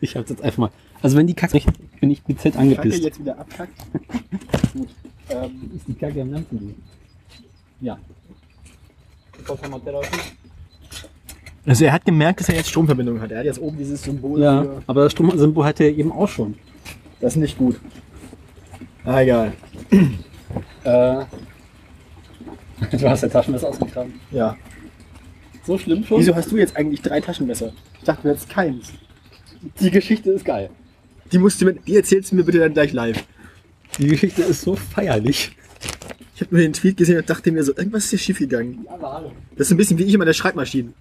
Ich hab's jetzt einfach mal. Also wenn die Kacke bin ich Kacke angepisst. jetzt wieder abkackt. Gut. Ähm, ist die Kacke am Lampen Ja. also er hat gemerkt, dass er jetzt Stromverbindung hat. Er hat jetzt oben dieses Symbol Ja, für... aber das Stromsymbol hatte er eben auch schon. Das ist nicht gut. Ah, egal. Äh, du hast der Taschenmesser ausgegraben. Ja. So schlimm schon? Wieso hast du jetzt eigentlich drei Taschenmesser? Ich dachte, du hättest keins. Die Geschichte ist geil. Die musst du mir, die erzählst du mir bitte dann gleich live. Die Geschichte ist so feierlich. Ich habe nur den Tweet gesehen und dachte mir so, irgendwas ist hier schief gegangen. Das ist ein bisschen wie ich immer der Schreibmaschine.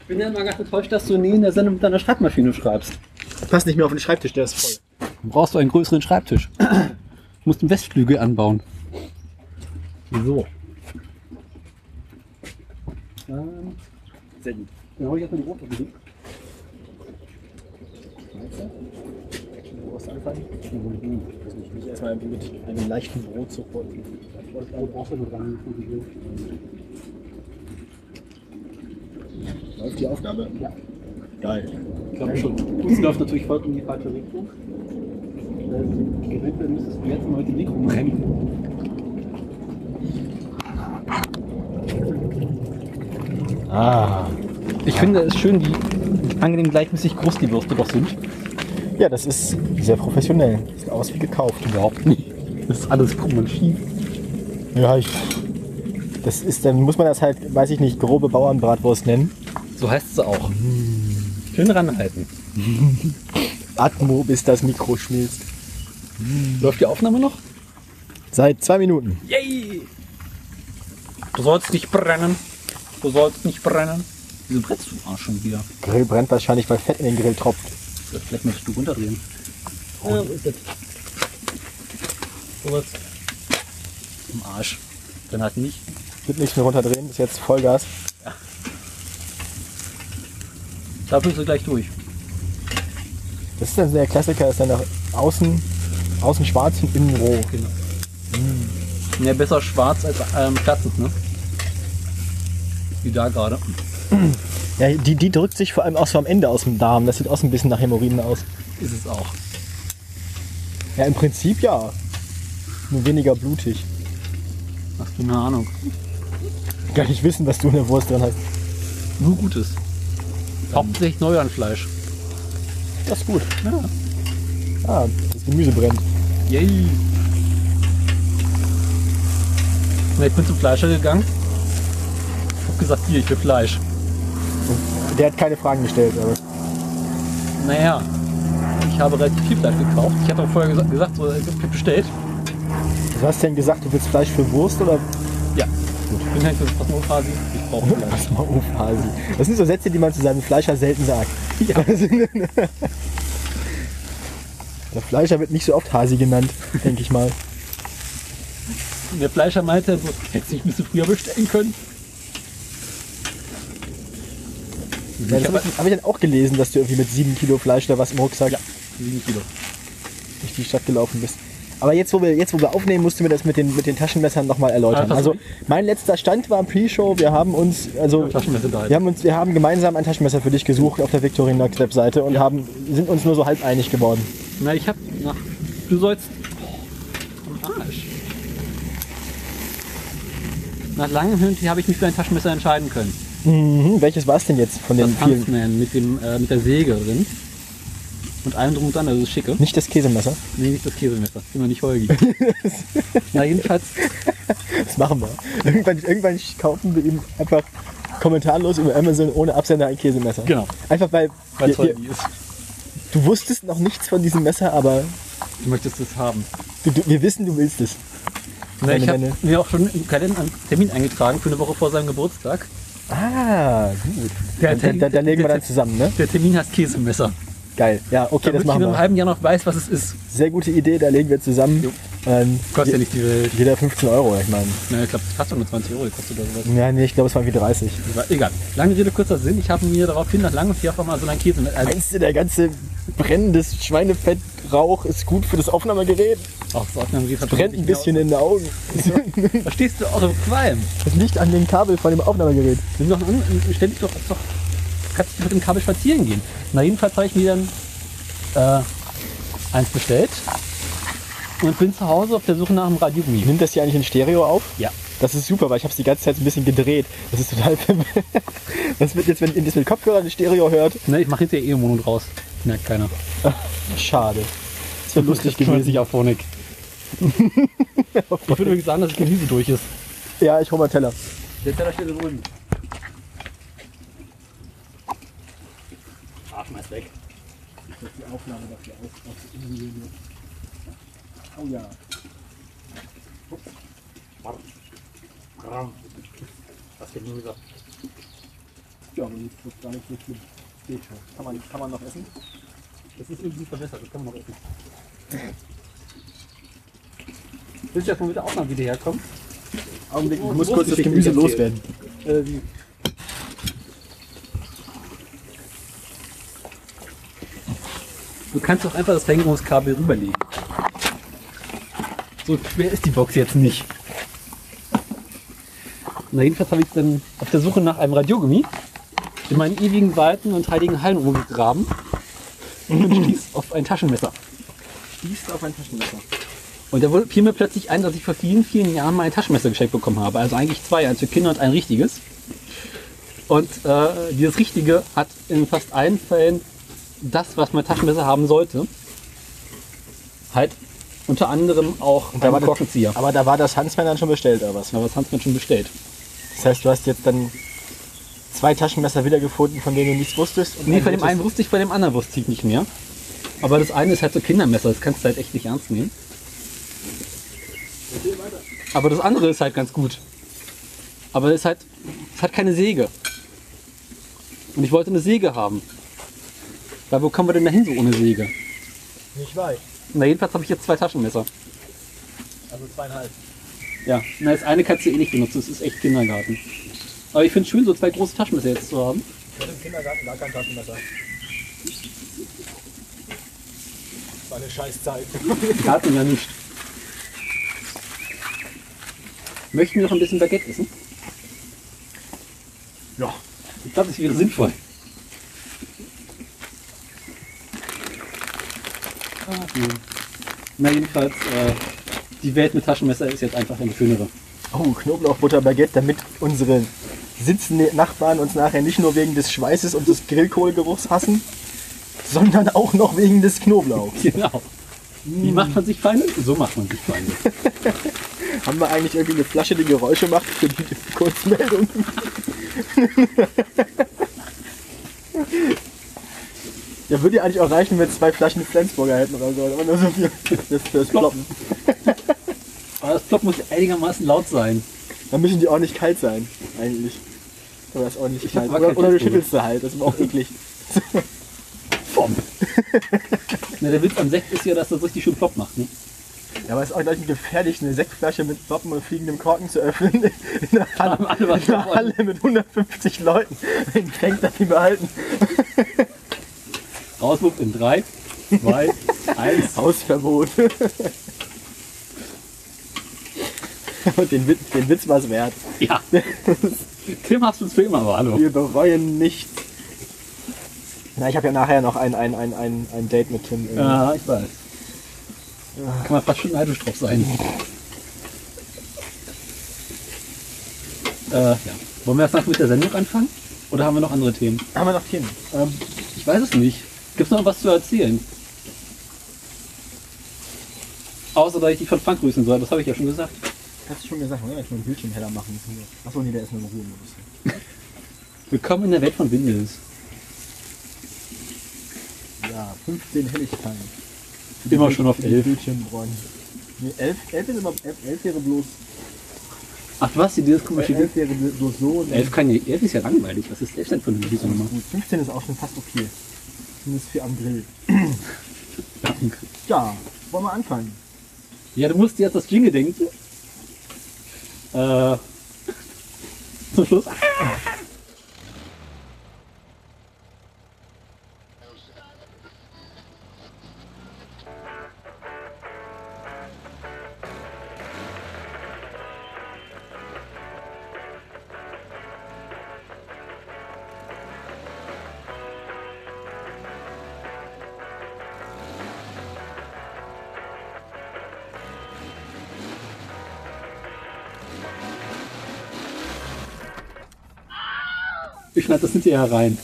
Ich bin ja immer ganz enttäuscht, dass du nie in der Sendung mit deiner Schreibmaschine schreibst. Passt nicht mehr auf den Schreibtisch, der ist voll. Dann brauchst du einen größeren Schreibtisch. Du musst einen Westflügel anbauen. Wieso? Ähm, Sehr gut. dann hol ich erstmal die rote Musik. Du brauchst anfangen. Ich weiß nicht, mich erstmal mit einem leichten Brot zu holen. Läuft die Aufnahme? Ja. Geil. Ich glaube schon. Das läuft natürlich voll in die falsche Richtung. Ähm, Eventuell müsstest du jetzt mal mit dem Mikro rennen. Ah. Ich finde es schön, wie angenehm gleichmäßig groß die Würste doch sind. Ja, das ist sehr professionell. Sieht aus wie gekauft. Überhaupt nicht. Das ist alles krumm und schief. Ja, ich. Das ist, dann muss man das halt, weiß ich nicht, grobe Bauernbratwurst nennen. So heißt es auch. Schön ranhalten. Atmo, bis das Mikro schmilzt. Läuft die Aufnahme noch? Seit zwei Minuten. Yay! Du sollst nicht brennen. Du sollst nicht brennen. Wieso brennst du Arsch schon wieder? Grill brennt wahrscheinlich, weil Fett in den Grill tropft. Vielleicht möchtest du runterdrehen. Ja, wo ist das? Sowas. Im Arsch. Dann halt nicht. Wird nichts mehr runterdrehen, ist jetzt Vollgas. Da bist du gleich durch. Das ist dann der Klassiker, ist dann nach außen, außen schwarz und innen roh. Genau. Ja, besser schwarz als ähm, platzend, ne? Wie da gerade. Ja, die, die drückt sich vor allem auch so am Ende aus dem Darm. Das sieht auch so ein bisschen nach Hämorrhoiden aus. Ist es auch. Ja, im Prinzip ja. Nur weniger blutig. Hast du eine Ahnung? Gar nicht wissen, was du in der Wurst drin hast. Nur Gutes. Hauptsächlich Neuanfleisch. Das ist gut. Ja. Ah, das Gemüse brennt. Yay! Na, ich bin zum Fleischer gegangen. Hab gesagt, hier, ich will Fleisch. Der hat keine Fragen gestellt, aber. Naja, ich habe relativ viel Fleisch gekauft. Ich hatte auch vorher gesagt, gesagt so, ich hab bestellt. Du hast denn gesagt, du willst Fleisch für Wurst oder? Ja. Gut. Ich bin halt für Pass mal auf, Hasi. Ich brauche Fleisch. Pass mal auf, Hasi. Das sind so Sätze, die man zu seinem Fleischer selten sagt. Ja. Der Fleischer wird nicht so oft Hasi genannt, denke ich mal. Und der Fleischer meinte, du nicht ein bisschen früher bestellen können? Ja, Ich das habe ich, hab ich dann auch gelesen, dass du irgendwie mit 7 Kilo Fleisch oder was im Rucksack Ja. 7 Kilo. durch die Stadt gelaufen bist. Aber jetzt, wo wir, jetzt, wo wir aufnehmen, musst du mir das mit den, mit den Taschenmessern nochmal erläutern. Ah, Also, mein letzter Stand war Pre-Show. Wir haben uns, also, wir haben uns, wir haben gemeinsam ein Taschenmesser für dich gesucht auf der Victorinox Webseite und haben, sind uns nur so halb einig geworden. Na, ich hab nach. Du sollst. Oh, am Arsch. Nach langem Hin habe ich mich für ein Taschenmesser entscheiden können. Mhm. Welches war es denn jetzt von Das den vielen? Huntsman mit, dem, äh, mit der Säge drin. Und allem drum und dran, also das schicke. Nicht das Käsemesser. Nee, nicht das Käsemesser. Immer nicht Holgi. Na, jedenfalls. Das machen wir. Irgendwann, irgendwann kaufen wir ihm einfach kommentarlos über Amazon ohne Absender ein Käsemesser. Genau. Einfach weil Weil es Holgi ist. du wusstest noch nichts von diesem Messer, aber Du möchtest es haben. du, du, wir wissen, du willst es. Na, ich habe mir auch schon im Kalender einen Termin eingetragen für eine Woche vor seinem Geburtstag. Ah, gut. Der da, da, da legen wir dann zusammen, ne? Der Termin heißt Käsemesser. Geil. Ja, okay, Damit das ich machen in einem wir. halben Jahr noch weiß, was es ist. Sehr gute Idee, da legen wir zusammen. Jo. Ähm, Kostet ja nicht die Welt. jeder 15 Euro, ich meine. Na, ich glaube, fast nur 20 Euro gekostet oder sowas. Ja, nee, ich glaube, es waren wie 30. Aber egal. Lange Rede, kurzer Sinn. Ich habe mir daraufhin nach langem Vier mal so einen Käse mit. Also, Meinst du, der ganze brennendes Schweinefettrauch ist gut für das Aufnahmegerät? auch so Aufnahmegerät hat Brennt ein bisschen in den Augen. Verstehst du auch im Qualm? Das liegt an dem Kabel von dem Aufnahmegerät. Nimm doch stell dich doch, doch. Kannst du mit dem Kabel spazieren gehen. Na, jedenfalls habe ich mir dann äh, eins bestellt und bin zu Hause auf der Suche nach einem Radiogummi. Nimmt das hier eigentlich in Stereo auf? Ja. Das ist super, weil ich habe es die ganze Zeit so ein bisschen gedreht. Das ist total Das wird jetzt, wenn ihr das mit Kopfhörer in Stereo hört, Ne, ich mache jetzt ja eh Mono draus. Merkt keiner. schade. Das wäre lustig gewesen. sich auf Honig. ich würde übrigens sagen, dass das Gemüse durch ist. Ja, ich hole mal einen Teller. Der Teller steht da drüben. Ah, schmeiß weg. Die Aufnahme dafür auf, auf Oh ja. Was Gemüse. Ja, aber das ist gar nicht so schlimm. Geht schon. Kann man, kann man noch essen? Das ist irgendwie verbessert, das kann man noch essen. Willst du jetzt mal mit der Aufnahme wieder herkommen? Augenblick, ich muss kurz das Gemüse loswerden. Äh, Du kannst doch einfach das Verlängerungskabel rüberlegen. So schwer ist die Box jetzt nicht. Na jedenfalls habe ich dann auf der Suche nach einem Radiogummi in meinen ewigen Weiten und heiligen Hallen umgegraben und stieß auf ein Taschenmesser. Stießt auf ein Taschenmesser. Und da fiel mir plötzlich ein, dass ich vor vielen, vielen Jahren mal ein Taschenmesser geschenkt bekommen habe. Also eigentlich zwei, eins für Kinder und ein richtiges. Und äh, dieses richtige hat in fast allen Fällen das, was mein Taschenmesser haben sollte. Halt unter anderem auch Und da war einen das- Korkenzieher. Aber da war das Huntsman dann schon bestellt, oder was? Aber was haben wir schon bestellt? Das heißt, du hast jetzt dann zwei Taschenmesser wiedergefunden, von denen du nichts wusstest? und Nee, von dem einen wusste ich, bei dem anderen wusste ich nicht mehr. Aber das eine ist halt so Kindermesser, das kannst du halt echt nicht ernst nehmen. Aber das andere ist halt ganz gut. Aber es halt, es hat keine Säge. Und ich wollte eine Säge haben. Da wo kommen wir denn da hin so ohne Säge? Nicht weit. Na jedenfalls habe ich jetzt zwei Taschenmesser. Also zweieinhalb. Ja, na das eine kannst du eh nicht benutzen, das ist echt Kindergarten. Aber ich finde es schön, so zwei große Taschenmesser jetzt zu haben. Ich hatte im Kindergarten gar kein Taschenmesser. Das war eine scheiß Zeit. Garten ja nicht. Möchten wir noch ein bisschen Baguette essen? Ja. Ich glaube, das wäre sinnvoll. Na jedenfalls, äh, die Welt mit Taschenmesser ist jetzt einfach eine schönere. Oh, Knoblauchbutter Baguette, damit unsere sitzenden Nachbarn uns nachher nicht nur wegen des Schweißes und des Grillkohlgeruchs hassen, sondern auch noch wegen des Knoblauchs. Genau. Wie macht man sich Feinde? So macht man sich Feinde. Haben wir eigentlich irgendwie eine Flasche, die Geräusche macht für die Kurzmeldung? ja, würde ja eigentlich auch reichen, wenn wir zwei Flaschen Flensburger hätten oder so. Aber nur so viel das, das Ploppen. Aber das Plop muss einigermaßen laut sein. Dann müssen die auch nicht kalt sein, eigentlich. Aber das ist auch nicht Ich kalt. Oder, oder du schüttelst sie halt, das ist auch eklig. Bom. Na, der Witz am Sekt ist ja, dass das richtig schön plopp macht. Ne? Ja, aber es ist auch gleich gefährlich, eine Sektflasche mit Ploppen und fliegendem Korken zu öffnen. In einer Halle, in einer. Halle mit 150 Leuten. Den fängt das die behalten. Rauswurf in 3, 2, 1. Hausverbot. Und den Witz, den Witz war es wert. Ja. Tim hast du es für immer, aber hallo. Wir bereuen nichts. Na, ich habe ja nachher noch ein, ein, ein, ein, ein Date mit Tim. Ja, ich weiß. Kann man fast schon neidisch drauf sein. Äh, ja. Wollen wir erst mit der Sendung anfangen? Oder haben wir noch andere Themen? Haben wir noch Themen? Ähm, ich weiß es nicht. Gibt es noch was zu erzählen? Außer, dass ich dich von Frank grüßen soll. Das habe ich ja schon gesagt. Hast du schon gesagt, oder? Ich muss ein Bildschirm heller machen. Achso, nee, der ist nur im Ruhemodus. Willkommen in der Welt von Windows. Ja, 15 Helligkeiten. Immer die- schon auf für die 11. Bildschirmbräunen. Nee, 11, 11 ist immer, 11, 11 wäre bloß, Ach, hast dir dieses komische 11 wäre bloß so. und 11, kann ja, 11 ist ja langweilig. Was ist 11 denn für eine Nummer? Gut, 15 ist auch schon fast okay. Zumindest für am Grill. Ja, wollen wir anfangen? Ja, du musst jetzt das Jingle denken. Äh, zum Schluss. Ich schneide das hinterher rein.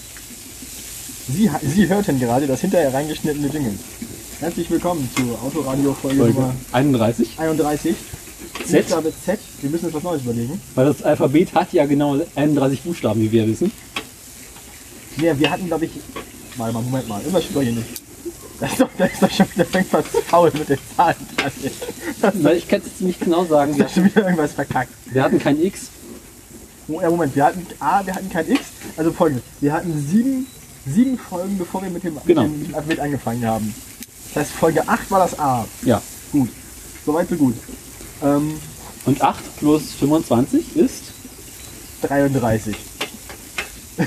Sie, Sie hörten gerade das hinterher reingeschnittene Jingle. Herzlich willkommen zur Autoradio-Folge Folge Nummer 31. 31. Z. Buchstabe Z. Wir müssen uns was Neues überlegen. Weil das Alphabet hat ja genau 31 Buchstaben, wie wir wissen. Ja, wir hatten, glaube ich. Warte mal, Moment mal. Irgendwas stimmt doch hier nicht. Das ist doch, das ist doch schon wieder irgendwas faul mit den Zahlen. dran. Das ist Weil ich kann es nicht genau sagen. Wir doch schon wieder irgendwas verkackt. wir hatten kein X. Oh, ja, Moment, wir hatten A, wir hatten kein X. Also folgendes. Wir hatten sieben, sieben Folgen, bevor wir mit dem, Genau. mit dem angefangen haben. Das heißt, Folge 8 war das A. Ja. Gut. Soweit so gut. Ähm, Und 8 plus 25 ist 33.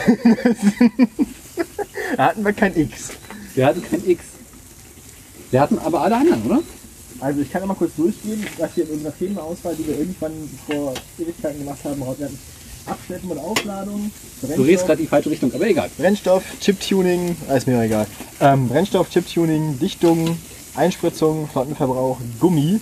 da hatten wir kein X. Wir hatten kein X. Wir hatten aber alle anderen, oder? Also ich kann ja mal kurz durchgehen, was hier in unserer Themenauswahl, die wir irgendwann vor Ewigkeiten gemacht haben, wir hatten Abschleppen und Aufladung, Du redest Brennstoff, gerade die falsche Richtung, aber egal. Brennstoff, Chiptuning, ah, ist mir egal. Ähm, Brennstoff, Chiptuning, Dichtung, Einspritzung, Flottenverbrauch, Gummi,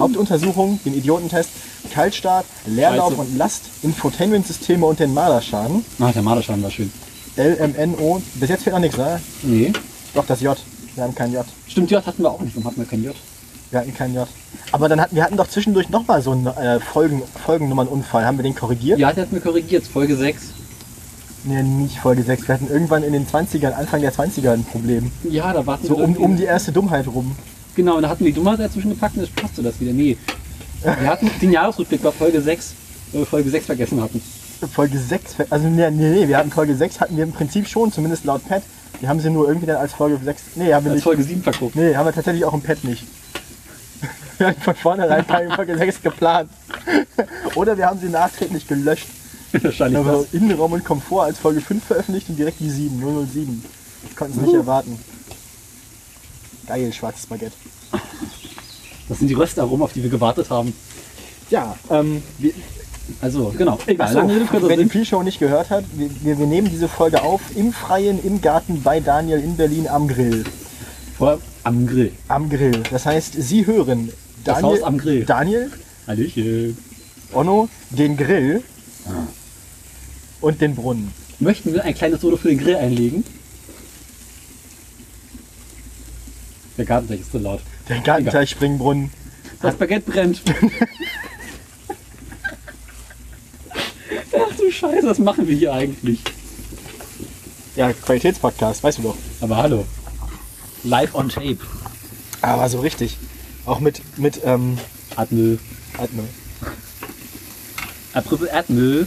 Hauptuntersuchung, den Idiotentest, Kaltstart, Leerlauf Scheiße. und Last, Infotainmentsysteme und den Marderschaden, Ah, der Marderschaden war schön. LMNO, bis jetzt fehlt noch nichts, oder? Nee. Doch, das J. Wir haben kein J. Stimmt, J hatten wir auch nicht. Warum hatten wir kein J? Wir hatten kein J. Aber dann hatten wir hatten doch zwischendurch nochmal so einen äh, Folgen, Folgennummernunfall. Haben wir den korrigiert? Ja, der hat mir korrigiert. Folge 6. Nee, nicht Folge 6. Wir hatten irgendwann in den 20ern, Anfang der 20er ein Problem. Ja, da warten So wir um, irgendwie- um die erste Dummheit rum. Genau, und da hatten wir die Dummheit dazwischen gepackt und das passte das wieder. Nee. Wir hatten den Jahresrückblick bei Folge 6, weil wir Folge 6 vergessen hatten. Folge 6, also nee, nee, nee, wir hatten Folge 6 hatten wir im Prinzip schon, zumindest laut Pad. Wir haben sie nur irgendwie dann als Folge 6. Nee, haben wir Als nicht. Folge 7 verguckt. Nee, haben wir tatsächlich auch im Pad nicht. Wir hatten von vornherein keine Folge 6 geplant. Oder wir haben sie nachträglich gelöscht. Wahrscheinlich Aber das. Innenraum und Komfort als Folge 5 veröffentlicht und direkt die 7, 007. Ich konnte es nicht erwarten. Geil, schwarzes Baguette. Das sind die Röstaromen, auf die wir gewartet haben. Ja, ähm, wir, Also, genau. Egal. kurzer wer die. Pre-Show nicht gehört hat, wir, wir, wir nehmen diese Folge auf im Freien, im Garten bei Daniel in Berlin am Grill. Vor am Grill. Am Grill. Das heißt, Sie hören Das Daniel, Haus am Grill. Daniel, Hallöchen. Onno, den Grill und den Brunnen. Möchten wir ein kleines Solo für den Grill einlegen? Der Gartenteich ist so laut. Der Gartenteich Springbrunnen. Das Baguette brennt. Ach du Scheiße, was machen wir hier eigentlich? Ja, Qualitätspodcast, weißt du doch. Aber hallo. Live on tape. Aber so richtig. Auch mit, mit ähm, Erdmüll. Atme. Apropos Erdmüll.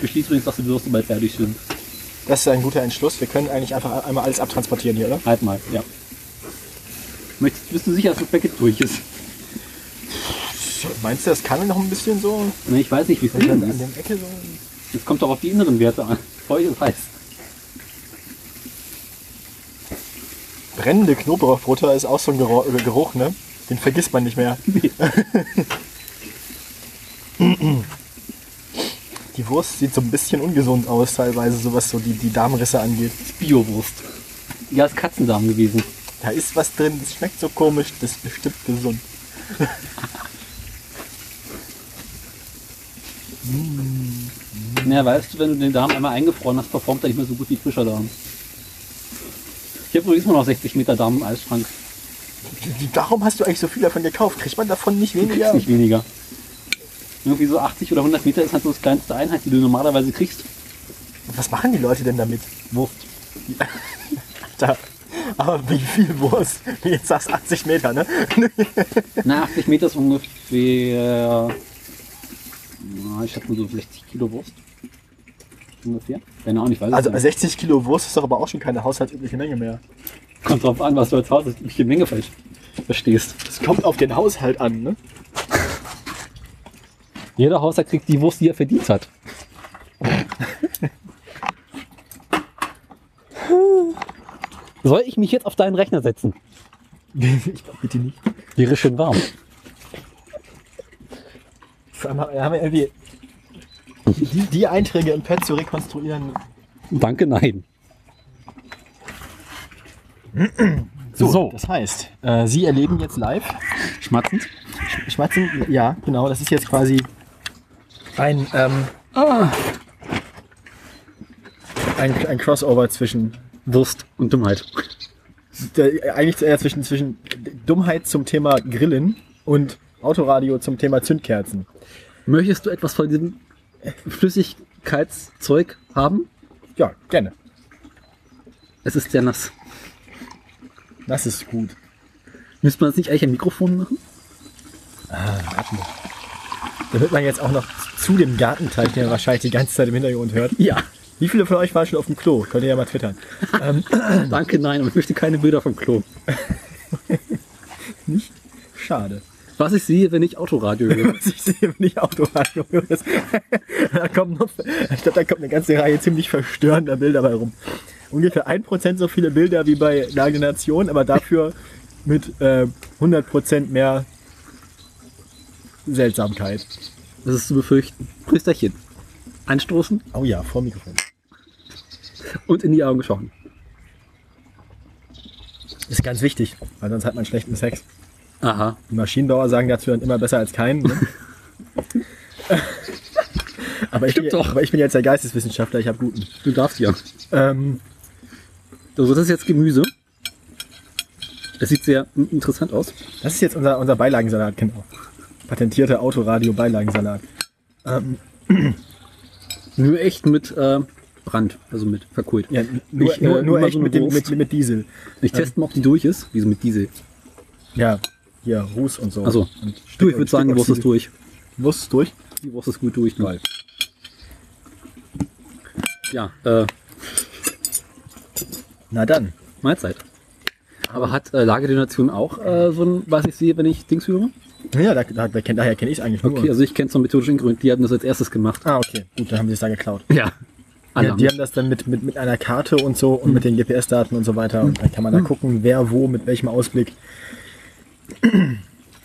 Beschließt übrigens, dass die Würste bald fertig sind. Das ist ein guter Entschluss. Wir können eigentlich einfach einmal alles abtransportieren hier, oder? Halt mal, ja. Möchtest, bist du sicher, dass das Baguette durch ist? Meinst du, das kann noch ein bisschen so? Ne, ich weiß nicht, wie es innen an ist. dem Ecke so. Es kommt doch auf die inneren Werte an. Feucht und heiß. Brennende Knoblauchbutter ist auch so ein Geruch, ne? Den vergisst man nicht mehr. Die Wurst sieht so ein bisschen ungesund aus, teilweise, so was so die, die Darmrisse angeht. Biowurst. Ja, ist Katzendarm gewesen. Da ist was drin, das schmeckt so komisch, das ist bestimmt gesund. Ja, weißt du, wenn du den Darm einmal eingefroren hast, performt er nicht mehr so gut wie frischer Darm. Ich habe übrigens immer noch 60 Meter Darm im Eisschrank. Warum hast du eigentlich so viel davon gekauft? Kriegt man davon nicht Du kriegst weniger? nicht weniger. Irgendwie so 80 oder 100 Meter ist halt so das kleinste Einheit, die du normalerweise kriegst. Was machen die Leute denn damit? Wurst. Da. Aber wie viel Wurst? Jetzt sagst 80 Meter, ne? Na, 80 Meter ist ungefähr, na, ich schätze mal so 60 Kilo Wurst. ungefähr? Ahnung, ich weiß Also nicht. 60 Kilo Wurst ist doch aber auch schon keine haushaltsübliche Menge mehr. Kommt drauf an, was du als Haus die Menge ver- verstehst. Es kommt auf den Haushalt an, ne? Jeder Haushalt kriegt die Wurst, die er verdient hat. Soll ich mich jetzt auf deinen Rechner setzen? ich glaube bitte nicht. Wäre schön warm. Vor allem haben wir irgendwie die, die Einträge im Pad zu rekonstruieren. Danke, nein. So, das heißt, äh, Sie erleben jetzt live Schmatzend. Schmatzen, ja, genau, das ist jetzt quasi ein, ähm, ein, ein Crossover zwischen, Wurst und Dummheit. der, eigentlich eher zwischen, zwischen Dummheit zum Thema Grillen und Autoradio zum Thema Zündkerzen. Möchtest du etwas von diesem Flüssigkeitszeug haben? Ja, gerne. Es ist sehr nass. Das ist gut. Müsste man das nicht eigentlich am Mikrofon machen? Damit man jetzt auch noch zu dem Gartenteich, den man wahrscheinlich die ganze Zeit im Hintergrund hört. Ja. Wie viele von euch waren schon auf dem Klo? Könnt ihr ja mal twittern. Danke, nein. Und ich möchte keine Bilder vom Klo. Schade. Was ich sehe, wenn ich Autoradio höre. Was ich sehe, wenn ich Autoradio höre, da kommt noch, ich glaube, da kommt eine ganze Reihe ziemlich verstörender Bilder bei rum. Ungefähr 1% so viele Bilder wie bei Lage der Nation, aber dafür mit äh, 100% mehr Seltsamkeit. Das ist zu befürchten. Prösterchen. Anstoßen Oh ja, vor Mikrofon. und in die Augen schauen. Ist ganz wichtig, weil sonst hat man schlechten Sex. Aha. Die Maschinenbauer sagen dazu dann immer besser als keinen. Ne? aber, ich bin, Stimmt doch. aber ich bin jetzt der Geisteswissenschaftler, ich habe guten. Du darfst ja. Ähm, So, das ist jetzt Gemüse. Es sieht sehr interessant aus. das ist jetzt unser, unser Beilagensalat, genau. Patentierter Autoradio-Beilagensalat. Ähm, Nur echt mit äh, Brand, also mit verkohlt. ja, nur, Ich, äh, nur, nur immer echt so mit, dem, mit, mit Diesel. Ich teste mal, ob die durch ist. Wieso mit Diesel? Ja, hier, Ruß und so. Also, du, ich würde sagen, Wurst ist durch. Wurst ist durch? Die Wurst ist gut durch. Ne? Ja, äh, Na dann. Mahlzeit. Aber hat äh, Lage der Nation auch äh, so ein, was ich sehe, wenn ich Dings höre? Ja, da, da, da, kenn- daher kenne ich es eigentlich nur. Okay, also ich kenne es von methodischen Gründen. Die hatten das als erstes gemacht. ah, okay. Gut, dann haben sie es da geklaut. Ja. Ja, haben die haben das dann mit, mit, mit einer Karte und so und mit den GPS-Daten und so weiter. Und dann kann man da gucken, wer wo, mit welchem Ausblick.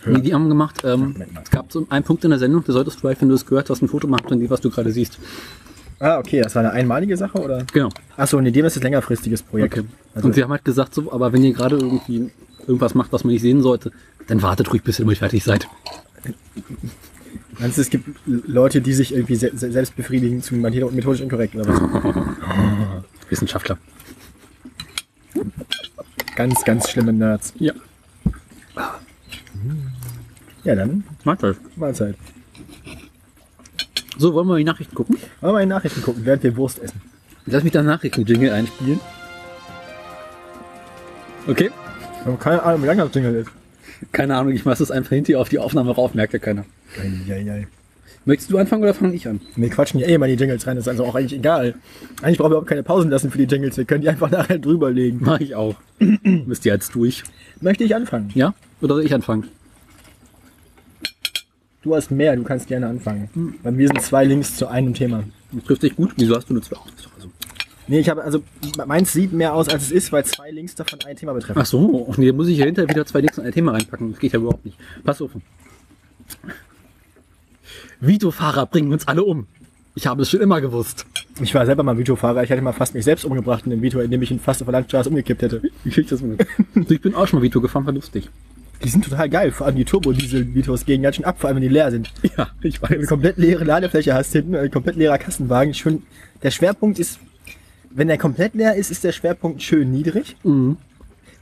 Nee, die haben gemacht, ähm, es gab so einen Punkt in der Sendung, da solltest du vielleicht, wenn du es gehört hast, ein Foto machen von dem, was du gerade siehst. Ah, okay, das war eine einmalige Sache, oder? Genau. Achso, nee, dem ist ein längerfristiges Projekt. Okay. Also, und sie haben halt gesagt, so, aber wenn ihr gerade irgendwie irgendwas macht, was man nicht sehen sollte, dann wartet ruhig, bis ihr damit fertig seid. meinst du, es gibt Leute, die sich irgendwie se se selbst befriedigen zu methodisch inkorrekt oder was? Wissenschaftler. Ganz, ganz schlimme Nerds. Ja. Ja, dann Mahlzeit. Mahlzeit. So, wollen wir die Nachrichten gucken? Wollen wir mal in die Nachrichten gucken, während wir Wurst essen. Lass mich da Nachrichten-Jingle einspielen. Okay. Wir haben keine Ahnung, wie lange das Jingle ist. Keine Ahnung, ich mache das einfach hinter auf die Aufnahme rauf, merkt ja keiner. Eieiei. Möchtest du anfangen oder fange ich an? Wir quatschen ja eh immer die Jingles rein, das ist also auch eigentlich egal. Eigentlich brauchen wir überhaupt keine Pausen lassen für die Jingles, wir können die einfach nachher drüber legen. Mach ich auch. Bist du jetzt durch? Möchte ich anfangen? Ja? Oder soll ich anfangen? Du hast mehr, du kannst gerne anfangen. Bei mir sind zwei Links zu einem Thema. Das trifft dich gut. Wieso hast du nur zwei? Also. Nee, ich habe, also, meins sieht mehr aus, als es ist, weil zwei Links davon ein Thema betreffen. Ach so, nee, muss ich ja hinterher wieder zwei Links in ein Thema reinpacken. Das geht ja überhaupt nicht. Pass auf. Videofahrer bringen uns alle um. Ich habe es schon immer gewusst. Ich war selber mal Vito-Fahrer, ich hätte mal fast mich selbst umgebracht in dem Vito, indem ich ihn fast auf der Landstraße umgekippt hätte. Wie krieg ich das mit? ich bin auch schon mal Vito gefahren, war lustig. Die sind total geil, vor allem die Turbo-Diesel-Vitos gehen ganz schön ab, vor allem wenn die leer sind. Ja, ich Wenn du eine komplett leere Ladefläche hast hinten, ein komplett leerer Kassenwagen, schon, der Schwerpunkt ist, wenn der komplett leer ist, ist der Schwerpunkt schön niedrig. Mhm.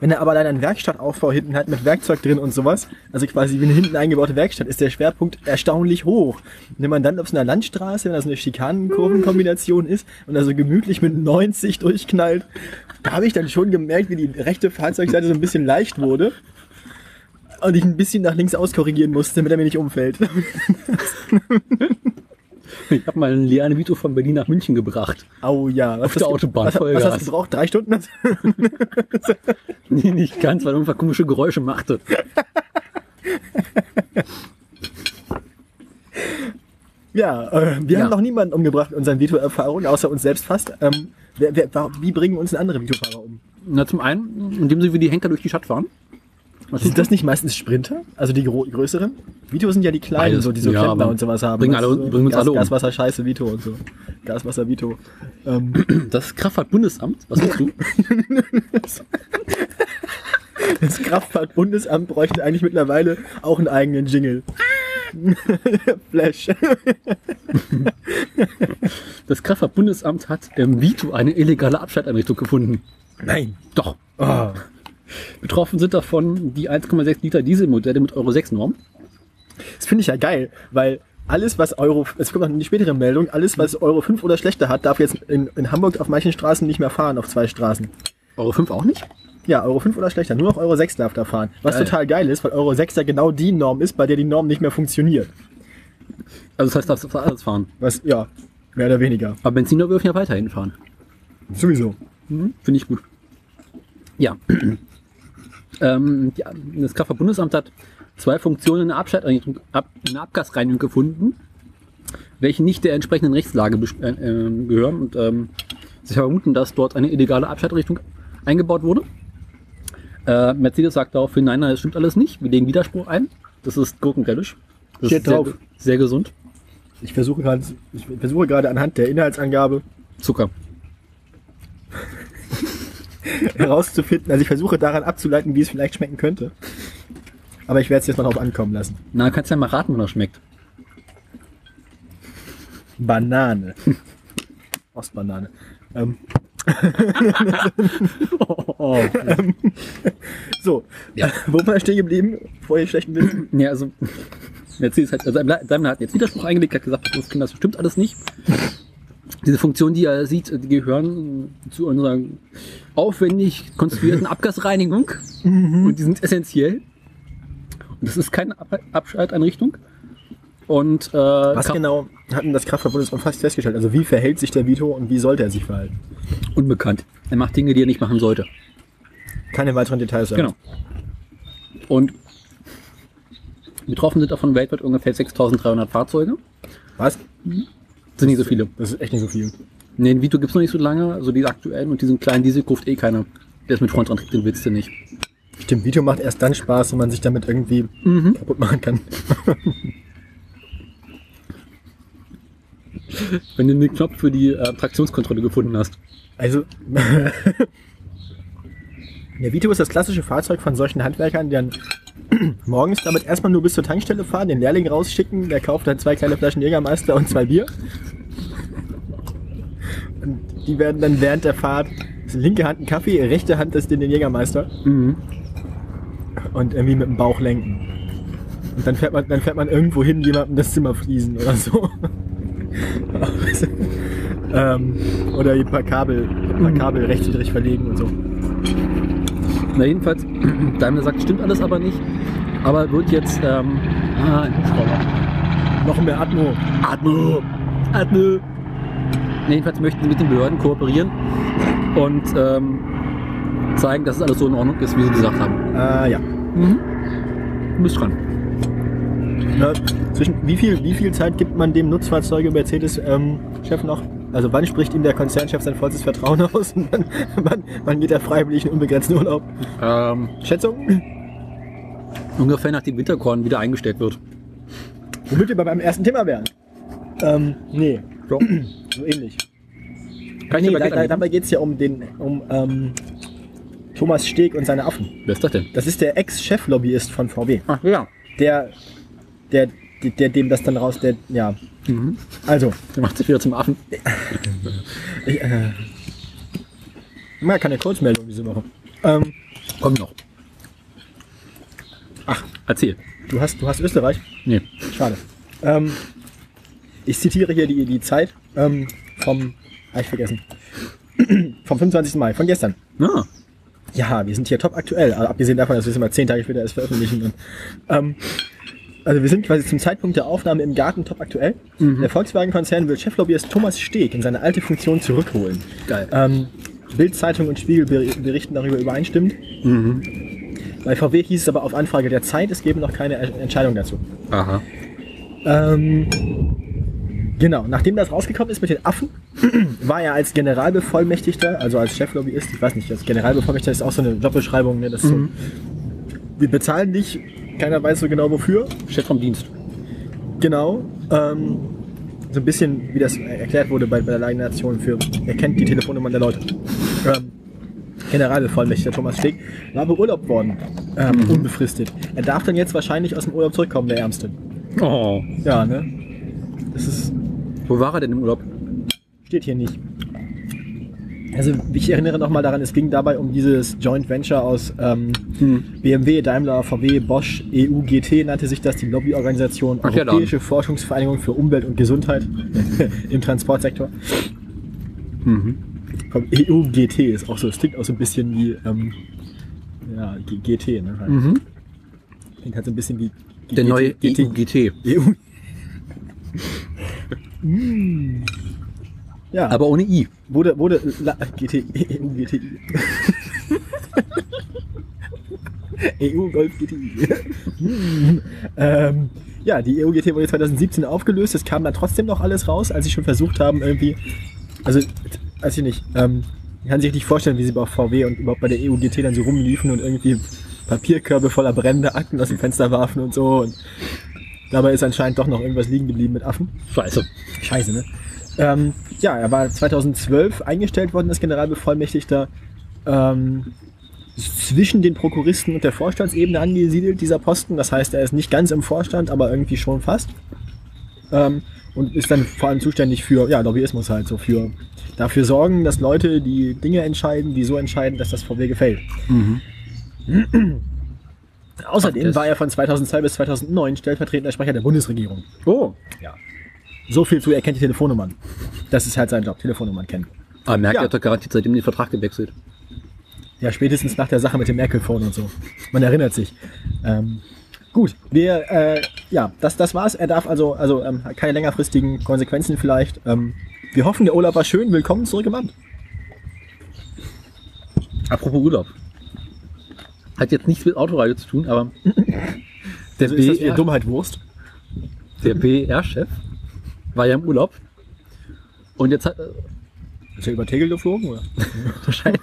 Wenn er aber dann einen Werkstattaufbau hinten hat mit Werkzeug drin und sowas, also quasi wie eine hinten eingebaute Werkstatt, ist der Schwerpunkt erstaunlich hoch. Und wenn man dann auf so einer Landstraße, wenn das eine Schikanenkurvenkombination ist und da so gemütlich mit 90 durchknallt, da habe ich dann schon gemerkt, wie die rechte Fahrzeugseite so ein bisschen leicht wurde. Und ich ein bisschen nach links auskorrigieren musste, damit er mir nicht umfällt. Ich habe mal einen leeren Vito von Berlin nach München gebracht. Au ja. Was Auf der Autobahn, Was, was hast du gebraucht? Drei Stunden? Nee, nicht ganz, weil irgendwas komische Geräusche machte. Ja, äh, wir Ja. haben noch niemanden umgebracht in unseren Vito-Erfahrungen, außer uns selbst fast. Ähm, wer, wer, wie bringen uns andere Vito-Fahrer um? Na, zum einen, indem sie wie die Henker durch die Stadt fahren. Was Sind das nicht meistens Sprinter? Also die größeren? Vito sind ja die kleinen, Beides. so die so Ja, Klempner und sowas haben. bringen alle- so bringen uns Gas, alle um. Gaswasser, Scheiße, Vito und so. Gaswasser, Vito. Ähm, Das Kraftfahrtbundesamt, was willst du? das Kraftfahrtbundesamt bräuchte eigentlich mittlerweile auch einen eigenen Jingle. Flash. Das Kraftfahrtbundesamt hat im Vito eine illegale Abschalteinrichtung gefunden. Nein. Doch. Oh. Betroffen sind davon die 1,6 Liter Dieselmodelle mit Euro 6 Norm. Das finde ich ja geil, weil alles, was Euro, es kommt noch eine spätere Meldung, alles, was Euro 5 oder schlechter hat, darf jetzt in, in Hamburg auf manchen Straßen nicht mehr fahren, auf zwei Straßen. Euro 5 auch nicht? Ja, Euro 5 oder schlechter, nur noch Euro 6 darf da fahren. Was Geil. total geil ist, weil Euro 6 ja genau die Norm ist, bei der die Norm nicht mehr funktioniert. Also das heißt, darfst du alles fahren. Was, ja, mehr oder weniger. Aber Benziner dürfen ja weiterhin fahren. Sowieso. Mhm. Finde ich gut. Ja. Ähm, die, das Kraftfahrtbundesamt hat zwei Funktionen in der Abschalteinrichtung, ab, in der Abgasreinigung gefunden, welche nicht der entsprechenden Rechtslage äh, äh, gehören und ähm, sie vermuten, dass dort eine illegale Abschalteinrichtung eingebaut wurde. Äh, Mercedes sagt daraufhin, nein, nein, das stimmt alles nicht. Wir legen Widerspruch ein. Das ist Gurkenradisch. Das Steht ist sehr, drauf. sehr gesund. Ich versuche gerade, ich versuche gerade anhand der Inhaltsangabe Zucker. herauszufinden, also ich versuche daran abzuleiten, wie es vielleicht schmecken könnte. Aber ich werde es jetzt mal drauf ankommen lassen. Na, kannst ja mal raten, wie das schmeckt. Banane. Ostbanane. Ähm, Oh. so, Ja. wo war ich stehen geblieben, vor ihr schlechten Witz? Ja, also Mercedes hat, also Daimler hat jetzt Widerspruch eingelegt, hat gesagt, das stimmt alles nicht. Diese Funktionen, die er sieht, die gehören zu unserer aufwendig konstruierten Abgasreinigung und die sind essentiell. Und das ist keine Ab Abschalteinrichtung. Und äh, Was Kraft- genau hat denn das Kraftfahrtbundesamt fast festgestellt? Also wie verhält sich der Vito und wie sollte er sich verhalten? unbekannt. Er macht Dinge, die er nicht machen sollte. Keine weiteren Details. sagen. Genau. Und betroffen sind davon weltweit ungefähr 6300 Fahrzeuge. Was? Sind nicht so viele. Das ist echt nicht so viel. Ne, den Vito gibt's noch nicht so lange, also die aktuellen und diesen kleinen Diesel kauft eh keiner. Der ist mit Frontantrieb, den willst du nicht. Stimmt, Vito macht erst dann Spaß, wenn man sich damit irgendwie Mhm. kaputt machen kann. Wenn du den Knopf für die äh, Traktionskontrolle gefunden hast. Also, der Vito ist das klassische Fahrzeug von solchen Handwerkern, die dann morgens damit erstmal nur bis zur Tankstelle fahren, den Lehrling rausschicken, der kauft dann zwei kleine Flaschen Jägermeister und zwei Bier. Und die werden dann während der Fahrt, linke Hand einen Kaffee, rechte Hand den, den Jägermeister Mhm. und irgendwie mit dem Bauch lenken. Und dann fährt man, dann fährt man irgendwo hin, jemandem das Zimmer fließen oder so. ähm, oder ein paar Kabel, ein paar Kabel rechtswidrig verlegen und so. Na jedenfalls, Daimler sagt, stimmt alles aber nicht. Aber wird jetzt, ähm, ah. Noch mehr Atmo. Atmo! Atmo! Na, jedenfalls möchten sie mit den Behörden kooperieren und ähm, zeigen, dass es alles so in Ordnung ist, wie sie gesagt haben. Ah ja. Mhm. Du bist dran. Na, zwischen, wie, viel, wie viel Zeit gibt man dem Nutzfahrzeuge Mercedes-Chef noch? Also wann spricht ihm der Konzernchef sein vollstes Vertrauen aus? Und wann, wann, wann geht er freiwillig in unbegrenzten Urlaub? Ähm, Schätzung? ungefähr nachdem Winterkorn wieder eingestellt wird. Womit wir bei meinem ersten Thema wären. Ähm, nee. So, so ähnlich. Kann ich Nee, dir da, da, dabei geht es ja um den um ähm, Thomas Steg und seine Affen. Wer ist das denn? Das ist der Ex-Cheflobbyist von VW. Ach ja. Der, der, der, dem das dann raus, der, ja. Mhm. Also, Der macht sich wieder zum Affen. ich, äh, mal keine Kurzmeldung diese Woche. Ähm, Komm noch. Ach. Erzähl. du hast, du hast Österreich? Nee. Schade. Ähm, ich zitiere hier die, die Zeit ähm, vom, hab ich vergessen, vom 25. Mai, von gestern. Ah. Ja, wir sind hier top aktuell, aber abgesehen davon, dass wir es immer zehn Tage später erst veröffentlichen. Und, ähm, Also wir sind quasi zum Zeitpunkt der Aufnahme im Garten top aktuell. Der Volkswagen-Konzern will Cheflobbyist Thomas Steg in seine alte Funktion zurückholen. Geil. Ähm, Bild-Zeitung und Spiegel ber- berichten darüber übereinstimmend. Bei VW hieß es aber auf Anfrage der Zeit, es gebe noch keine Entscheidung dazu. Aha. Ähm, genau, nachdem das rausgekommen ist mit den Affen, war er als Generalbevollmächtigter, also als Cheflobbyist, ich weiß nicht, als Generalbevollmächtigter ist auch so eine Jobbeschreibung, ne? das ist so, wir bezahlen dich, keiner weiß so genau wofür, Chef vom Dienst. genau, ähm, so ein bisschen, wie das erklärt wurde bei, bei der Leignation für, er kennt die Telefonnummern der Leute. Ähm, Generalbevollmächtiger Thomas Steg war beurlaubt worden, ähm, unbefristet. Er darf dann jetzt wahrscheinlich aus dem Urlaub zurückkommen, der Ärmste. Oh. Ja, ne? Das ist, Wo war er denn im Urlaub? Steht hier nicht. Also ich erinnere nochmal daran, es ging dabei um dieses Joint Venture aus ähm, BMW, Daimler, VW, Bosch, EU, GT nannte sich das, die Lobbyorganisation Ach ja, Europäische Forschungsvereinigung für Umwelt und Gesundheit im Transportsektor. Komm, EU, GT ist auch so, es klingt auch so ein bisschen wie ähm, ja, GT, ne? Halt. Klingt halt so ein bisschen wie wie Der GT, neue GT. EUGT. EU. Mm. Ja. Aber ohne I. Wurde, wurde, la, GT, EU, GTI. EU Golf GTI. ähm, ja, die EU GT wurde 2017 aufgelöst. Es kam dann trotzdem noch alles raus, als sie schon versucht haben, irgendwie, also, weiß ich nicht, ähm, ich kann sich nicht vorstellen, wie sie bei VW und überhaupt bei der EU GT dann so rumliefen und irgendwie Papierkörbe voller brennender Akten aus dem Fenster warfen und so. Und dabei ist anscheinend doch noch irgendwas liegen geblieben mit Affen. Scheiße. Scheiße, ne? Ähm, ja, er war 2012 eingestellt worden als Generalbevollmächtigter. Ähm, zwischen den Prokuristen und der Vorstandsebene angesiedelt, dieser Posten. Das heißt, er ist nicht ganz im Vorstand, aber irgendwie schon fast. Ähm, und ist dann vor allem zuständig für ja, Lobbyismus halt, so für dafür sorgen, dass Leute die Dinge entscheiden, die so entscheiden, dass das VW gefällt. Außerdem Das- war er von 2002 bis 2009 stellvertretender Sprecher der Bundesregierung. Oh. So viel zu, er kennt die Telefonnummern. Das ist halt sein Job, Telefonnummern kennen. Aber merkt, Ja. er hat doch garantiert seitdem den Vertrag gewechselt. Ja, spätestens nach der Sache mit dem Merkel-Phone und so. Man erinnert sich. Ähm, gut, wir, äh, ja, das, das war's. Er darf also, also ähm, keine längerfristigen Konsequenzen vielleicht. Ähm, wir hoffen, der Urlaub war schön. Willkommen zurück im Amt. Apropos Urlaub. Hat jetzt nichts mit Autoradio zu tun, aber der, Also ist das BR, Dummheit Wurst? der BR-Chef war ja im Urlaub. Und jetzt hat äh, Ist er über Tegel geflogen, oder? wahrscheinlich.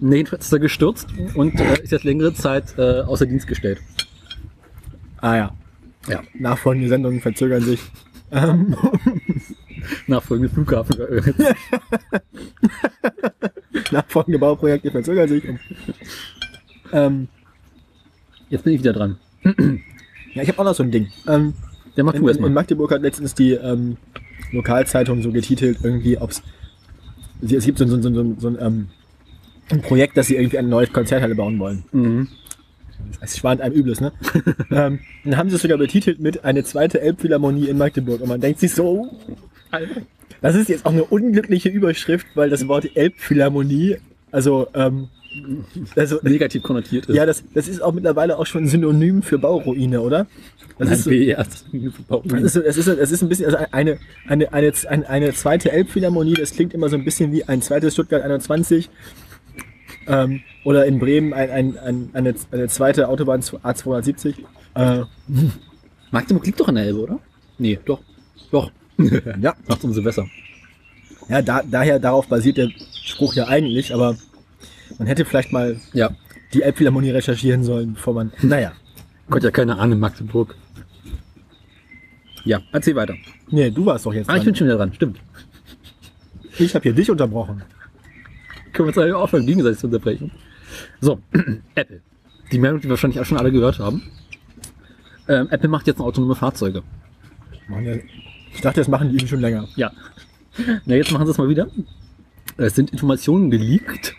nee, jedenfalls ist er gestürzt und äh, ist jetzt längere Zeit äh, außer Dienst gestellt. Ah ja. Ja. Nachfolgende Sendungen verzögern sich. Ähm, Nachfolgende Flughafen. geöffnet. nachfolgende Bauprojekte verzögern sich. Ähm, Jetzt bin ich wieder dran. ja, ich habe auch noch so ein Ding. Ähm, Macht In, du in, in erstmal. Magdeburg hat letztens die ähm, Lokalzeitung so getitelt, irgendwie, ob's sie- es gibt so, so, so, so, so ein, ähm, ein Projekt, dass sie irgendwie eine neue Konzerthalle bauen wollen. Mhm. Es schwant einem Übles, ne? ähm, dann haben sie es sogar betitelt mit eine zweite Elbphilharmonie in Magdeburg. Und man denkt sich so, das ist jetzt auch eine unglückliche Überschrift, weil das Wort Elbphilharmonie, also, ähm, also Negativ konnotiert ist. ja, das, das ist auch mittlerweile auch schon ein Synonym für Bauruine, oder? Das ist so, BR. Das es ist, es, ist, es ist ein bisschen, also eine, eine, eine, eine, eine zweite Elbphilharmonie, das klingt immer so ein bisschen wie ein zweites Stuttgart 21. Ähm, oder in Bremen ein, ein, ein, eine, eine zweite Autobahn A270. Äh, Magdeburg liegt doch an der Elbe, oder? Nee, doch. Doch. ja, Macht umso besser. ja da, daher darauf basiert der Spruch ja eigentlich, aber man hätte vielleicht mal Ja. die Elbphilharmonie recherchieren sollen, bevor man. Naja. Gott, ja keine Ahnung, Magdeburg. Ja, erzähl weiter. Nee, du warst doch jetzt. Ah, ich dran. bin schon wieder dran, stimmt. ich habe hier dich unterbrochen. Können wir uns eigentlich aufhören, gegenseitig zu unterbrechen. So, Apple. Die Meldung, die wahrscheinlich auch schon alle gehört haben. Ähm, Apple macht jetzt autonome Fahrzeuge. Ich dachte, das machen die eben schon länger. Ja. Na, jetzt machen sie es mal wieder. Es sind Informationen geleakt,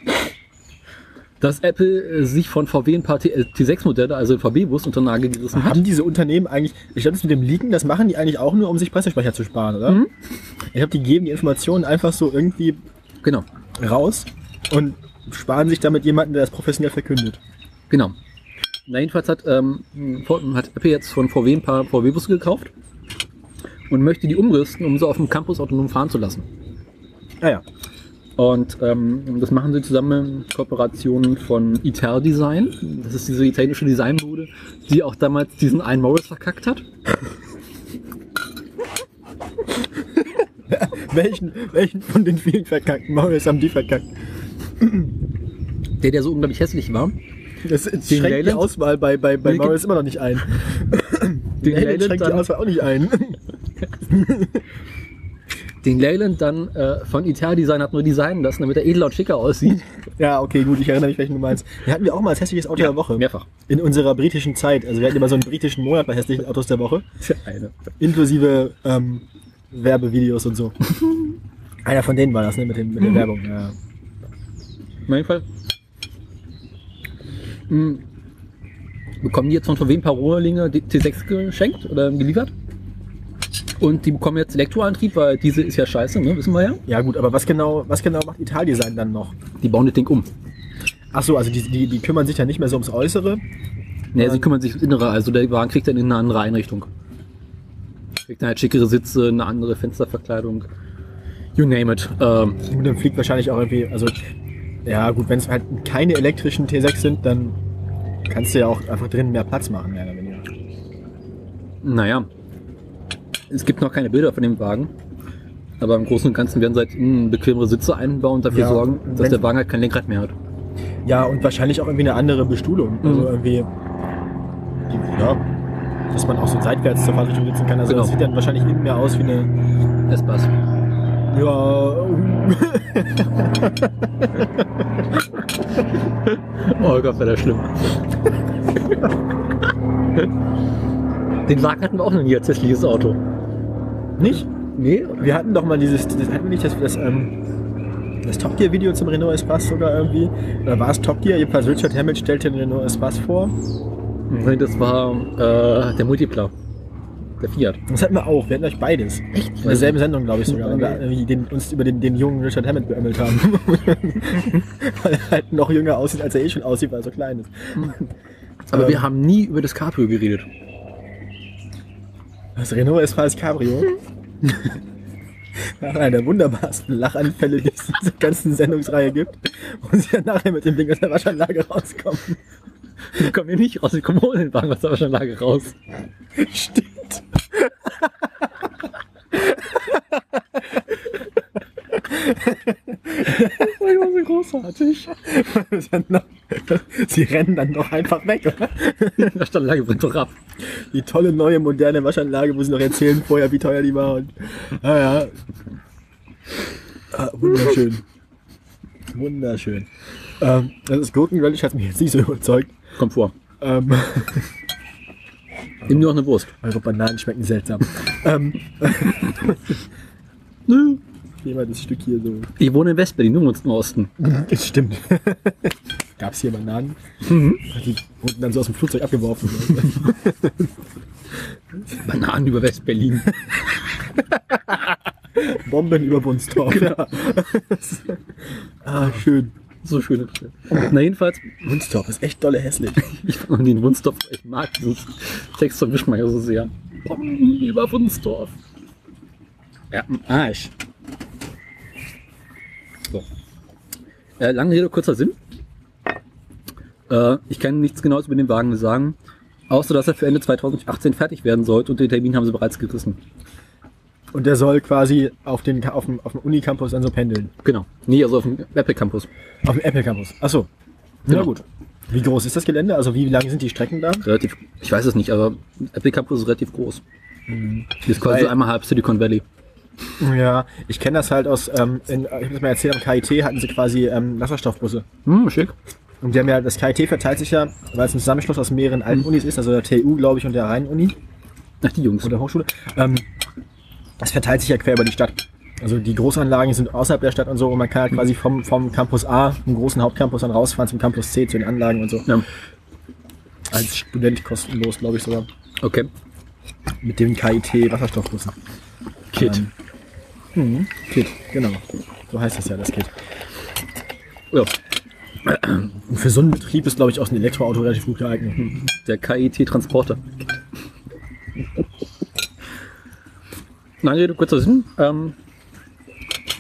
dass Apple äh, sich von VW ein paar T- äh, T6-Modelle, also VW-Bus, unter Nagel gerissen hat. Haben diese Unternehmen eigentlich, ich glaube, das mit dem Leaken, das machen die eigentlich auch nur, um sich Pressesprecher zu sparen, oder? Mhm. Ich glaube, die geben die Informationen einfach so irgendwie Genau, raus und sparen sich damit jemanden, der das professionell verkündet. genau. Na, jedenfalls hat, ähm, hat Apple jetzt von VW ein paar VW-Busse gekauft und möchte die umrüsten, um sie auf dem Campus autonom fahren zu lassen. Ah ja. Und ähm, das machen sie zusammen in Kooperation von Ital Design. Das ist diese italienische Designbude, die auch damals diesen einen Morris verkackt hat. Welchen, welchen von den vielen verkackten Maulers haben die verkackt? Der, der so unglaublich hässlich war. Das schränkt die Leyland? Auswahl bei, bei, bei Maulers immer noch nicht ein. Den Leyland Leyland schränkt die Auswahl auch nicht ein. den Leyland dann äh, von Ital Design hat nur designen lassen, damit er edler und schicker aussieht. ja, okay, gut, ich erinnere mich, welchen du meinst. Den hatten wir auch mal als hässliches Auto der Woche. Mehrfach. In unserer britischen Zeit. Also wir hatten immer so einen britischen Monat bei hässlichen Autos der Woche. Eine. Inklusive ähm, Werbevideos und so. Einer von denen war das, ne? Mit, dem, mit der Werbung. Ja. Mein Fall. Hm. Bekommen die jetzt von VW ein paar Rohlinge T6 geschenkt oder geliefert? Und die bekommen jetzt Elektroantrieb, weil diese ist ja scheiße, ne? wissen wir ja. ja gut, aber was genau, was genau macht Italdesign dann noch? Die bauen das Ding um. Ach so, also die, die, die kümmern sich dann nicht mehr so ums Äußere. Ne, sie kümmern sich ums Innere, also der Wagen kriegt dann in eine andere Einrichtung. Kriegt dann halt schickere Sitze, eine andere Fensterverkleidung. You name it. Ähm, Und dann fliegt wahrscheinlich auch irgendwie, also ja gut, wenn es halt keine elektrischen T6 sind, dann kannst du ja auch einfach drinnen mehr Platz machen, mehr oder weniger. naja. Es gibt noch keine Bilder von dem Wagen. Aber im Großen und Ganzen werden sie halt innen bequemere Sitze einbauen und dafür Ja, sorgen, dass der Wagen halt kein Lenkrad mehr hat. Ja, und wahrscheinlich auch irgendwie eine andere Bestuhlung. Also Mhm. irgendwie, ja, dass man auch so seitwärts zur Fahrtrichtung sitzen kann. Also Genau. das sieht dann wahrscheinlich innen mehr aus wie eine, S-Bass. ja, Oh Gott, wäre das schlimm. Den Wagen hatten wir auch noch nie als hässliches Auto. Nicht? Nee? Wir hatten doch mal dieses, das hatten wir nicht das, das, ähm, das Top Gear Video zum Renault Espace sogar irgendwie. Oder war es Top Gear? Jedenfalls Richard Hammett stellte den Renault Espace vor. Nee, das war äh, der Multipler. Der Fiat. Das hatten wir auch. Wir hatten euch beides. Echt? In derselben Sendung, glaube ich sogar, weil wir den, uns über den, den jungen Richard Hammett beömmelt haben. weil er halt noch jünger aussieht, als er eh schon aussieht, weil er so klein ist. Aber Ähm. wir haben nie über das Cabrio geredet. Das Renault Espace Cabrio. Nach einer der wunderbarsten Lachanfälle, die es in dieser ganzen Sendungsreihe gibt. Und sie dann nachher mit dem Ding aus der Waschanlage rauskommen. Wir kommen hier nicht raus, wir kommen ohne den Wagen aus der Waschanlage raus. Stimmt. Das war so großartig. Sie rennen dann doch einfach weg, oder? Die Waschanlage brennt doch ab. Die tolle neue moderne Waschanlage, wo sie noch erzählen vorher, wie teuer die war. Und, ah ja. Ah, wunderschön. Wunderschön. Ähm, das Gurken Relish hat mich jetzt nicht so überzeugt. Kommt vor. Ähm, Nimm dir auch eine Wurst. eure Bananen schmecken seltsam. ähm, Nö. Hier mal das Stück hier so. Ich wohne in Westberlin, du wohnst im Osten. Das stimmt. Gab es hier Bananen? Die wurden dann so aus dem Flugzeug abgeworfen. Bananen über Westberlin. Bomben über Wunstorf. Ja. ah, schön. So schöne Brille. Na jedenfalls, Wunstorf ist echt dolle hässlich. ich fand den Wunstorf, ich mag diesen Text von Wischmeier so sehr. Bomben über Wunstorf. Ja, Arsch. Äh, lange Rede, kurzer Sinn. Äh, ich kann nichts Genaues über den Wagen sagen, außer dass er für Ende 2018 fertig werden sollte und den Termin haben sie bereits gerissen. Und der soll quasi auf, den, auf dem, auf dem Unicampus dann so pendeln. Genau. Nee, also auf dem Apple Campus. Auf dem Apple Campus. Achso. Ja Genau. gut. Wie groß ist das Gelände? Also wie lang sind die Strecken da? Relativ, ich weiß es nicht, aber Apple Campus ist relativ groß. Die ist quasi Weil- einmal halb Silicon Valley. Ja, ich kenne das halt aus, ähm, in, ich habe das mal erzählt, am KIT hatten sie quasi ähm, Wasserstoffbusse. Hm, schick. Und die haben ja, das KIT verteilt sich ja, weil es ein Zusammenschluss aus mehreren alten Unis ist, also der TU, glaube ich, und der Rhein-Uni Ach, die Jungs. oder Hochschule. Ähm, das verteilt sich ja quer über die Stadt. Also die Großanlagen sind außerhalb der Stadt und so und man kann halt quasi vom, vom Campus A, vom großen Hauptcampus, dann rausfahren zum Campus C, zu den Anlagen und so. Ja. Als Student kostenlos, glaube ich sogar. Okay. Mit den KIT Wasserstoffbussen. Kit. Ähm, mhm. Kit, genau. So heißt das ja, das Kit. Ja. Für so einen Betrieb ist, glaube ich, auch ein Elektroauto relativ gut geeignet. Der KIT-Transporter. Lange Rede, kurzer Sinn. Ähm,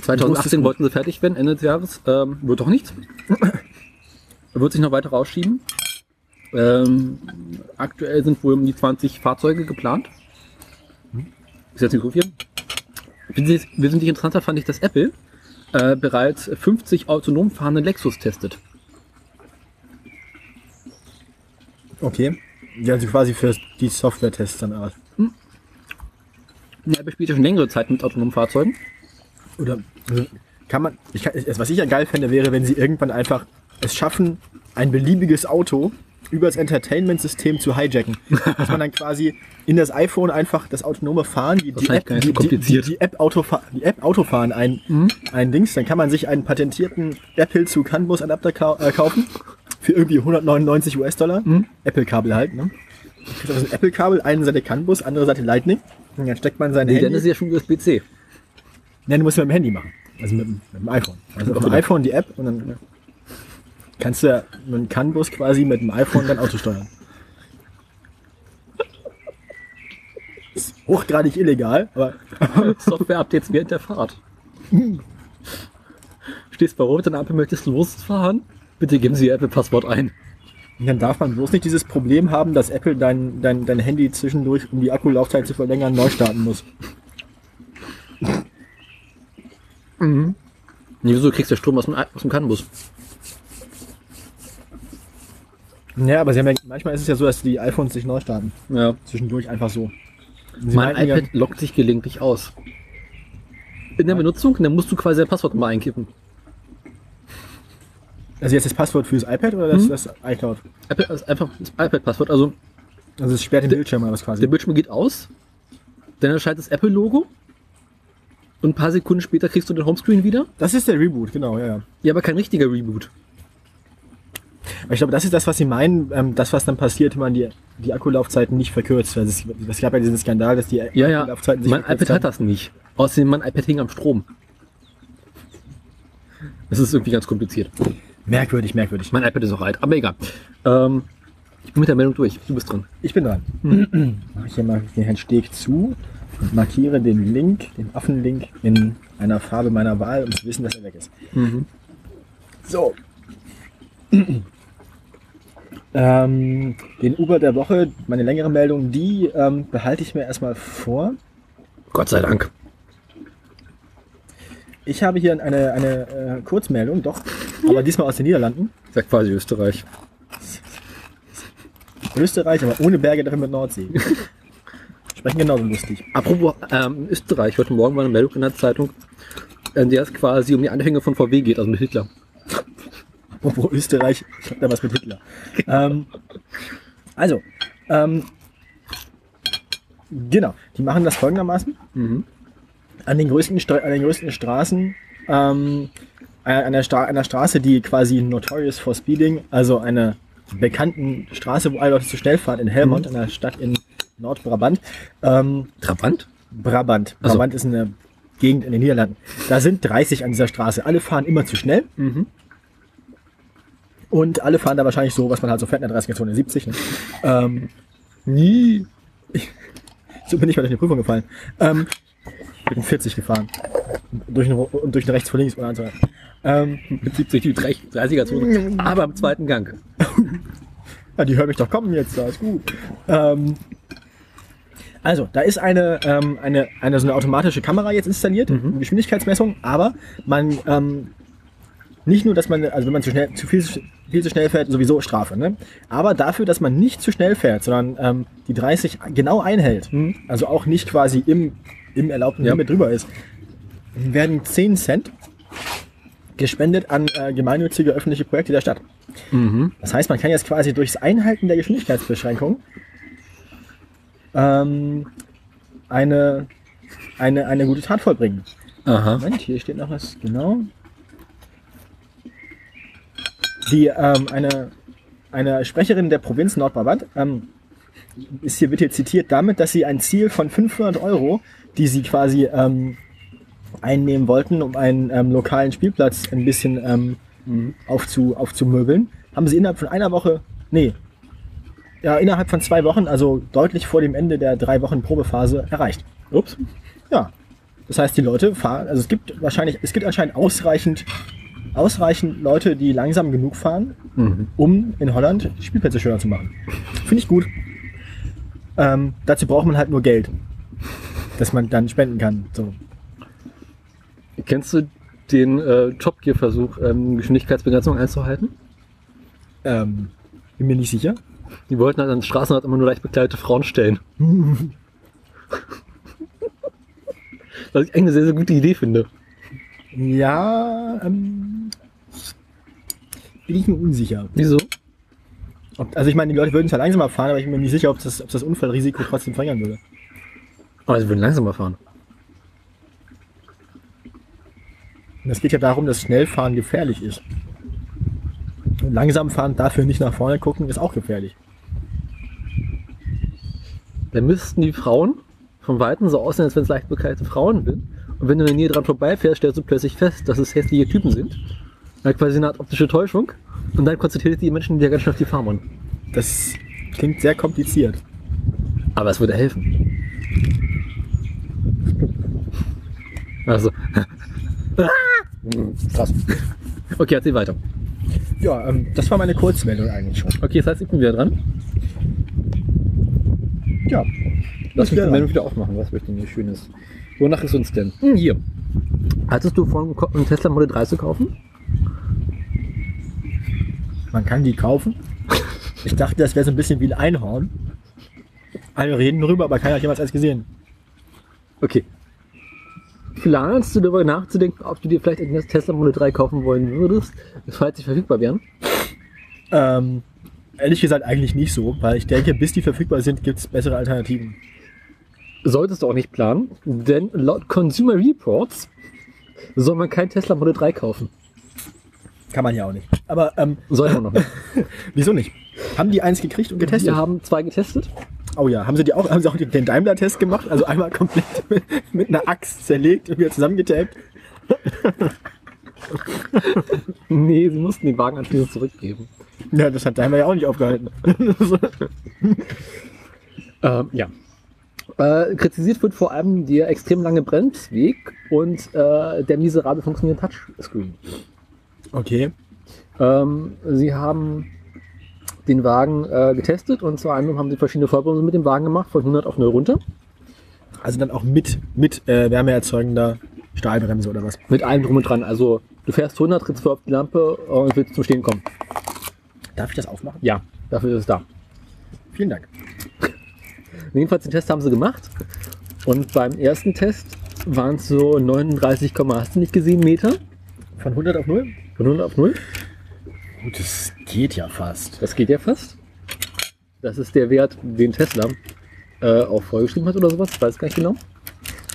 2018 wollten sie fertig werden, Ende des Jahres. Ähm, wird doch nichts. wird sich noch weiter rausschieben. Ähm, aktuell sind wohl um die 20 Fahrzeuge geplant. Ist jetzt nicht so viel. Wesentlich interessanter fand ich, dass Apple äh, bereits 50 autonom fahrende Lexus testet. Okay. Ja, also quasi für die Software-Tests dann aus. Ja, Apple spielt ja schon längere Zeit mit autonomen Fahrzeugen. Oder also, kann man, ich kann, was ich ja geil fände, wäre, wenn sie irgendwann einfach es schaffen, ein beliebiges Auto über das Entertainment-System zu hijacken. Dass man dann quasi in das iPhone einfach das autonome Fahren, die, die App, die, die, die App, Autofa die App Autofahren ein, ein Dings, dann kann man sich einen patentierten Apple zu CAN-Bus-Adapter kau äh, kaufen. Für irgendwie 199 US-Dollar. Apple-Kabel halt, ne? Das ist ein Apple-Kabel, eine Seite CAN-Bus, andere Seite Lightning. Und dann steckt man sein Nee, dann Handy. ist es ja schon USB-C. Nein, du musst mit dem Handy machen. Also mit, dem- mit dem iPhone. Also auf dem iPhone die App und dann kannst du ja mit dem CAN-Bus quasi mit dem iPhone dein Auto steuern. Ist hochgradig illegal, aber Software-Updates während der Fahrt. Stehst bei Rot der Ampel, möchtest losfahren? Bitte geben Sie Ihr Apple-Passwort ein. dann darf man bloß nicht dieses Problem haben, dass Apple dein, dein, dein Handy zwischendurch, um die Akkulaufzeit zu verlängern, neu starten muss. Nee, wieso kriegst du Strom aus dem, aus dem Kannbus? Ja, aber sie haben ja, manchmal ist es ja so, dass die iPhones sich neu starten. Ja. Zwischendurch einfach so. Sie Mein meinten ja- iPad lockt sich gelegentlich aus. In der Benutzung, dann musst du quasi dein Passwort mal einkippen. Also jetzt das Passwort fürs iPad oder das, das iCloud? Apple ist einfach das iPad-Passwort. Also Also es sperrt den Bildschirm oder was quasi. der Bildschirm geht aus, dann erscheint das Apple-Logo und ein paar Sekunden später kriegst du den Homescreen wieder. Das ist der Reboot, genau, ja, ja. Ja, aber kein richtiger Reboot. Aber ich glaube, das ist das, was sie meinen, ähm, das, was dann passiert, wenn man die, die Akkulaufzeiten nicht verkürzt. Also es, es gab ja diesen Skandal, dass die Ja, ja. Akkulaufzeiten sich Mein iPad hat haben. das nicht. Außerdem, mein iPad hing am Strom. Das ist irgendwie ganz kompliziert. Merkwürdig, merkwürdig. Mein iPad ist auch alt, aber egal. Ähm, ich bin mit der Meldung durch. Du bist dran. Ich bin dran. Mache ich hier mal den Herrn Steg zu und markiere den Link, den Affenlink in einer Farbe meiner Wahl, um zu wissen, dass er weg ist. So. ähm, den Uber der Woche, meine längere Meldung, die ähm, behalte ich mir erstmal vor. Gott sei Dank. Ich habe hier eine, eine äh, Kurzmeldung, doch, aber diesmal aus den Niederlanden. Ich sag quasi Österreich. Österreich, aber ohne Berge, dafür mit Nordsee. Sprechen genauso lustig. Apropos ähm, Österreich, heute Morgen war eine Meldung in der Zeitung, in der es quasi um die Anhänge von VW geht, also mit Hitler. Apropos Österreich, ich habe da was mit Hitler. ähm, also, ähm, genau, die machen das folgendermaßen. An, den größten Stra an den größten Straßen, ähm, äh, an der, Stra einer Straße, die quasi notorious for speeding, also eine bekannten Straße, wo alle Leute zu schnell fahren, in Helmond, einer Stadt in Nordbrabant. Ähm, Trabant? Brabant. Ach so. Brabant ist eine Gegend in den Niederlanden. Da sind 30 an dieser Straße. Alle fahren immer zu schnell. Und alle fahren da wahrscheinlich so, was man halt so fährt in der 30er-Zone, 70. Ne? Ähm, nie. So bin ich mal durch eine Prüfung gefallen. Ähm, ich bin 40 gefahren. Durch eine, durch eine rechts vor links und so. Ähm, Mit 70 die 30er Zone, aber im zweiten Gang. Ja, die hören mich doch kommen jetzt, da ist gut. Ähm, also, da ist eine, ähm, eine, eine so eine automatische Kamera jetzt installiert, Geschwindigkeitsmessung, aber man ähm, nicht nur, dass man, also wenn man zu schnell, zu viel, viel zu schnell fährt, sowieso Strafe, ne? Aber dafür, dass man nicht zu schnell fährt, sondern ähm, die 30 genau einhält, also auch nicht quasi im, im erlaubten Ja. Limit drüber ist, werden 10 Cent gespendet an äh, gemeinnützige öffentliche Projekte der Stadt. Das heißt, man kann jetzt quasi durchs Einhalten der Geschwindigkeitsbeschränkung ähm, eine, eine, eine gute Tat vollbringen. Aha. Moment, hier steht noch was, genau. Die, ähm, eine, eine Sprecherin der Provinz Nordbrabant ähm, ist hier bitte zitiert damit, dass sie ein Ziel von 500 Euro, die sie quasi ähm, einnehmen wollten, um einen ähm, lokalen Spielplatz ein bisschen ähm, aufzu, aufzumöbeln, haben sie innerhalb von einer Woche, nee, ja, innerhalb von zwei Wochen, also deutlich vor dem Ende der drei Wochen Probephase, erreicht. Ups. Ja. Das heißt, die Leute fahren, also es gibt wahrscheinlich, es gibt anscheinend ausreichend, ausreichend Leute, die langsam genug fahren, um in Holland die Spielplätze schöner zu machen. Finde ich gut. Ähm, dazu braucht man halt nur Geld, das man dann spenden kann. So. Kennst du den äh, Top Gear Versuch, ähm, Geschwindigkeitsbegrenzung einzuhalten? Ähm, bin mir nicht sicher. Die wollten halt an den Straßenrad immer nur leicht bekleidete Frauen stellen. Was ich eigentlich eine sehr, sehr gute Idee finde. Ja, ähm, bin ich mir unsicher. Wieso? Ob, also ich meine, die Leute würden zwar langsamer fahren, aber ich bin mir nicht sicher, ob das, ob das Unfallrisiko trotzdem verringern würde. Aber sie würden langsamer fahren. Und es geht ja darum, dass Schnellfahren gefährlich ist. Und langsam fahren, dafür nicht nach vorne gucken, ist auch gefährlich. Dann müssten die Frauen vom Weiten so aussehen, als wenn es leicht bekleidete Frauen sind. Und wenn du in der Nähe dran vorbeifährst, stellst du plötzlich fest, dass es hässliche Typen sind. Halt quasi eine Art optische Täuschung. Und dann konzentriert sich die Menschen wieder ganz schön auf die Fahrbahn. Das klingt sehr kompliziert. Aber es würde helfen. Also. Krass. Okay, erzähl weiter. Ja, ähm, das war meine Kurzmeldung eigentlich schon. Okay, das heißt, ich bin wieder dran. Ja. Lass mich die. Meldung wieder aufmachen, was möchte denn hier Schönes. Wonach ist uns denn? Hm, hier. Hattest du vor, einen Tesla Model 3 zu kaufen? Man kann die kaufen. Ich dachte, das wäre so ein bisschen wie ein Einhorn. Alle reden drüber, aber keiner hat jemals eins gesehen. Okay. Planst du darüber nachzudenken, ob du dir vielleicht ein Tesla Model 3 kaufen wollen würdest, falls sie verfügbar wären? Ähm, ehrlich gesagt eigentlich nicht so, weil ich denke, bis die verfügbar sind, gibt es bessere Alternativen. Solltest du auch nicht planen, denn laut Consumer Reports soll man kein Tesla Model 3 kaufen. Kann man ja auch nicht. Aber ähm, Soll man noch nicht. wieso nicht? Haben die eins gekriegt und getestet? Wir haben zwei getestet. Oh ja, haben sie die auch, haben sie auch den Daimler-Test gemacht? Also einmal komplett mit, mit einer Axt zerlegt und wieder zusammengetaped? Nee, sie mussten den Wagen anschließend zurückgeben. Ja, das hat Daimler ja auch nicht aufgehalten. Ähm, ja. Äh, kritisiert wird vor allem der extrem lange Bremsweg und äh, der miserable funktionierende Touchscreen. Okay. Ähm, sie haben den Wagen äh, getestet und zwar anderem haben sie verschiedene Vollbremsen mit dem Wagen gemacht, von 100 auf 0 runter. Also dann auch mit, mit äh, wärmeerzeugender Stahlbremse oder was? Mit allem drum und dran. Also du fährst 100, trittst vor auf die Lampe und willst zum Stehen kommen. Darf ich das aufmachen? Ja, dafür ist es da. Vielen Dank. Jedenfalls den Test haben sie gemacht und beim ersten Test waren es so 39, hast du nicht gesehen, Meter Von 100 auf 0? von 100 auf 0. Gut, das geht ja fast. Das geht ja fast. Das ist der Wert, den Tesla äh, auch vorgeschrieben hat oder sowas. Ich weiß gar nicht genau.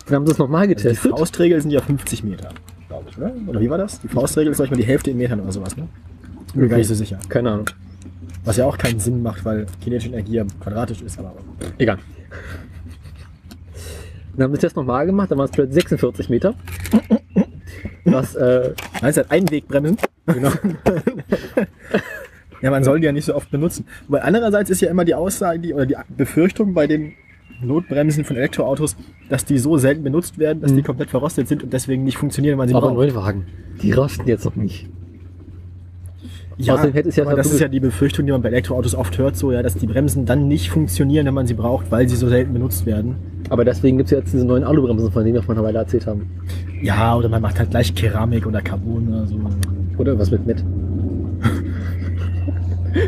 Dann haben sie es nochmal Die getestet. Faustregel sind ja 50 Meter, glaube ich, oder? Oder wie war das? Die Faustregel ist manchmal die Hälfte in Metern oder sowas, ne? Bin mir gar nicht so sicher. Keine Ahnung. Was ja auch keinen Sinn macht, weil kinetische Energie ja quadratisch ist, aber Egal. Dann haben sie den Test nochmal gemacht, dann waren es plötzlich 46 Meter. Was, äh, es hat Einwegbremsen. genau. Ja, man soll die ja nicht so oft benutzen. Aber andererseits ist ja immer die Aussage die, oder die Befürchtung bei den Notbremsen von Elektroautos, dass die so selten benutzt werden, dass die komplett verrostet sind und deswegen nicht funktionieren, wenn man sie Aber braucht. Neuwagen, die rosten jetzt noch nicht. Ja, Außerdem hätte es ja aber das ist ja die Befürchtung, die man bei Elektroautos oft hört, so ja, dass die Bremsen dann nicht funktionieren, wenn man sie braucht, weil sie so selten benutzt werden. Aber deswegen gibt es jetzt diese neuen Alubremsen, von denen wir vor einer Weile erzählt haben. Ja, oder man macht halt gleich Keramik oder Carbon oder so. Oder was mit mit?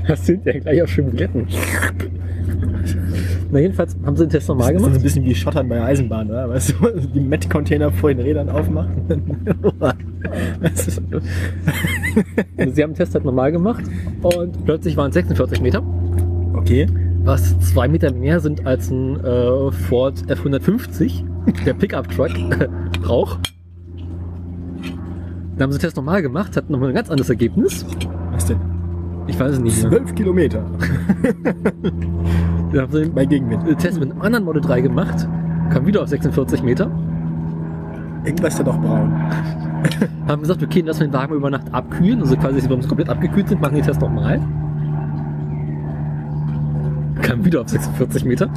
Das sind ja gleich auch schön Buletten. Na jedenfalls haben sie den Test nochmal Das ist gemacht. ein bisschen wie Schottern bei der Eisenbahn, oder? Weißt du, die Met-Container vor den Rädern aufmachen. Ist- Sie haben den Test halt normal gemacht und plötzlich waren es 46 Meter, okay. was zwei Meter mehr sind als ein äh, Ford F150, der Pickup-Truck, braucht. Dann haben sie den Test normal gemacht, hatten nochmal ein ganz anderes Ergebnis. Was denn? Ich weiß es nicht mehr. 12 Kilometer Sie den bei Gegenwind. den Test mit einem anderen Model 3 gemacht, kam wieder auf 46 Meter. Irgendwas ist da doch braun. haben gesagt, okay, lassen wir den Wagen über Nacht abkühlen. Also quasi, wenn wir komplett abgekühlt sind, machen die Test nochmal. Kam wieder auf 46 Meter.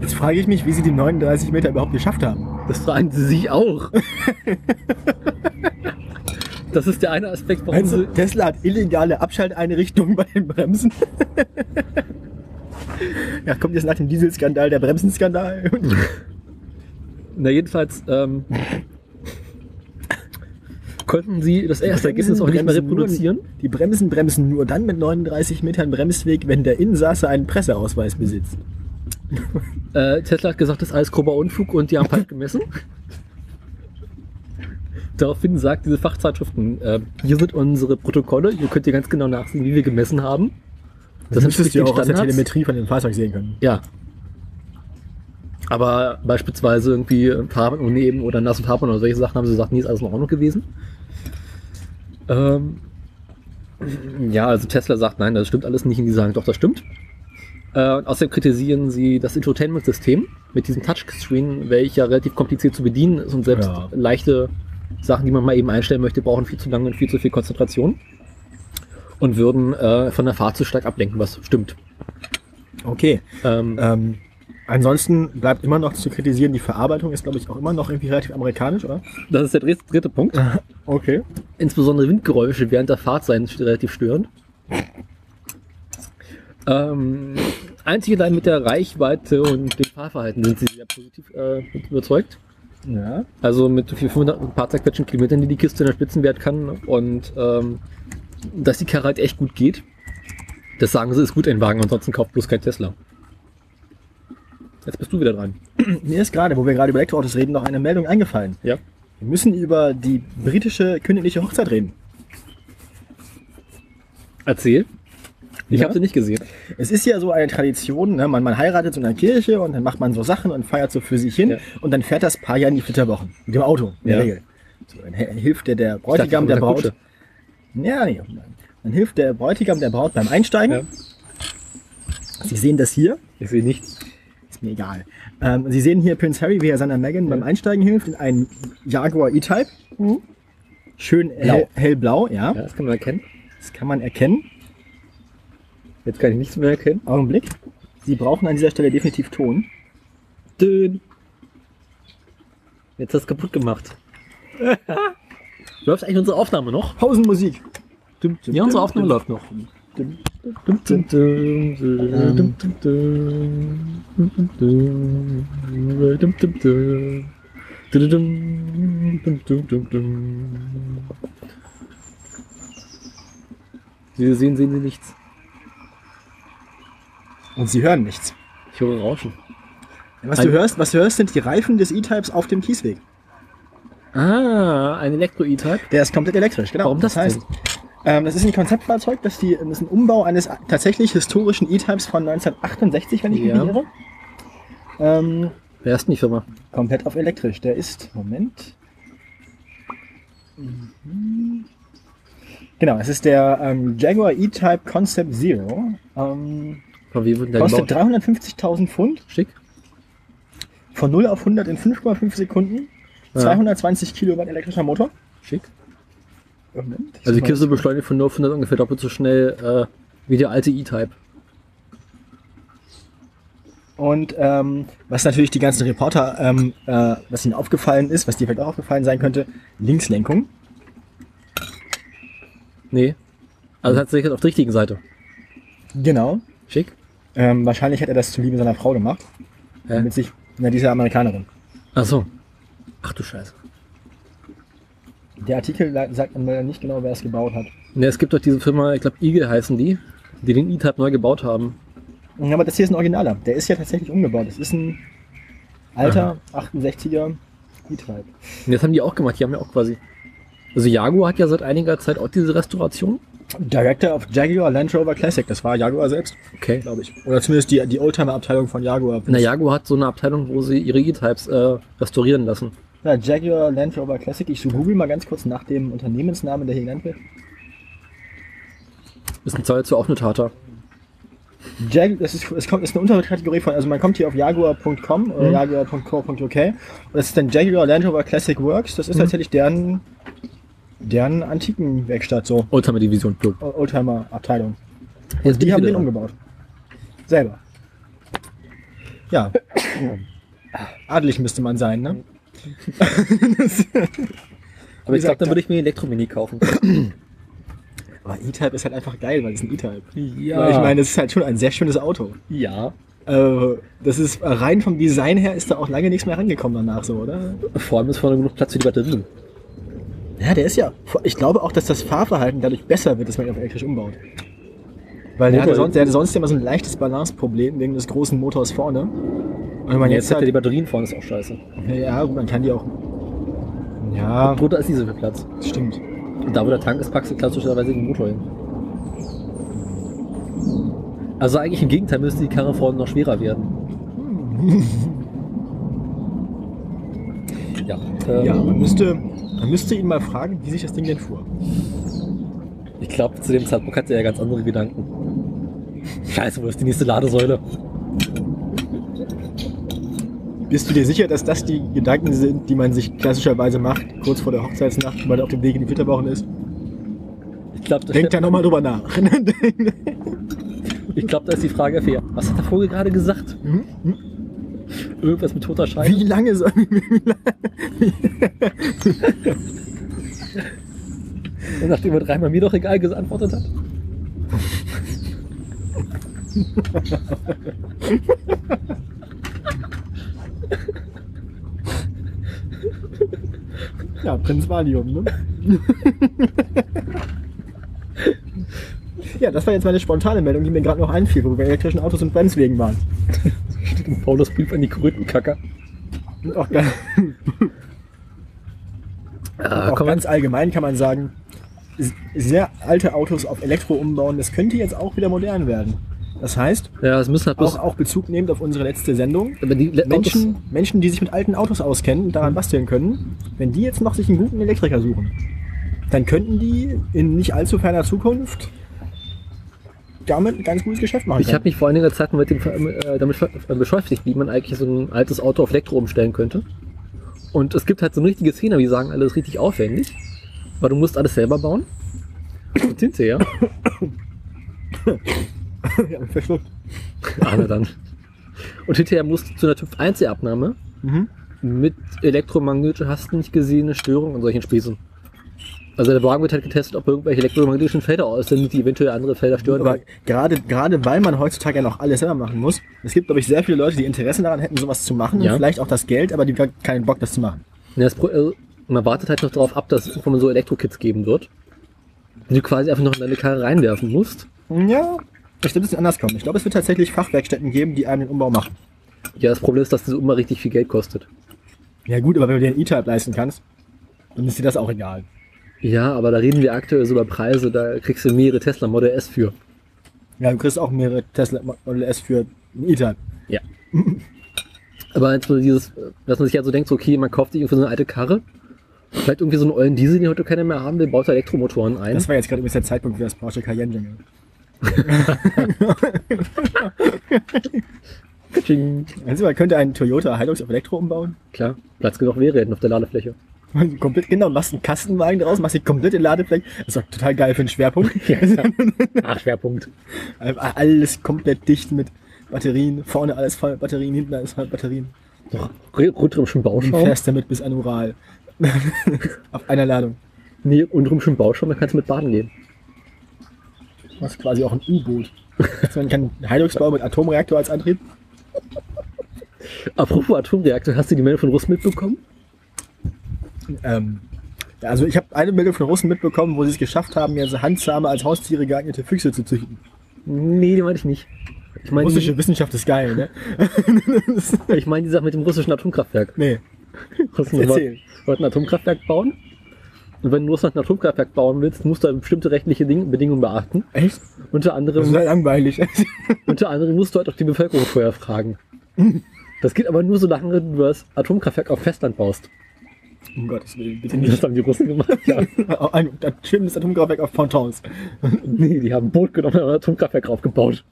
Jetzt frage ich mich, wie sie die 39 Meter überhaupt geschafft haben. Das fragen sie sich auch. das ist der eine Aspekt, warum Meinst du, sie... Tesla hat illegale Abschalteinrichtungen bei den Bremsen? ja, kommt jetzt nach dem Dieselskandal der Bremsenskandal. Na jedenfalls ähm, konnten sie das erste Ergebnis auch nicht mehr bremsen nur- reproduzieren. Die Bremsen bremsen nur dann mit 39 Metern Bremsweg, wenn der Insasse einen Presseausweis besitzt. Äh, Tesla hat gesagt, das ist alles grober Unfug und die haben falsch gemessen. Daraufhin sagt diese Fachzeitschriften, äh, hier sind unsere Protokolle, ihr könnt hier ganz genau nachsehen, wie wir gemessen haben. Das müsstest entspricht du auch aus der. Telemetrie von dem Fahrzeug sehen können. Ja. Aber beispielsweise irgendwie Farben uneben oder nassen Farben oder solche Sachen haben sie gesagt, nee, ist alles in Ordnung gewesen. Ähm, ja, also Tesla sagt, nein, das stimmt alles nicht. Und die sagen, doch, das stimmt. Äh, und außerdem kritisieren sie das Infotainment-System mit diesem Touchscreen, welcher relativ kompliziert zu bedienen ist und selbst Ja. leichte Sachen, die man mal eben einstellen möchte, brauchen viel zu lange und viel zu viel Konzentration. Und würden äh, von der Fahrt zu stark ablenken, was stimmt. Okay. Ähm, Ähm, ansonsten bleibt immer noch zu kritisieren, die Verarbeitung ist, glaube ich, auch immer noch irgendwie relativ amerikanisch, oder? Das ist der dritte, dritte Punkt. Okay. Insbesondere Windgeräusche während der Fahrt seien relativ störend. Ähm, einzig allein mit der Reichweite und dem Fahrverhalten sind sie sehr positiv äh, überzeugt. Ja. Also mit 500 ein paar zerquetschen Kilometern, die die Kiste in der Spitzenwert kann und ähm, dass die Karre halt echt gut geht. Das sagen sie, ist gut ein Wagen, ansonsten kauft bloß kein Tesla. Jetzt bist du wieder dran. Mir ist gerade, wo wir gerade über Elektroautos reden, noch eine Meldung eingefallen. Ja. Wir müssen über die britische königliche Hochzeit reden. Erzähl. Ich Ja? habe sie nicht gesehen. Es ist ja so eine Tradition, ne? man, man heiratet so in einer Kirche und dann macht man so Sachen und feiert so für sich hin Ja. und dann fährt das Paar ja in die Flitterwochen. Mit dem Auto, in der Ja. Regel. So, dann hilft der, der Bräutigam der der Braut. Ja, nee. Dann hilft der Bräutigam der Braut beim Einsteigen. Ja. Sie sehen das hier. Ich sehe nichts. Ist mir egal. Ähm, Sie sehen hier Prince Harry, wie er seiner Meghan beim Einsteigen hilft, in einen Jaguar E-Type. Schön hell, hellblau, ja. Ja, das kann man erkennen. Das kann man erkennen. Jetzt kann ich nichts mehr erkennen. Augenblick. Sie brauchen an dieser Stelle definitiv Ton. Dünn. Jetzt hast du kaputt gemacht. läuft eigentlich unsere Aufnahme noch? Pausenmusik. Ja, unsere Aufnahme läuft noch. Sie sehen, sehen Sie nichts. Und Sie hören nichts. Ich höre Rauschen. Was Ein- du hörst, was du hörst, sind die Reifen des E-Types auf dem Kiesweg. Ah, ein Elektro-E-Type. Der ist komplett elektrisch, genau. Warum das heißt, ähm, das ist ein Konzeptfahrzeug, das, die, das ist ein Umbau eines tatsächlich historischen E-Types von 1968, wenn ich mich Ja. nicht irre. Ähm, Wer ist denn die Firma? komplett auf elektrisch. Der ist, Moment. Mhm. Genau, es ist der ähm, Jaguar E-Type Concept Zero. Ähm, Von wie wurde der kostet gebaut? 350.000 Pfund. Schick. Von 0 auf 100 in 5,5 Sekunden. Ja. 220 Kilowatt elektrischer Motor. Schick. Moment, ich Also die Kiste beschleunigt von 0 auf 100 ungefähr doppelt so schnell äh, wie der alte E-Type. Und ähm, was natürlich die ganzen Reporter, ähm, äh, was ihnen aufgefallen ist, was dir vielleicht auch aufgefallen sein könnte, Linkslenkung. Nee. Also tatsächlich auf der richtigen Seite. Genau. Schick. Ähm, wahrscheinlich hat er das zuliebe seiner Frau gemacht. Hä? Damit sich, na, diese Amerikanerin. Ach so. Ach du Scheiße. Der Artikel sagt leider nicht genau, wer es gebaut hat. Ne, es gibt doch diese Firma, ich glaube Eagle heißen die, die den E-Type neu gebaut haben. Ja, Aber das hier ist ein Originaler. Der ist ja tatsächlich umgebaut. Das ist ein alter 68er E-Type. Und das haben die auch gemacht, die haben ja auch quasi. Also Jaguar hat ja seit einiger Zeit auch diese Restauration. Director of Jaguar Land Rover Classic. Das war Jaguar selbst, Okay. glaube ich. Oder zumindest die, die Oldtimer-Abteilung von Jaguar. Na, Jaguar hat so eine Abteilung, wo sie ihre E-Types äh, restaurieren lassen. Ja, Jaguar Land Rover Classic. Ich google mal ganz kurz nach dem Unternehmensnamen, der hier genannt wird. Ist ein Zahl zu auch eine Tata. Jag, das ist, es kommt, ist eine Unterkategorie von, also man kommt hier auf jaguar.com oder jaguar.co.uk und das ist dann Jaguar Land Rover Classic Works. Das ist tatsächlich deren, deren Antikenwerkstatt, so Oldtimer Division. Oldtimer Abteilung. Jetzt Die haben den umgebaut. Selber. Ja. Adelig müsste man sein, ne? Aber ich glaube, dann würde ich mir einen Elektromini kaufen. Aber E-Type ist halt einfach geil, weil es ein E-Type. Ja. Weil ich meine, es ist halt schon ein sehr schönes Auto. ja. Äh, das ist rein vom Design her ist da auch lange nichts mehr rangekommen danach so, oder? Vor allem ist vorne genug Platz für die Batterien. Ja, der ist ja. Ich glaube auch, dass das Fahrverhalten dadurch besser wird, dass man ihn auf elektrisch umbaut. Weil der hatte, sonst, der hatte sonst immer so ein leichtes Balanceproblem wegen des großen Motors vorne. Und wenn man Jetzt, jetzt, hat er die Batterien vorne, ist auch scheiße. ja, gut, man kann die auch. Ja, Drunter ist nicht so viel Platz. stimmt. Und da, wo der Tank ist, packst du klassischerweise den Motor hin. Also eigentlich im Gegenteil müsste die Karre vorne noch schwerer werden. ja. Ähm, Ja, man müsste, man müsste ihn mal fragen, wie sich das Ding denn fuhr. Ich glaube, zu dem Zeitpunkt hatte er ganz andere Gedanken. Scheiße, wo ist die nächste Ladesäule? Bist du dir sicher, dass das die Gedanken sind, die man sich klassischerweise macht, kurz vor der Hochzeitsnacht, wenn man auf dem Weg in die Flitterwochen ist? Ich glaube, da, Denk da nochmal drüber nach. ich glaub, da ist die Frage fair. Was hat der Vogel gerade gesagt? Hm? Hm? Irgendwas mit toter Scheiße? Wie lange soll Nachdem er dreimal mir doch egal geantwortet hat. Ja, Prinz Valium, ne? ja, das war jetzt meine spontane Meldung, die mir gerade noch einfiel, wo wir bei elektrischen Autos und Bremswegen waren. Steht im Paulus Brief an die Krötenkacker. Und auch, ga- Ah, auch ganz allgemein kann man sagen, sehr alte Autos auf Elektro umbauen, das könnte jetzt auch wieder modern werden. Das heißt, ja, halt auch, auch Bezug nehmend auf unsere letzte Sendung, aber die Le- Menschen, Menschen, die sich mit alten Autos auskennen und daran basteln können, wenn die jetzt noch sich einen guten Elektriker suchen, dann könnten die in nicht allzu ferner Zukunft damit ein ganz gutes Geschäft machen. Ich habe mich vor einiger Zeit mit dem, äh, damit äh, beschäftigt, wie man eigentlich so ein altes Auto auf Elektro umstellen könnte. Und es gibt halt so eine richtige Szene, wie sagen, alles richtig aufwendig. Weil du musst alles selber bauen. Und hinterher, ja, verschluckt. na dann. Und hinterher musst du zu einer TÜV Einzelabnahme Mhm. mit elektromagnetisch hast du nicht gesehene Störungen und solchen Späßen. Also der Wagen wird halt getestet, ob irgendwelche elektromagnetischen Felder aussendet, die eventuell andere Felder stören. Aber gerade, gerade weil man heutzutage ja noch alles selber machen muss, es gibt, glaube ich, sehr viele Leute, die Interesse daran hätten, sowas zu machen Ja. und vielleicht auch das Geld, aber die gar keinen Bock, das zu machen. Ja, das also, man wartet halt noch darauf ab, dass es irgendwann so Elektrokits geben wird, die du quasi einfach noch in deine Karre reinwerfen musst. Ja, ich glaube, es wird anders kommen. Ich glaube, es wird tatsächlich Fachwerkstätten geben, die einem den Umbau machen. Ja, das Problem ist, dass das immer richtig viel Geld kostet. Ja gut, aber wenn du dir einen E-Type leisten kannst, dann ist dir das auch egal. Ja, aber da reden wir aktuell so über Preise, da kriegst du mehrere Tesla Model S für. Ja, du kriegst auch mehrere Tesla Model S für einen E-Type. Ja. Aber jetzt so dieses, dass man sich ja so denkt, so, okay, man kauft sich irgendwie so eine alte Karre, vielleicht irgendwie so einen ollen Diesel, den heute keiner mehr haben will, baut da Elektromotoren ein. Das war jetzt gerade übrigens der Zeitpunkt für das Porsche Cayenne Jingle. Also man könnte einen Toyota Hilux auf Elektro umbauen. Klar, Platz genug wäre hätten auf der Ladefläche. komplett, genau, machst einen Kastenwagen draus, machst die komplette Ladefläche. Das ist total geil für einen Schwerpunkt. Ach, Schwerpunkt. alles komplett dicht mit Batterien. Vorne alles voll mit Batterien, hinten alles voll mit Batterien. Doch, rundherum Und Bauschaum. fährst damit bis an Ural. auf einer Ladung. Nee, rundherum schon Bauschaum, dann kannst du mit baden gehen. Das ist quasi auch ein U-Boot. Man kann bauen mit Atomreaktor als Antrieb. Apropos Atomreaktor, hast du die Meldung von Russ mitbekommen? Ähm, ja, also ich habe eine Meldung von Russen mitbekommen, wo sie es geschafft haben, mir so Handzahme als Haustiere geeignete Füchse zu züchten. Nee, die meine ich nicht. Ich meine Russische die, Wissenschaft ist geil, ne? ich mein die Sache mit dem russischen Atomkraftwerk. nee. Russen wollten ein Atomkraftwerk bauen. Und wenn du Russland ein Atomkraftwerk bauen willst, musst du bestimmte rechtliche Ding, Bedingungen beachten. Echt? Unter Das anderem, ist ja langweilig. unter anderem musst du halt auch die Bevölkerung vorher fragen. Das geht aber nur, solange du das Atomkraftwerk auf Festland baust. um Gottes Willen, bitte Das nicht. haben die Russen gemacht, ja. Ein ein schwimmendes Atomkraftwerk auf Pontons. Nee, die haben ein Boot genommen und ein Atomkraftwerk aufgebaut.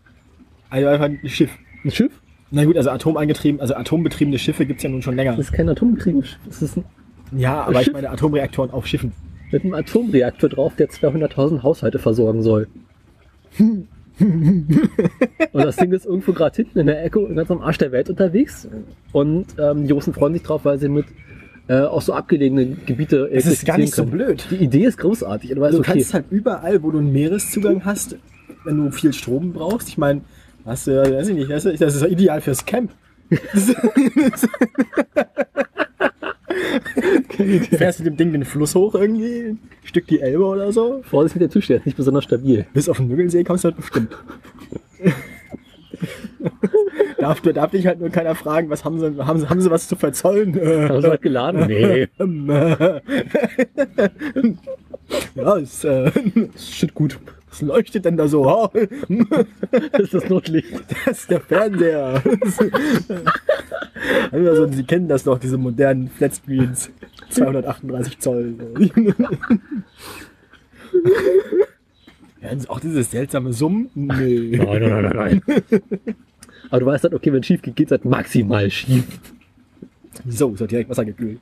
Also einfach ein Schiff. Ein Schiff? Na gut, also atomangetrieben, also atombetriebene Schiffe gibt's ja nun schon länger. Das ist kein atombetriebenes Schiff. Das ist ein, Ja, aber ich meine Atomreaktoren auf Schiffen. mit einem Atomreaktor drauf, der 200.000 Haushalte versorgen soll. Und das Ding ist irgendwo gerade hinten in der Ecke, ganz am Arsch der Welt unterwegs. Und ähm, die Russen freuen sich drauf, weil sie mit äh, auch so abgelegene Gebiete Das ist gar nicht so elektrifizieren blöd. können. Die Idee ist großartig. Du okay, kannst halt überall, wo du einen Meereszugang hast, wenn du viel Strom brauchst. Ich meine, hast du, weiß ich nicht, das ist, das ist ideal fürs Camp. Fährst du dem Ding den Fluss hoch irgendwie, ein Stück die Elbe oder so. Vorsicht mit dem Tisch, der ist nicht besonders stabil. Bis auf den Müggelsee kommst du halt bestimmt. darf, darf dich halt nur keiner fragen, was haben sie, haben sie, haben sie was zu verzollen? Haben sie was geladen? Nee. Ja, ist, äh, ist gut. Was leuchtet denn da so? Oh, Das ist das Notlicht. das ist der Fernseher. also, Sie kennen das doch, diese modernen Flatscreens. 238 Zoll. Hören Sie auch dieses seltsame Summen? Nee. Nein, nein, nein, nein, nein. Aber du weißt halt, okay, wenn es schief geht, geht es halt maximal schief. So, ist doch direkt wassergekühlt.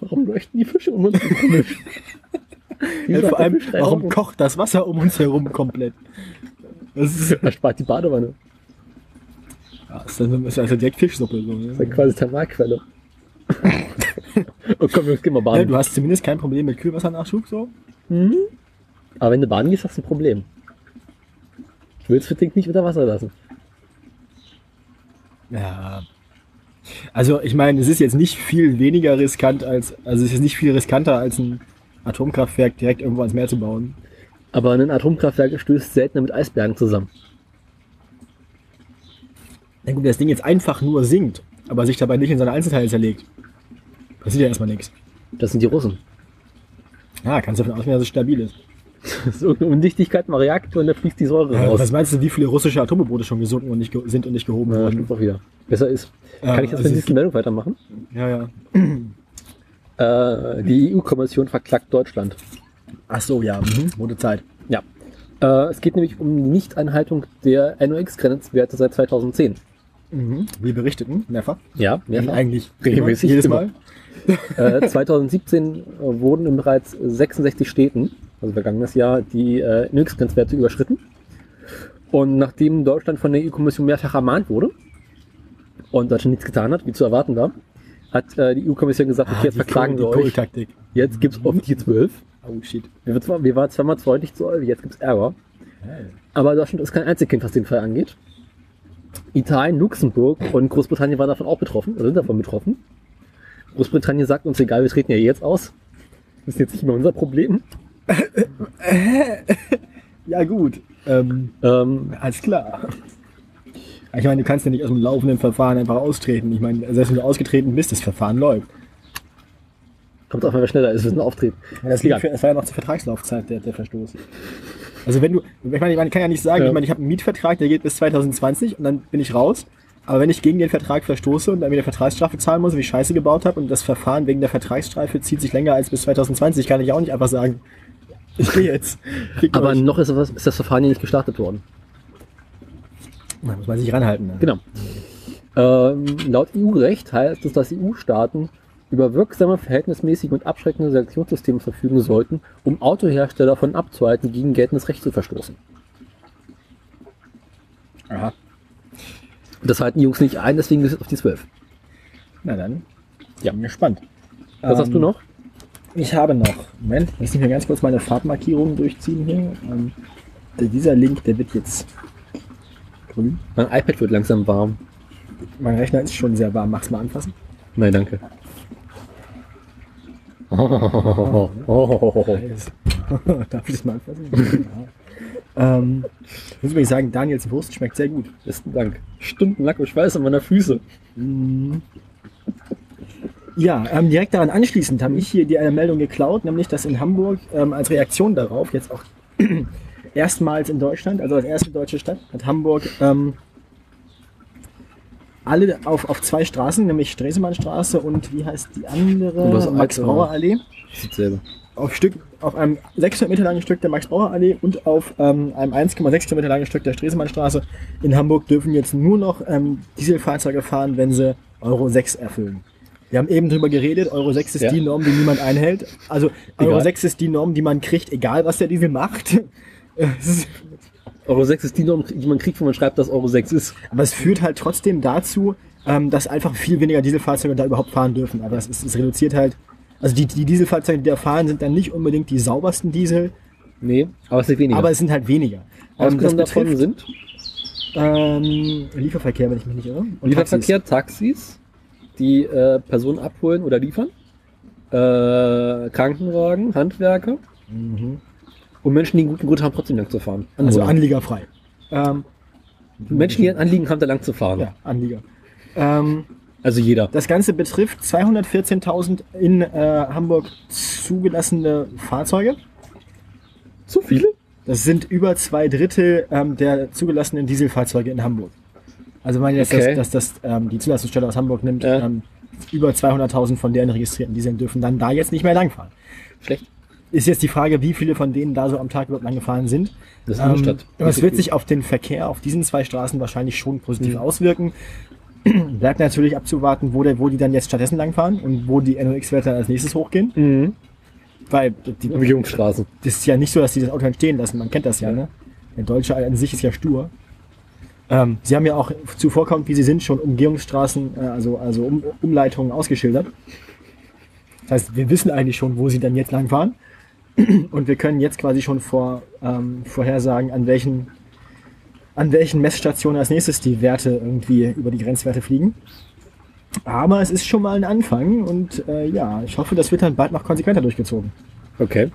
Warum leuchten die Fische um uns komisch? Ja, sind vor allem, warum rum. kocht das Wasser um uns herum komplett? Das ist, Er spart die Badewanne. ja, ist, dann, ist also direkt Fischsuppe. So, Das ist ne? ja quasi Thermalquelle. oh komm, Jungs, geh mal ja, baden. du hast zumindest kein Problem mit Kühlwassernachschub. So. Aber wenn du baden gehst, hast du ein Problem. Ich will das Ding nicht unter Wasser lassen. Ja. Also ich meine, es ist jetzt nicht viel weniger riskant als, also es ist nicht viel riskanter als ein Atomkraftwerk direkt irgendwo ans Meer zu bauen. Aber ein Atomkraftwerk stößt seltener mit Eisbergen zusammen. Na gut, wenn das Ding jetzt einfach nur sinkt, aber sich dabei nicht in seine Einzelteile zerlegt, passiert ja erstmal nichts. Das sind die Russen. Ja, kannst du davon ausgehen, dass es stabil ist. Das ist irgendeine Undichtigkeit im Reaktor und da fließt die Säure raus. was meinst du, wie viele russische Atomboote schon gesunken und nicht ge sind und nicht gehoben Ja, wurden? stimmt auch wieder. Besser ist. Ja, Kann ich das also mit es- dieser Meldung weitermachen? Ja, ja. Äh, die EU-Kommission verklagt Deutschland. Ach so, ja. Mhm. Wurde Zeit. Ja. Äh, es geht nämlich um die Nichteinhaltung der NOx-Grenzwerte seit 2010. Mhm. Wie berichteten, mehrfach. Ja, mehrfach. Eigentlich Regelmäßig, jedes. Mal. Äh, 2017 äh, wurden in bereits 66 Städten, also vergangenes Jahr, die äh, NOx-Grenzwerte überschritten. Und nachdem Deutschland von der EU-Kommission mehrfach ermahnt wurde und Deutschland nichts getan hat, wie zu erwarten war, hat äh, die EU-Kommission gesagt, okay, Ah, jetzt verklagen wir euch. Kohltaktik. Jetzt gibt's auf die 12. Oh shit. Wir, waren zwar, wir waren zweimal freundlich zu euch, jetzt gibt's Ärger. Aber Deutschland ist kein Einzelkind, was den Fall angeht. Italien, Luxemburg und Großbritannien waren davon auch betroffen, oder sind davon betroffen. Großbritannien sagt uns, egal, wir treten ja jetzt aus. Das ist jetzt nicht mehr unser Problem. Ja gut. Ähm, Ähm, alles klar. Ich meine, du kannst ja nicht aus dem laufenden Verfahren einfach austreten. Ich meine, selbst wenn du ausgetreten bist, das Verfahren läuft. kommt auf, wer schneller ist, wir sind auftreten. Ja, das, liegt für, das war ja noch zur Vertragslaufzeit der, der Verstoß. Also wenn du, ich meine, man kann ja nicht sagen, Ja. ich meine, ich habe einen Mietvertrag, der geht bis 2020 und dann bin ich raus. Aber wenn ich gegen den Vertrag verstoße und dann wieder Vertragsstrafe zahlen muss, wie ich Scheiße gebaut habe und das Verfahren wegen der Vertragsstrafe zieht sich länger als bis 2020, kann ich auch nicht einfach sagen, ich gehe jetzt. Aber euch. noch ist, was, ist das Verfahren hier nicht gestartet worden. Da muss man sich ranhalten. Ne? Genau. Ähm, laut EU-Recht heißt es, dass EU-Staaten über wirksame, verhältnismäßige und abschreckende Sanktionssysteme verfügen sollten, um Autohersteller davon abzuhalten, gegen geltendes Recht zu verstoßen. Aha. Das halten die Jungs nicht ein, deswegen ist es auf die 12. Na dann, Ja. bin gespannt. Was hast Ähm, du noch? Ich habe noch, Moment, lass mich mir ganz kurz meine Farbmarkierungen durchziehen hier. Ähm, dieser Link, der wird jetzt grün. Mein iPad wird langsam warm. Mein Rechner ist schon sehr warm. Mach's mal anfassen. Nein, danke. Oh, Darf ich das mal anfassen? ja. ähm, ich muss übrigens sagen, Daniels Wurst schmeckt sehr gut. Besten Dank. Stundenlang und Schweiß an meiner Füße. Ja, ähm, direkt daran anschließend habe ich hier die eine Meldung geklaut, nämlich dass in Hamburg ähm, als Reaktion darauf jetzt auch erstmals in Deutschland, also als erste deutsche Stadt, hat Hamburg ähm, alle auf, auf zwei Straßen, nämlich Stresemannstraße und wie heißt die andere? Max-Brauer-Allee. Auf, Stück, auf einem 600 Meter langen Stück der Max-Brauer-Allee und auf ähm, einem 1,6 Kilometer langen Stück der Stresemannstraße in Hamburg dürfen jetzt nur noch ähm, Dieselfahrzeuge fahren, wenn sie Euro 6 erfüllen. Wir haben eben drüber geredet, Euro 6 ist Ja. die Norm, die niemand einhält. Also Euro Egal. 6 ist die Norm, die man kriegt, egal was der Diesel macht. Euro 6 ist die Norm, die man kriegt, wo man schreibt, dass Euro 6 ist. Aber es führt halt trotzdem dazu, ähm, dass einfach viel weniger Dieselfahrzeuge da überhaupt fahren dürfen. Aber es, ist, es reduziert halt, also die, die Dieselfahrzeuge, die da fahren, sind dann nicht unbedingt die saubersten Diesel, Nee, aber es sind weniger. aber es sind halt weniger. Ähm, Ausgenommen das davon betrifft sind ähm, Lieferverkehr, wenn ich mich nicht irre. Und Lieferverkehr, Taxis, die äh, Personen abholen oder liefern, äh, Krankenwagen, Handwerker Mhm. Und Menschen, die einen guten Grund haben, trotzdem lang zu fahren. Also Anwohner. anliegerfrei. Ähm, Menschen, die ein Anliegen haben, da lang zu fahren. ja, Anlieger. Ähm, Also jeder. das Ganze betrifft 214.000 in äh, Hamburg zugelassene Fahrzeuge. Zu viele? Das sind über zwei Drittel ähm, der zugelassenen Dieselfahrzeuge in Hamburg. Also wenn man jetzt Okay. das, dass das, ähm, die Zulassungsstelle aus Hamburg nimmt, ähm, über 200.000 von deren registrierten Dieseln dürfen dann da jetzt nicht mehr langfahren. Schlecht. Ist jetzt die Frage, wie viele von denen da so am Tag überhaupt lang gefahren sind. Das ist eine Ähm, Stadt. aber es wird sich auf den Verkehr auf diesen zwei Straßen wahrscheinlich schon positiv Mhm. auswirken. Bleibt natürlich abzuwarten, wo, der, wo die dann jetzt stattdessen langfahren und wo die NOx-Werte als nächstes hochgehen. Mhm. Weil die, Umgehungsstraßen. das ist ja nicht so, dass sie das Auto dann stehen lassen. Man kennt das ja, ne? Der Deutsche an sich ist ja stur. Ähm, sie haben ja auch zuvorkommt, wie sie sind, schon Umgehungsstraßen, äh, also, also um, Umleitungen ausgeschildert. Das heißt, wir wissen eigentlich schon, wo sie dann jetzt lang fahren. Und wir können jetzt quasi schon vor, ähm, vorhersagen, an welchen, an welchen Messstationen als nächstes die Werte irgendwie über die Grenzwerte fliegen. Aber es ist schon mal ein Anfang und äh, ja, ich hoffe, das wird dann bald noch konsequenter durchgezogen. Okay.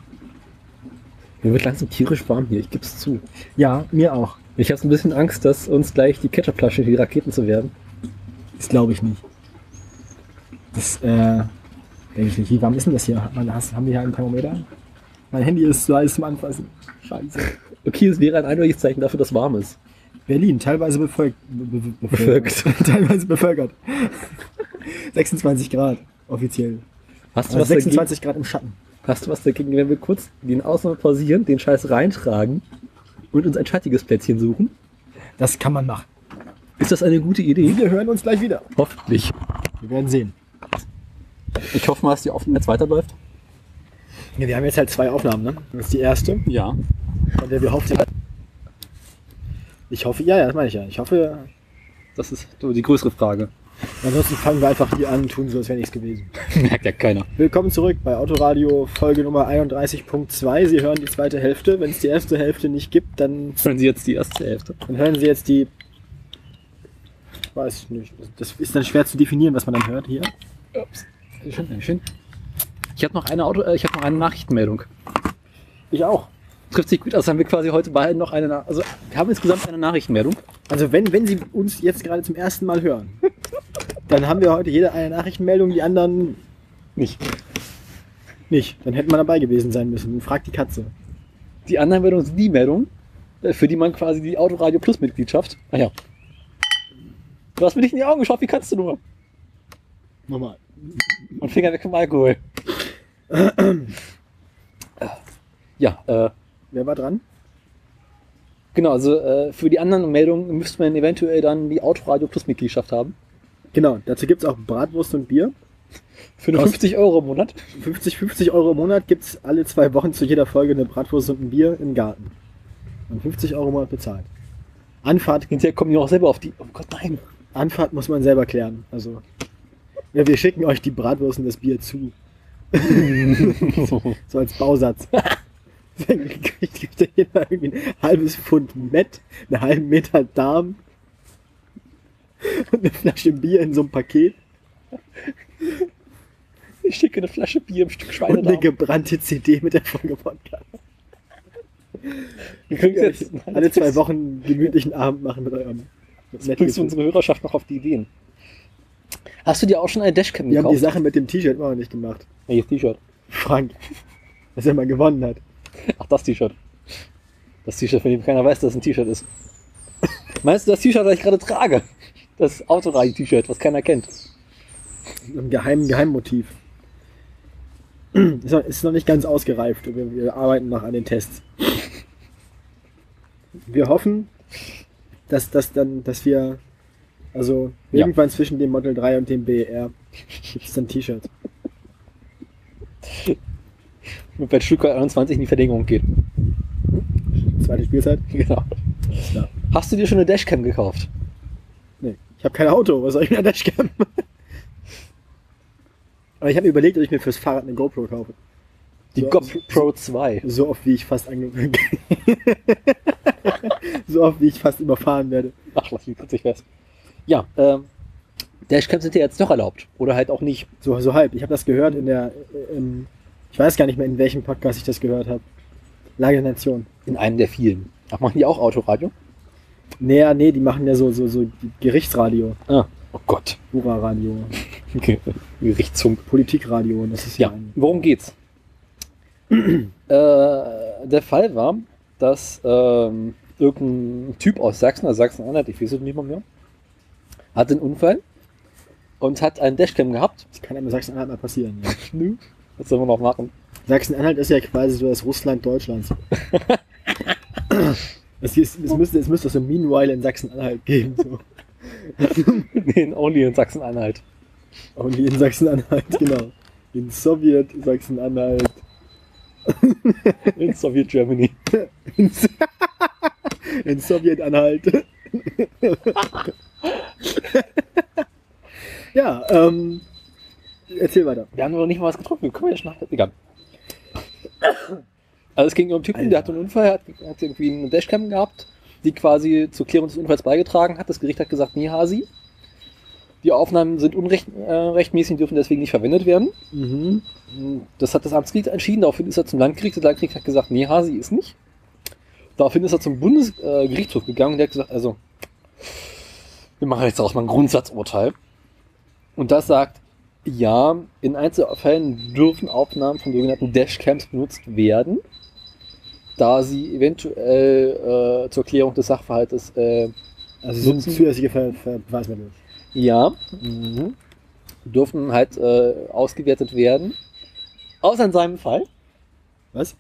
Mir wird langsam tierisch warm hier, ich geb's zu. Ja, mir auch. Ich habe ein bisschen Angst, dass uns gleich die Ketchupflasche die Raketen zu werden. Das glaube ich nicht. Das, äh, denke ich nicht. Wie warm ist denn das hier? Haben wir hier einen Thermometer? Mein Handy ist zu heiß zum Anfassen. Scheiße. Okay, es wäre ein eindeutiges Zeichen dafür, dass warm ist. Berlin, teilweise befolgt, be, be, Bevölkert. teilweise bevölkert. 26 Grad, offiziell. Hast du, Also was dagegen, 26 Grad im Schatten. hast du was dagegen, wenn wir kurz den Ausnahme pausieren, den Scheiß reintragen und uns ein schattiges Plätzchen suchen? Das kann man machen. Ist das eine gute Idee? Wir hören uns gleich wieder. Hoffentlich. Wir werden sehen. Ich hoffe mal, dass die jetzt weiterläuft. Ja, wir haben jetzt halt zwei Aufnahmen, ne? Das ist die erste, Ja. von der wir hoffen. Ich hoffe, ja, ja, das meine ich ja. Ich hoffe, Das ist die größere Frage. ansonsten fangen wir einfach hier an und tun so, als wäre nichts gewesen. Merkt ja keiner. Willkommen zurück bei Autoradio Folge Nummer 31.2. Sie hören die zweite Hälfte. Wenn es die erste Hälfte nicht gibt, dann, Hören Sie jetzt die erste Hälfte. dann hören Sie jetzt die. Ich weiß nicht. Das ist dann schwer zu definieren, was man dann hört hier. Ups. Schön, schön. Ich habe noch eine Auto, äh, ich habe noch eine Nachrichtenmeldung. Ich auch. Trifft sich gut aus, haben wir quasi heute beide noch eine, Na- also wir haben insgesamt eine Nachrichtenmeldung. Also wenn, wenn Sie uns jetzt gerade zum ersten Mal hören, dann haben wir heute jeder eine Nachrichtenmeldung, die anderen Nicht. nicht. Dann hätte man dabei gewesen sein müssen. Fragt die Katze. Die anderen Meldungen sind die Meldung, äh, für die man quasi die Autoradio Plus Mitgliedschaft. Ah ja. Du hast mir nicht in die Augen geschaut, wie kannst du nur? Nochmal. Und Finger weg vom Alkohol. Ja, äh, Wer war dran? genau, also äh, für die anderen Meldungen müsste man eventuell dann die Autoradio Plus Mitgliedschaft haben. Genau, dazu gibt es auch Bratwurst und Bier. Für nur Kost- 50 Euro im Monat. 50, 50 Euro im Monat gibt es alle zwei Wochen zu jeder Folge eine Bratwurst und ein Bier im Garten. Und 50 Euro im Monat bezahlt. Anfahrt, Hinterher kommen die auch selber auf die. Oh Gott, nein. Anfahrt muss man selber klären. Also, ja, wir schicken euch die Bratwurst und das Bier zu. So als Bausatz. Dann kriegt, ihr jeder irgendwie ein halbes Pfund Mett, einen halben Meter Darm und eine Flasche Bier in so einem Paket Ich schicke eine Flasche Bier im Stück und eine gebrannte CD mit der Folge Podcast. Wir können jetzt alle zwei Wochen einen gemütlichen Abend machen mit eurem mit Jetzt bringst du unsere Hörerschaft noch auf die Ideen. Hast du dir auch schon eine Dashcam Wir haben die gekauft? Sache mit dem T-Shirt immer noch nicht gemacht. Welches T-Shirt? Frank, dass er mal gewonnen hat. Ach, das T-Shirt. Das T-Shirt, von dem keiner weiß, dass es ein T-Shirt ist. Meinst du das T-Shirt, das ich gerade trage? Das Autoradio-T-Shirt, was keiner kennt. Ein geheim, Geheimmotiv. Ist noch, ist noch nicht ganz ausgereift. Wir, wir arbeiten noch an den Tests. Wir hoffen, dass, dass, dann, dass wir, also Ja. irgendwann zwischen dem Model 3 und dem BR gibt es dann T-Shirts. Und wenn Stuttgart 21 in die Verlängerung geht. Zweite Spielzeit? Genau. Ja. Hast du dir schon eine Dashcam gekauft? Nee, ich habe kein Auto. Was soll ich mit einer Dashcam? Aber ich habe mir überlegt, ob ich mir fürs Fahrrad eine GoPro kaufe. Die So- GoPro 2. So oft wie ich fast ange So oft wie ich fast überfahren werde. Ach, lass mich kurz nicht fest. Ja, ähm, Dashcams sind ja jetzt doch erlaubt. Oder halt auch nicht. So, so halb. Ich habe das gehört in der, äh, im, ich weiß gar nicht mehr, in welchem Podcast ich das gehört habe. Lage der Nation. In einem der vielen. Ach, machen die auch Autoradio? Nee, nee, die machen ja so, so, so Gerichtsradio, Ah, oh Gott. Jura-Radio, Okay. Gerichtsfunk. Politikradio. Das ist Ja, ja ein, worum geht's? äh, der Fall war, dass ähm, irgendein Typ aus Sachsen, also Sachsen-Anhalt, ich weiß es nicht mal mehr, hatte einen Unfall und hat einen Dashcam gehabt. das kann einem in Sachsen-Anhalt mal passieren. Ja. Nö. Was sollen wir noch machen? Sachsen-Anhalt ist ja quasi so das Russland Deutschlands. es, ist, es, müsste, es müsste so ein Meanwhile in Sachsen-Anhalt geben. So. nee, only in Sachsen-Anhalt. Only in Sachsen-Anhalt, genau. In Sowjet Sachsen-Anhalt. In Sowjet Germany. In, in Sowjet-Anhalt. ja, ähm, erzähl weiter. Wir haben noch nicht mal was getrunken. Wir können ja schon nach. Egal. Also es ging um einen Typen, der hatte einen Unfall, hat, hat irgendwie eine Dashcam gehabt, die quasi zur Klärung des Unfalls beigetragen hat. Das Gericht hat gesagt, nee, Hasi. Die Aufnahmen sind unrechtmäßig äh, und dürfen deswegen nicht verwendet werden. Mhm. Das hat das Amtsgericht entschieden. Daraufhin ist er zum Landgericht. Das Landgericht hat gesagt, nee, Hasi ist nicht. Daraufhin ist er zum Bundesgerichtshof gegangen und der hat gesagt, also, wir machen jetzt daraus mal ein Grundsatzurteil. Und das sagt, ja, in Einzelfällen dürfen Aufnahmen von sogenannten Dashcams benutzt werden, da sie eventuell äh, zur Klärung des Sachverhaltes, äh, Also sind Ver Ver Beweismittel. ja, mhm, dürfen halt äh, ausgewertet werden. Außer in seinem Fall. Was?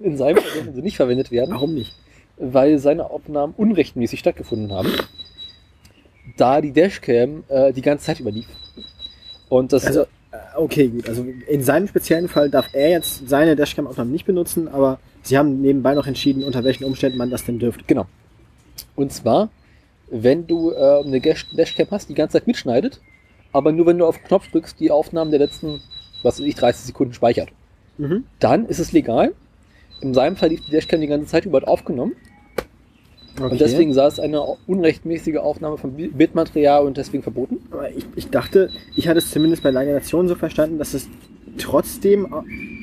In seinem Fall dürfen sie nicht verwendet werden, Warum nicht? weil seine Aufnahmen unrechtmäßig stattgefunden haben. Da die Dashcam äh, die ganze Zeit überlief. Und das Also, äh, okay, gut. Also in seinem speziellen Fall darf er jetzt seine Dashcam-Aufnahmen nicht benutzen, aber sie haben nebenbei noch entschieden, unter welchen Umständen man das denn dürfte. Genau. Und zwar, wenn du äh, eine Dash- Dashcam hast, die die ganze Zeit mitschneidet, aber nur wenn du auf den Knopf drückst, die Aufnahmen der letzten, was weiß ich, 30 Sekunden speichert. Mhm. Dann ist es legal. In seinem Fall lief die Dashcam die ganze Zeit über aufgenommen. Okay. Und deswegen sah es eine unrechtmäßige Aufnahme von Bi- Bildmaterial und deswegen verboten. Aber ich, ich dachte, ich hatte es zumindest bei der Nation so verstanden, dass es trotzdem,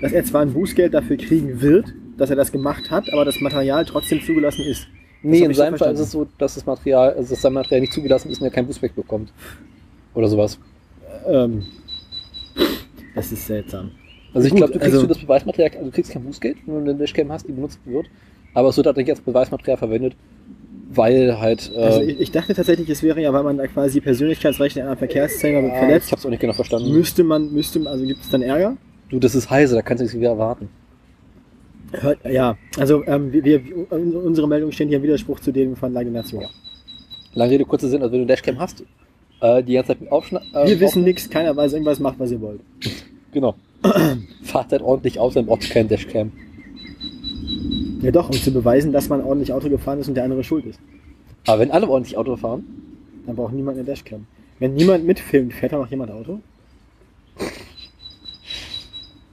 dass er zwar ein Bußgeld dafür kriegen wird, dass er das gemacht hat, aber das Material trotzdem zugelassen ist. Nee, hab in seinem Fall ist es so, dass das Material, also dass sein Material nicht zugelassen ist und er kein Bußgeld bekommt. Oder sowas. Ähm, das ist seltsam. Also ich glaube, du kriegst also- das Beweismaterial, also du kriegst kein Bußgeld, wenn du eine Dashcam hast, die benutzt wird. Aber es wird halt nicht als Beweismaterial verwendet, weil halt. Äh, Also ich, ich dachte tatsächlich, es wäre ja, weil man da quasi Persönlichkeitsrechte in einer Verkehrsszene ja, verletzt, Ich hab's auch nicht genau verstanden. müsste man, müsste, also gibt es dann Ärger? Du, das ist heise, da kannst du nichts wieder erwarten. Ja, also ähm, wir, unsere Meldung steht hier im Widerspruch zu dem von Lage Nation. Ja. Lange Rede, kurzer Sinn, also wenn du Dashcam hast, äh, die ganze Zeit mit aufschneiden. Äh, Wir wissen nichts, keiner weiß irgendwas, macht was ihr wollt. Genau. Fahrt halt ordentlich aus, dann braucht keinen Dashcam. Ja doch, um zu beweisen, dass man ordentlich Auto gefahren ist und der andere schuld ist. Aber wenn alle ordentlich Auto fahren, Dann braucht niemand eine Dashcam. Wenn niemand mitfilmt, fährt da noch jemand Auto?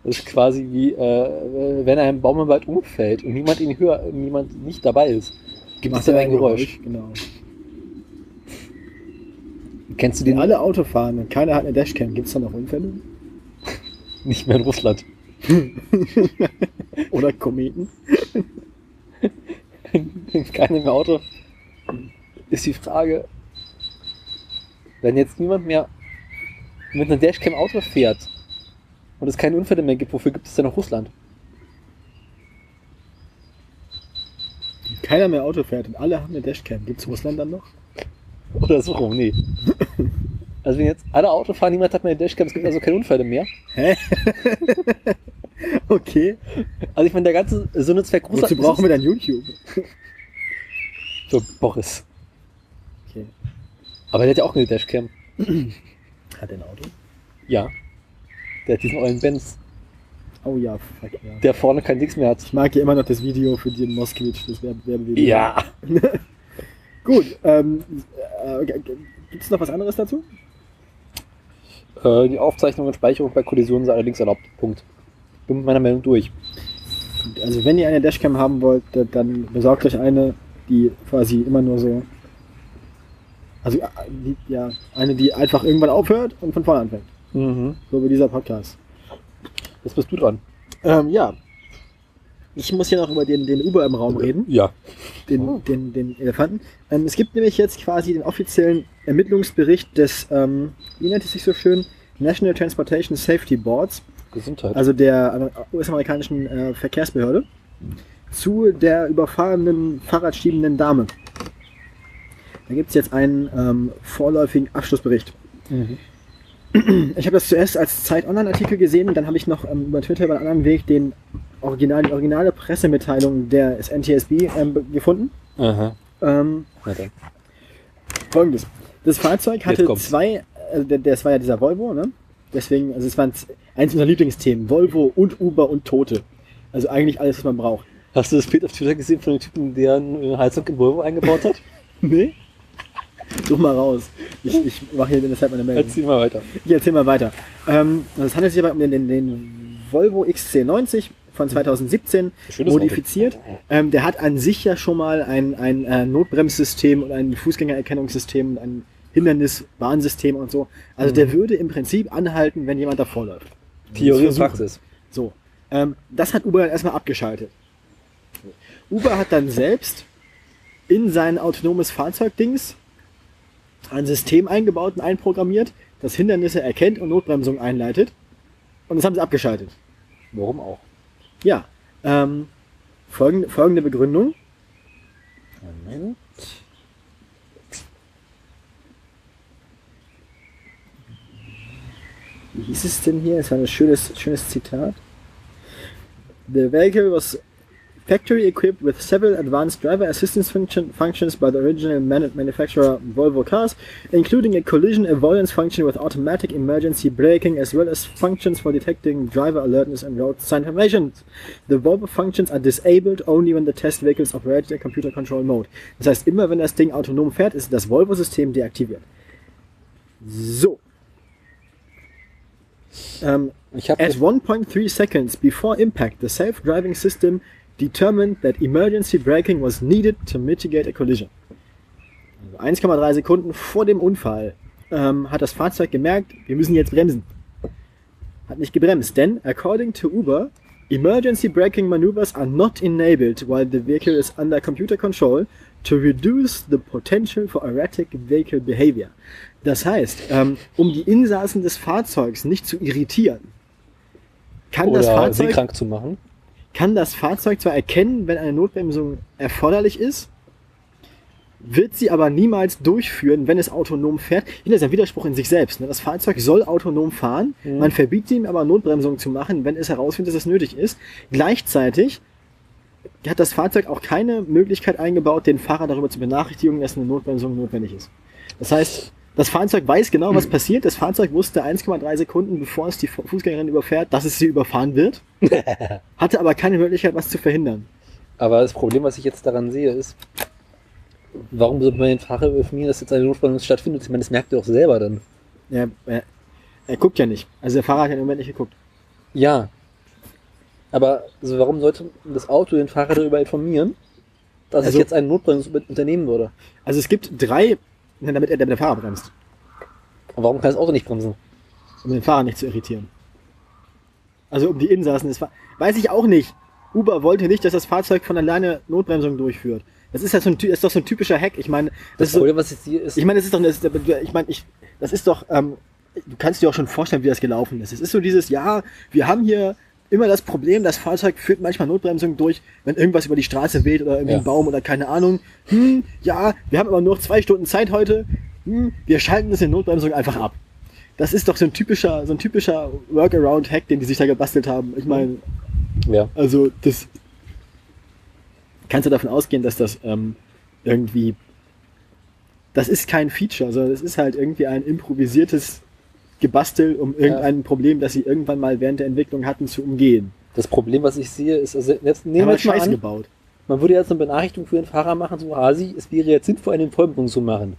das ist quasi wie, äh, wenn ein Baum im Wald umfällt und niemand ihn höher, niemand nicht dabei ist, gibt es Macht dann er ein Geräusch. Genau. Kennst du Wenn den alle Auto fahren und keiner hat eine Dashcam, gibt es dann noch Unfälle? nicht mehr in Russland? Oder Kometen? Keiner mehr Auto, ist die Frage, wenn jetzt niemand mehr mit einer Dashcam Auto fährt und es keine Unfälle mehr gibt, wofür gibt es denn noch Russland? Keiner mehr Auto fährt und alle haben eine Dashcam. Gibt es Russland dann noch? Oder so rum, nee. Also wenn jetzt alle Auto fahren, niemand hat mehr Dashcam, es gibt also keine Unfälle mehr. Okay. Also ich meine, der ganze Sinn und Zweck Wozu brauchen wir dann YouTube? Für Boris. Okay. Aber der hat ja auch eine Dashcam. Hat er ein Auto? Ja. Der hat diesen ollen Benz, Oh ja, fuck ja. der vorne kein Dings mehr hat. Ich mag ja immer noch das Video für den Moskowitsch, das Werbe- Werbevideo. Ja. Gut, ähm, äh, gibt es noch was anderes dazu? Äh, die Aufzeichnung und Speicherung bei Kollisionen sind allerdings erlaubt. Punkt. Bin mit meiner Meldung durch. Also wenn ihr eine Dashcam haben wollt, da- dann besorgt euch eine, die quasi immer nur so. Also äh, die, ja, eine, die einfach irgendwann aufhört und von vorne anfängt. Mhm. So wie dieser Podcast. Jetzt bist du dran. Ähm, ja. Ich muss hier noch über den, den Uber im Raum reden, Ja. den, den, den Elefanten. Ähm, es gibt nämlich jetzt quasi den offiziellen Ermittlungsbericht des, ähm, wie nennt es sich so schön, National Transportation Safety Boards, Gesundheit. also der amer- US-amerikanischen äh, Verkehrsbehörde, zu der überfahrenen, fahrradschiebenden Dame. Da gibt es jetzt einen ähm, vorläufigen Abschlussbericht. mhm. Ich habe das zuerst als Zeit-Online-Artikel gesehen und dann habe ich noch ähm, über Twitter über einen anderen Weg den Original, die originale Pressemitteilung des NTSB ähm, gefunden. Aha. Ähm. Folgendes. Das Fahrzeug hatte zwei, äh, der- das war ja dieser Volvo, ne? Deswegen, also es waren eins unserer Lieblingsthemen. Volvo und Uber und Tote. Also eigentlich alles, was man braucht. Hast du das Bild auf Twitter gesehen von dem Typen, der eine Heizung in Volvo eingebaut hat? Nee? Such mal raus. Ich, ich mache hier deshalb meine Meldung. Erzähl mal weiter. Ich erzähl mal weiter. Ähm, es handelt sich aber um den, den, den Volvo XC90 von 2017 Schönes modifiziert. Ähm, der hat an sich ja schon mal ein, ein äh, Notbremssystem und ein Fußgängererkennungssystem und ein Hinderniswarnsystem und so. Also der würde im Prinzip anhalten, wenn jemand davor läuft. Theorie und. Praxis. So. Ähm, das hat Uber dann erstmal abgeschaltet. Uber hat dann selbst in sein autonomes Fahrzeugdings ein System eingebaut und einprogrammiert, das Hindernisse erkennt und Notbremsung einleitet. Und das haben sie abgeschaltet. Warum auch? Ja. Ähm, folgende, folgende Begründung. Moment. Wie hieß es denn hier? Es war ein schönes, schönes Zitat. The vehicle was factory equipped with several advanced driver assistance function, functions by the original man- manufacturer Volvo cars, including a collision avoidance function with automatic emergency braking, as well as functions for detecting driver alertness and road sign information. The Volvo functions are disabled only when the test vehicle is operated in computer control mode. Das heißt, immer wenn das Ding autonom fährt, ist das Volvo-System deaktiviert. So. Ähm, ich At 1.3 seconds before impact, the self-driving system determined that emergency braking was needed to mitigate a collision. Also 1,3 Sekunden vor dem Unfall ähm, hat das Fahrzeug gemerkt, wir müssen jetzt bremsen. Hat nicht gebremst, denn according to Uber, emergency braking maneuvers are not enabled while the vehicle is under computer control to reduce the potential for erratic vehicle behavior. Das heißt, ähm, um die Insassen des Fahrzeugs nicht zu irritieren, kann das, oder sie Fahrzeug, krank zu machen. Kann das Fahrzeug zwar erkennen, wenn eine Notbremsung erforderlich ist, wird sie aber niemals durchführen, wenn es autonom fährt. Hier ist ein Widerspruch in sich selbst. Ne? Das Fahrzeug soll autonom fahren, man verbietet ihm aber Notbremsung zu machen, wenn es herausfindet, dass es nötig ist. Gleichzeitig hat das Fahrzeug auch keine Möglichkeit eingebaut, den Fahrer darüber zu benachrichtigen, dass eine Notbremsung notwendig ist. Das heißt, das Fahrzeug weiß genau, was passiert. Das Fahrzeug wusste 1,3 Sekunden, bevor es die Fu- Fußgängerin überfährt, dass es sie überfahren wird, hatte aber keine Möglichkeit, was zu verhindern. Aber das Problem, was ich jetzt daran sehe, ist, warum sollte man den Fahrer informieren, dass jetzt eine Notbremsung stattfindet? Ich meine, das merkt er doch selber dann. Er, er, er guckt ja nicht. Also der Fahrer hat ja im Moment nicht geguckt. Ja. Aber also warum sollte das Auto den Fahrer darüber informieren, dass Also- ich jetzt eine Notbremsung unternehmen würde? Also es gibt drei, damit er damit der Fahrer bremst, Und warum kann das Auto nicht bremsen? um den Fahrer nicht zu irritieren. Also um die Insassen des Fahrzeug. Weiß ich auch nicht. Uber wollte nicht, dass das Fahrzeug von alleine Notbremsung durchführt. Das ist ja so ein, ist doch so ein typischer Hack. Ich meine, das, Das ist so, Problem, was ich sehe, ist, ich meine, das ist doch, das, ich meine, ich, das ist doch, ähm, du kannst dir auch schon vorstellen, wie das gelaufen ist. Es ist so dieses, ja, wir haben hier immer das Problem, das Fahrzeug führt manchmal Notbremsung durch, wenn irgendwas über die Straße weht oder irgendwie Ja. ein Baum oder keine Ahnung. Hm, ja, wir haben aber nur noch zwei Stunden Zeit heute. Hm, wir schalten das in Notbremsung einfach ab. Das ist doch so ein typischer, so ein typischer Workaround-Hack, den die sich da gebastelt haben. Ich meine, Ja. also das kannst du davon ausgehen, dass das ähm, irgendwie das ist kein Feature, sondern es ist halt irgendwie ein improvisiertes Gebastel, um irgendein Problem, das sie irgendwann mal während der Entwicklung hatten, zu umgehen. Das Problem, was ich sehe, ist, also jetzt nehmen wir halt Scheiße an, gebaut. man würde jetzt eine Benachrichtigung für den Fahrer machen, so Hasi, es wäre jetzt sinnvoll, eine Vollbremsung zu machen.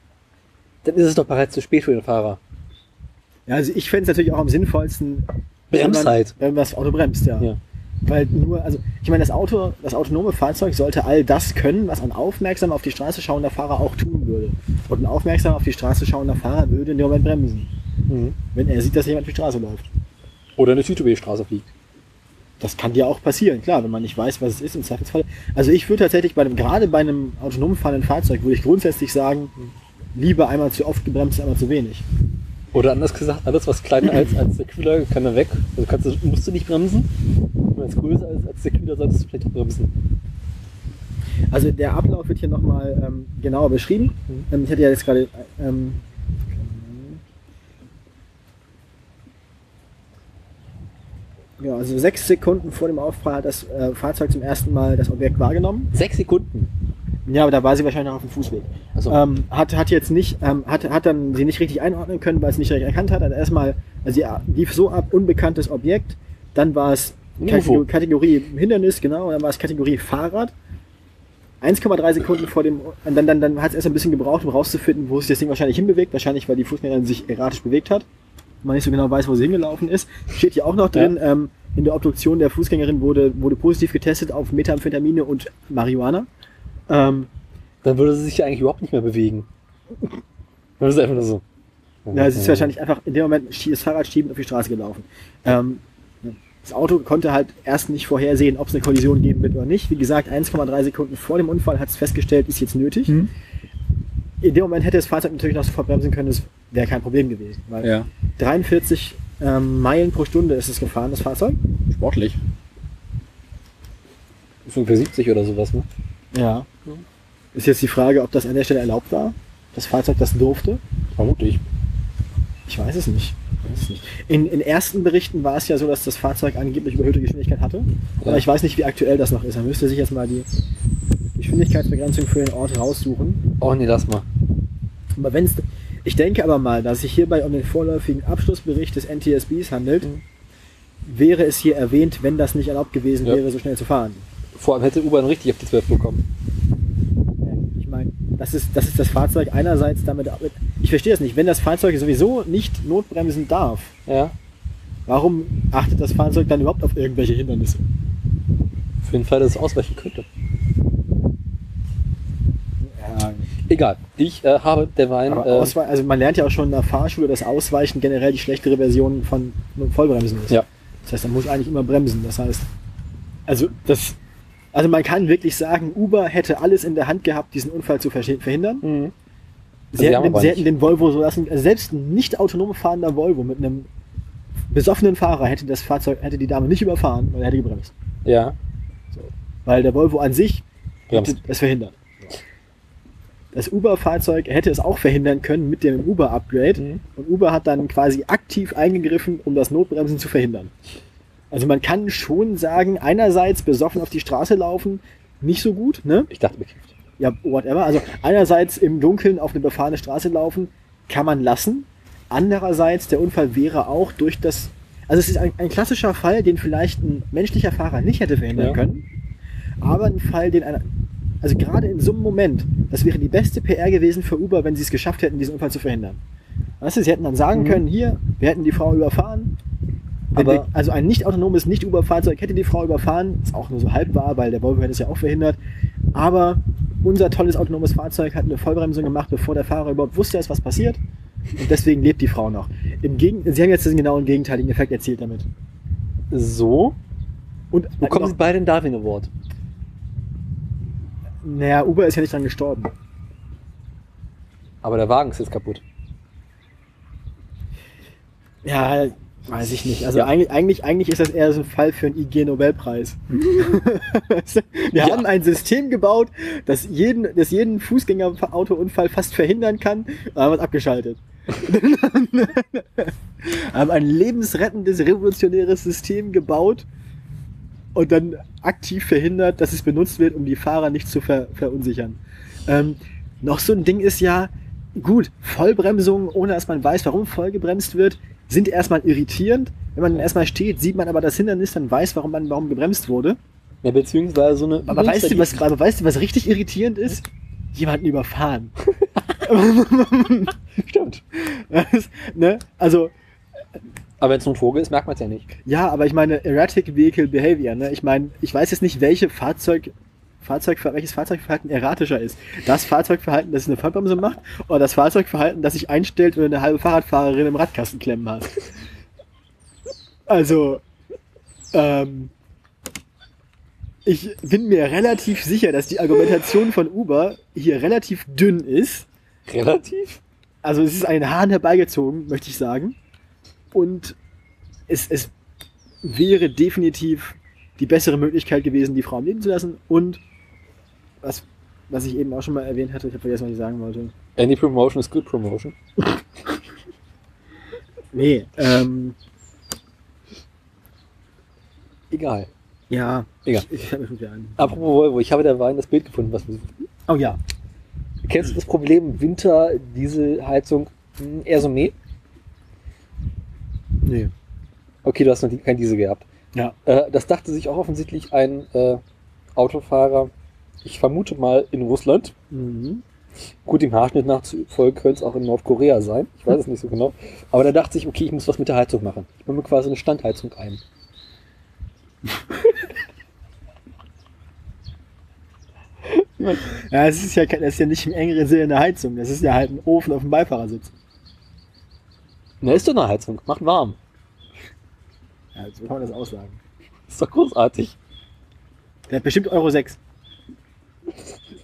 Dann ist es doch bereits zu spät für den Fahrer. Ja, also ich fände es natürlich auch am sinnvollsten, wenn man, Bremszeit. wenn das Auto bremst, ja. Ja. Weil nur, also ich meine, das Auto, das autonome Fahrzeug sollte all das können, was ein aufmerksam auf die Straße schauender Fahrer auch tun würde. Und ein aufmerksam auf die Straße schauender Fahrer würde in dem Moment bremsen, Mhm. wenn er sieht, dass jemand die Straße läuft. Oder eine Südway-Straße fliegt. Das kann dir auch passieren, klar, wenn man nicht weiß, was es ist im Zweifelsfall. Also ich würde tatsächlich bei einem, gerade bei einem autonom fahrenden Fahrzeug, würde ich grundsätzlich sagen, lieber einmal zu oft gebremst, einmal zu wenig. Oder anders gesagt, alles was kleiner als, als der Kühler kann er weg. Also kannst du, musst du nicht bremsen. Wenn es größer ist als der Kühler, solltest du vielleicht bremsen. Also der Ablauf wird hier nochmal ähm, genauer beschrieben. Mhm. Ähm, ich hatte ja jetzt gerade ähm, ja, also sechs Sekunden vor dem Aufprall hat das äh, Fahrzeug zum ersten Mal das Objekt wahrgenommen. Sechs Sekunden. Ja, aber da war sie wahrscheinlich noch auf dem Fußweg. Also, Ähm, hat, hat jetzt nicht, ähm, hat, hat dann sie nicht richtig einordnen können, weil es nicht richtig erkannt hat. Hat erstmal, also sie lief so ab, unbekanntes Objekt, dann war es Kategor. Kategorie Hindernis, genau, dann war es Kategorie Fahrrad. 1,3 Sekunden vor dem, und dann, dann, dann hat es erst ein bisschen gebraucht, um rauszufinden, wo sich das Ding wahrscheinlich hinbewegt. Wahrscheinlich, weil die Fußgängerin sich erratisch bewegt hat. Man nicht so genau weiß, wo sie hingelaufen ist. Steht hier auch noch drin, ähm, in der Obduktion der Fußgängerin wurde, wurde positiv getestet auf Methamphetamine und Marihuana. Ähm, dann würde sie sich ja eigentlich überhaupt nicht mehr bewegen. Dann ist einfach nur so. Ja, es ist wahrscheinlich einfach in dem Moment das Fahrrad schiebend auf die Straße gelaufen. Ähm, das Auto konnte halt erst nicht vorhersehen, ob es eine Kollision geben wird oder nicht. Wie gesagt, 1,3 Sekunden vor dem Unfall hat es festgestellt, ist jetzt nötig. Mhm. In dem Moment hätte das Fahrzeug natürlich noch sofort bremsen können, das wäre kein Problem gewesen. Weil Ja, 43 ähm, Meilen pro Stunde ist es gefahren, das Fahrzeug. sportlich. Ist ungefähr 70 oder sowas, ne? Ja. Ist jetzt die Frage, ob das an der Stelle erlaubt war. Das Fahrzeug das durfte. Vermutlich. Ich weiß es nicht. Ich weiß es nicht. In, in ersten Berichten war es ja so, dass das Fahrzeug angeblich überhöhte Geschwindigkeit hatte. Aber Ja. ich weiß nicht, wie aktuell das noch ist. Man müsste sich jetzt mal die Geschwindigkeitsbegrenzung für den Ort raussuchen. Oh nee, lass mal. Aber wenn's, ich denke aber mal, dass sich hierbei um den vorläufigen Abschlussbericht des NTSBs handelt, Mhm. wäre es hier erwähnt, wenn das nicht erlaubt gewesen Ja. wäre, so schnell zu fahren. Vor allem hätte U-Bahn richtig auf die 12 bekommen. Ich meine, das ist, das ist das Fahrzeug einerseits damit, ich verstehe es nicht, wenn das Fahrzeug sowieso nicht notbremsen darf, Ja. warum achtet das Fahrzeug dann überhaupt auf irgendwelche Hindernisse? Für den Fall, dass es ausweichen könnte. Ja, Egal. Ich äh, habe derweil. aber Äh, Auswe- also man lernt ja auch schon in der Fahrschule, dass Ausweichen generell die schlechtere Version von Vollbremsen ist. Ja. Das heißt, man muss eigentlich immer bremsen. Das heißt, also das, also man kann wirklich sagen, Uber hätte alles in der Hand gehabt, diesen Unfall zu verhi- verhindern. mhm. Sie, Sie hätten, den, sie hätten den Volvo so lassen, also selbst ein nicht autonom fahrender Volvo mit einem besoffenen Fahrer hätte das Fahrzeug, hätte die Dame nicht überfahren, weil er hätte gebremst. Ja. Weil der Volvo an sich hätte es verhindert. Das Uber-Fahrzeug hätte es auch verhindern können mit dem Uber-Upgrade. Mhm. Und Uber hat dann quasi aktiv eingegriffen, um das Notbremsen zu verhindern. Also man kann schon sagen, einerseits besoffen auf die Straße laufen, nicht so gut, ne? Ich dachte bekifft. Ja, whatever. Also einerseits im Dunkeln auf eine befahrene Straße laufen, kann man lassen. Andererseits, der Unfall wäre auch durch das, also es ist ein, ein klassischer Fall, den vielleicht ein menschlicher Fahrer nicht hätte verhindern Ja. können. Aber ein Fall, den einer, also gerade in so einem Moment, das wäre die beste PR gewesen für Uber, wenn sie es geschafft hätten, diesen Unfall zu verhindern. Weißt du, sie hätten dann sagen Mhm. können, hier, wir hätten die Frau überfahren. Aber- also ein nicht autonomes Nicht-Uber-Fahrzeug hätte die Frau überfahren, ist auch nur so halb wahr, weil der Volvo hätte es ja auch verhindert. Aber unser tolles autonomes Fahrzeug hat eine Vollbremsung gemacht, bevor der Fahrer überhaupt wusste, dass was passiert. Und deswegen lebt die Frau noch. Im Gegen Sie haben jetzt den genauen gegenteiligen Effekt erzielt damit. So Und bekommen sie beide den Darwin Award. Naja, Uber ist ja nicht dran gestorben. Aber der Wagen ist jetzt kaputt. Ja, Weiß ich nicht. Also Ja. eigentlich, eigentlich, eigentlich ist das eher so ein Fall für einen IG-Nobelpreis. Wir Ja. haben ein System gebaut, das jeden, das jeden Fußgänger-Autounfall fast verhindern kann, aber haben es abgeschaltet. haben ein lebensrettendes, revolutionäres System gebaut und dann aktiv verhindert, dass es benutzt wird, um die Fahrer nicht zu ver verunsichern. Ähm, noch so ein Ding ist ja, gut, Vollbremsungen, ohne dass man weiß, warum vollgebremst wird, sind erstmal irritierend. Wenn man dann erstmal steht, sieht man aber das Hindernis, dann weiß, warum man warum gebremst wurde. Ja, beziehungsweise so eine. Aber weißt du, was, aber weißt du, was richtig irritierend ist? Jemanden überfahren. Stimmt. Das, ne? Also, Aber wenn es nur ein Vogel ist, merkt man es ja nicht. ja, aber ich meine, Erratic Vehicle Behavior, ne? Ich meine, ich weiß jetzt nicht, welche Fahrzeug, Fahrzeug, welches Fahrzeugverhalten erratischer ist. Das Fahrzeugverhalten, das eine Vollbremse macht, oder das Fahrzeugverhalten, das sich einstellt, wenn du eine halbe Fahrradfahrerin im Radkasten klemmen hast. Also, ähm, ich bin mir relativ sicher, dass die Argumentation von Uber hier relativ dünn ist. Relativ? Also es ist ein Hahn herbeigezogen, möchte ich sagen. Und es, es wäre definitiv die bessere Möglichkeit gewesen, die Frau am Leben zu lassen. Und was, was ich eben auch schon mal erwähnt hatte, ich habe vergessen, was ich sagen wollte. Any promotion is good promotion. Nee, ähm, Egal. ja. Egal. Ich, ich habe schon wieder an. Apropos Volvo, ich habe derweil das Bild gefunden, was wir. Oh ja. Kennst du das Problem Winter, Dieselheizung, hm, eher so meh? Nee. Okay, du hast noch kein Diesel gehabt. Ja. Äh, das dachte sich auch offensichtlich ein äh, Autofahrer, ich vermute mal in Russland. Mhm. Gut, dem Haarschnitt nach zufolge könnte es auch in Nordkorea sein. Ich weiß es nicht so genau. Aber da dachte ich, okay, ich muss was mit der Heizung machen. Ich baue mir quasi eine Standheizung ein. Ja, es ist ja, das ist ja nicht im engeren Sinne eine Heizung. Das ist ja halt ein Ofen auf dem Beifahrersitz. Na, ist doch eine Heizung. Macht warm. Ja, so kann man das aussagen. Ist doch großartig. Der hat bestimmt Euro 6.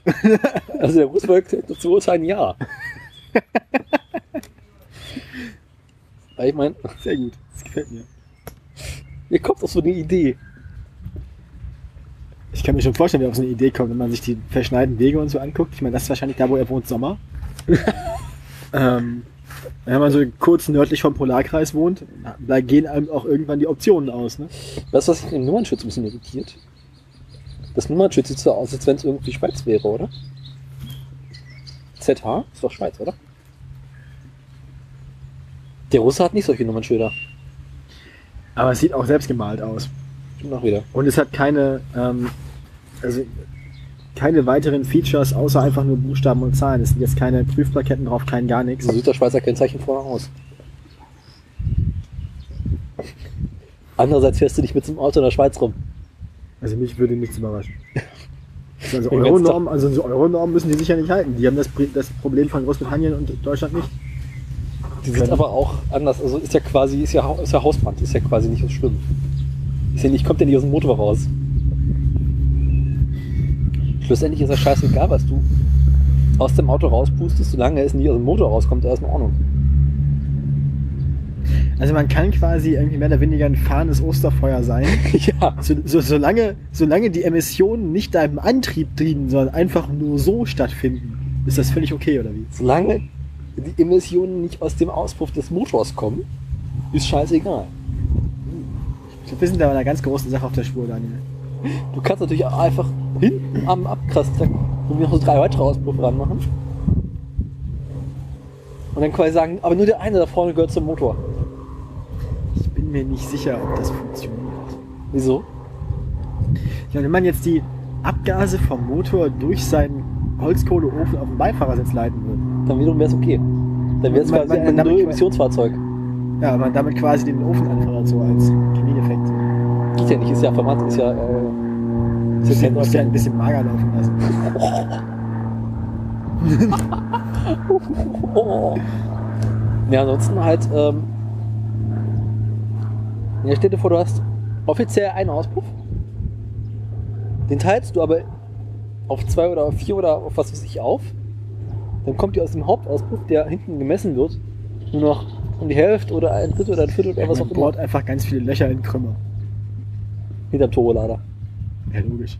Also der dazu ist ein Ja. Ich meine, Sehr gut. Das gefällt mir. mir kommt auf so eine Idee. Ich kann mir schon vorstellen, wie auf so eine Idee kommt, wenn man sich die verschneiten Wege und so anguckt. Ich meine, das ist wahrscheinlich da, wo er wohnt, Sommer. ähm, wenn man so kurz nördlich vom Polarkreis wohnt, da gehen einem auch irgendwann die Optionen aus. Ne? Weißt du, was im Nummernschutz ein bisschen irritiert? Das Nummernschild sieht so aus, als wenn es irgendwie Schweiz wäre, oder? ZH? Ist doch Schweiz, oder? Der Russe hat nicht solche Nummernschilder. Aber es sieht auch selbst gemalt aus. Stimmt auch wieder. Und es hat keine, ähm, also keine weiteren Features außer einfach nur Buchstaben und Zahlen. Es sind jetzt keine Prüfplaketten drauf, kein gar nichts. So sieht das Schweizer Kennzeichen vorher aus. Andererseits fährst du nicht mit so einem Auto in der Schweiz rum. Also mich würde nichts überraschen. Also Euronormen, also so müssen die sicher nicht halten. Die haben das, das Problem von Großbritannien und Deutschland nicht. Die sind aber auch anders. Also ist ja quasi, ist ja, ist ja Hausbrand, ist ja quasi nicht so schlimm. Ist ja nicht, kommt ja nicht aus dem Motor raus. Schlussendlich ist das scheißegal, was du aus dem Auto rauspustest, solange es nicht aus dem Motor rauskommt, ist erstmal Ordnung. Also man kann quasi irgendwie mehr oder weniger ein fahrendes Osterfeuer sein. ja. So, so, solange, solange die Emissionen nicht deinem Antrieb dienen, sondern einfach nur so stattfinden, ist das völlig okay, oder wie? Solange die Emissionen nicht aus dem Auspuff des Motors kommen, ist scheißegal. Ich glaube, wir sind da bei einer ganz großen Sache auf der Spur, Daniel. Du kannst natürlich auch einfach hinten am Abkraster und noch so drei weitere Auspuffe ranmachen. Und dann quasi sagen, aber nur der eine da vorne gehört zum Motor. Ich bin mir nicht sicher, ob das funktioniert. Wieso? Ja, wenn man jetzt die Abgase vom Motor durch seinen Holzkohleofen auf den Beifahrersitz leiten würde, Dann wiederum wäre es okay. Dann wäre es quasi man- man ein Null-Emissionsfahrzeug. Ja, aber damit quasi den Ofen anfeuert, so als Chemieeffekt. Geht ja nicht, ist ja Format, ist ja. Äh, ist ja muss ja ein bisschen mager laufen lassen. oh. Ja, ansonsten halt. Ähm, ja, stell dir vor, du hast offiziell einen Auspuff. Den teilst du aber auf zwei oder auf vier oder auf was weiß ich auf. Dann kommt dir aus dem Hauptauspuff, der hinten gemessen wird, nur noch um die Hälfte oder ein Drittel oder ein Viertel oder was Man auch immer. bohrt einfach ganz viele Löcher in Krümmer. Hinterm Turbolader. Ja, logisch.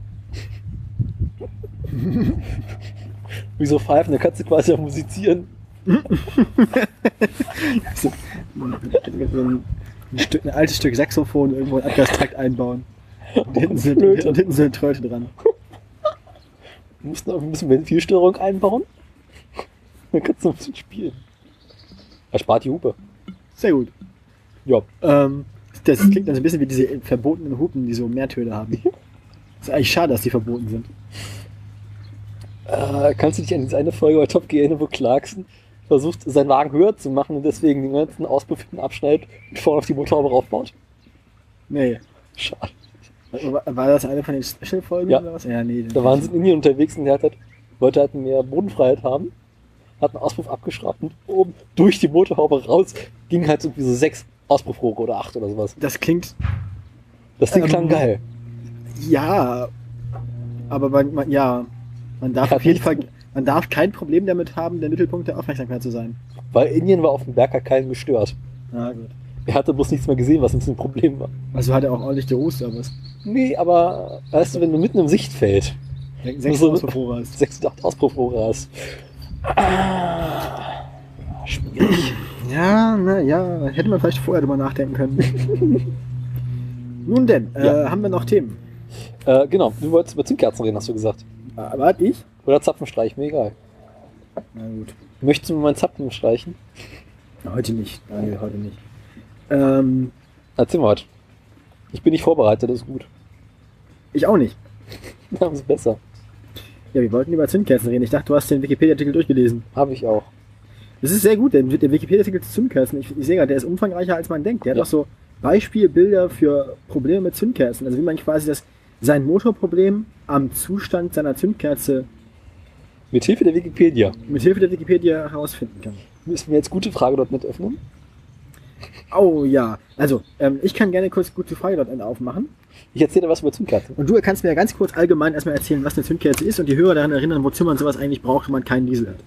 Wie so pfeifen, da kannst du quasi auch musizieren. So, ein, Stück, ein altes Stück Saxophon irgendwo in den Abgastrakt einbauen. Und hinten, so, Flöte. und hinten so eine Tröte dran. Du musst noch ein bisschen Ventilsteuerung einbauen. Dann kannst du ein bisschen spielen. Erspart die Hupe. Sehr gut. Ja. Ähm, das klingt dann so ein bisschen wie diese verbotenen Hupen, die so Mehrtöne haben. Ist eigentlich schade, dass die verboten sind. Äh, kannst du dich an diese eine Folge bei Top Gear erinnern, wo Clarkson versucht, seinen Wagen höher zu machen und deswegen den ganzen Auspuff hinten abschneidet und vorne auf die Motorhaube raufbaut? Nee. Schade. War, war das eine von den Special-Folgen Ja. oder was? Ja, nee. Da waren sie in Indien unterwegs und der hat halt, wollte halt mehr Bodenfreiheit haben, hat einen Auspuff abgeschraubt und oben durch die Motorhaube raus ging halt so irgendwie so sechs Auspuffrohre oder acht oder sowas. Das klingt, Das Ding Ähm, klang geil. ja, aber man, man, ja, man darf auf jeden Fall, man darf kein Problem damit haben, der Mittelpunkt der Aufmerksamkeit zu sein. Weil Indien war auf dem Berg halt keinen gestört. Na gut. Er hatte bloß nichts mehr gesehen, was ein bisschen ein Problem war. Also hat er auch ordentlich gerußt, aber was? Nee, aber weißt du, wenn du mitten im Sichtfeld Sechs So- Auspuffrohre hast. sechs oder acht Auspuffrohre hast. Ah, schwierig. Ja, na ja, hätte man vielleicht vorher drüber nachdenken können. Nun denn, Ja. äh, haben wir noch Themen? Äh, genau, du wolltest über Zündkerzen reden, hast du gesagt. Äh, warte ich? Oder Zapfenstreich, mir egal. Na gut. Möchtest du mir meinen Zapfen streichen? Heute nicht. Nein, heute nicht. Ähm, Erzähl mal was. Ich bin nicht vorbereitet, das ist gut. ich auch nicht. Dann ist besser. Ja, wir wollten über Zündkerzen reden. Ich dachte, du hast den Wikipedia-Artikel durchgelesen. Habe ich auch. Das ist sehr gut, denn der Wikipedia-Artikel zu Zündkerzen, ich, ich sehe gerade, der ist umfangreicher, als man denkt. Der Ja. hat auch so Beispielbilder für Probleme mit Zündkerzen. Also wie man quasi das, sein Motorproblem am Zustand seiner Zündkerze Mit Hilfe der Wikipedia mit Hilfe der Wikipedia herausfinden kann. müssen wir jetzt gute Frage.net öffnen. Oh ja, also ähm, ich kann gerne kurz gute Frage dort aufmachen. Ich erzähle was über Zündkerzen. Und du kannst mir ja ganz kurz allgemein erstmal erzählen, was eine Zündkerze ist und die Hörer daran erinnern, wozu man sowas eigentlich braucht, wenn man keinen Diesel hat.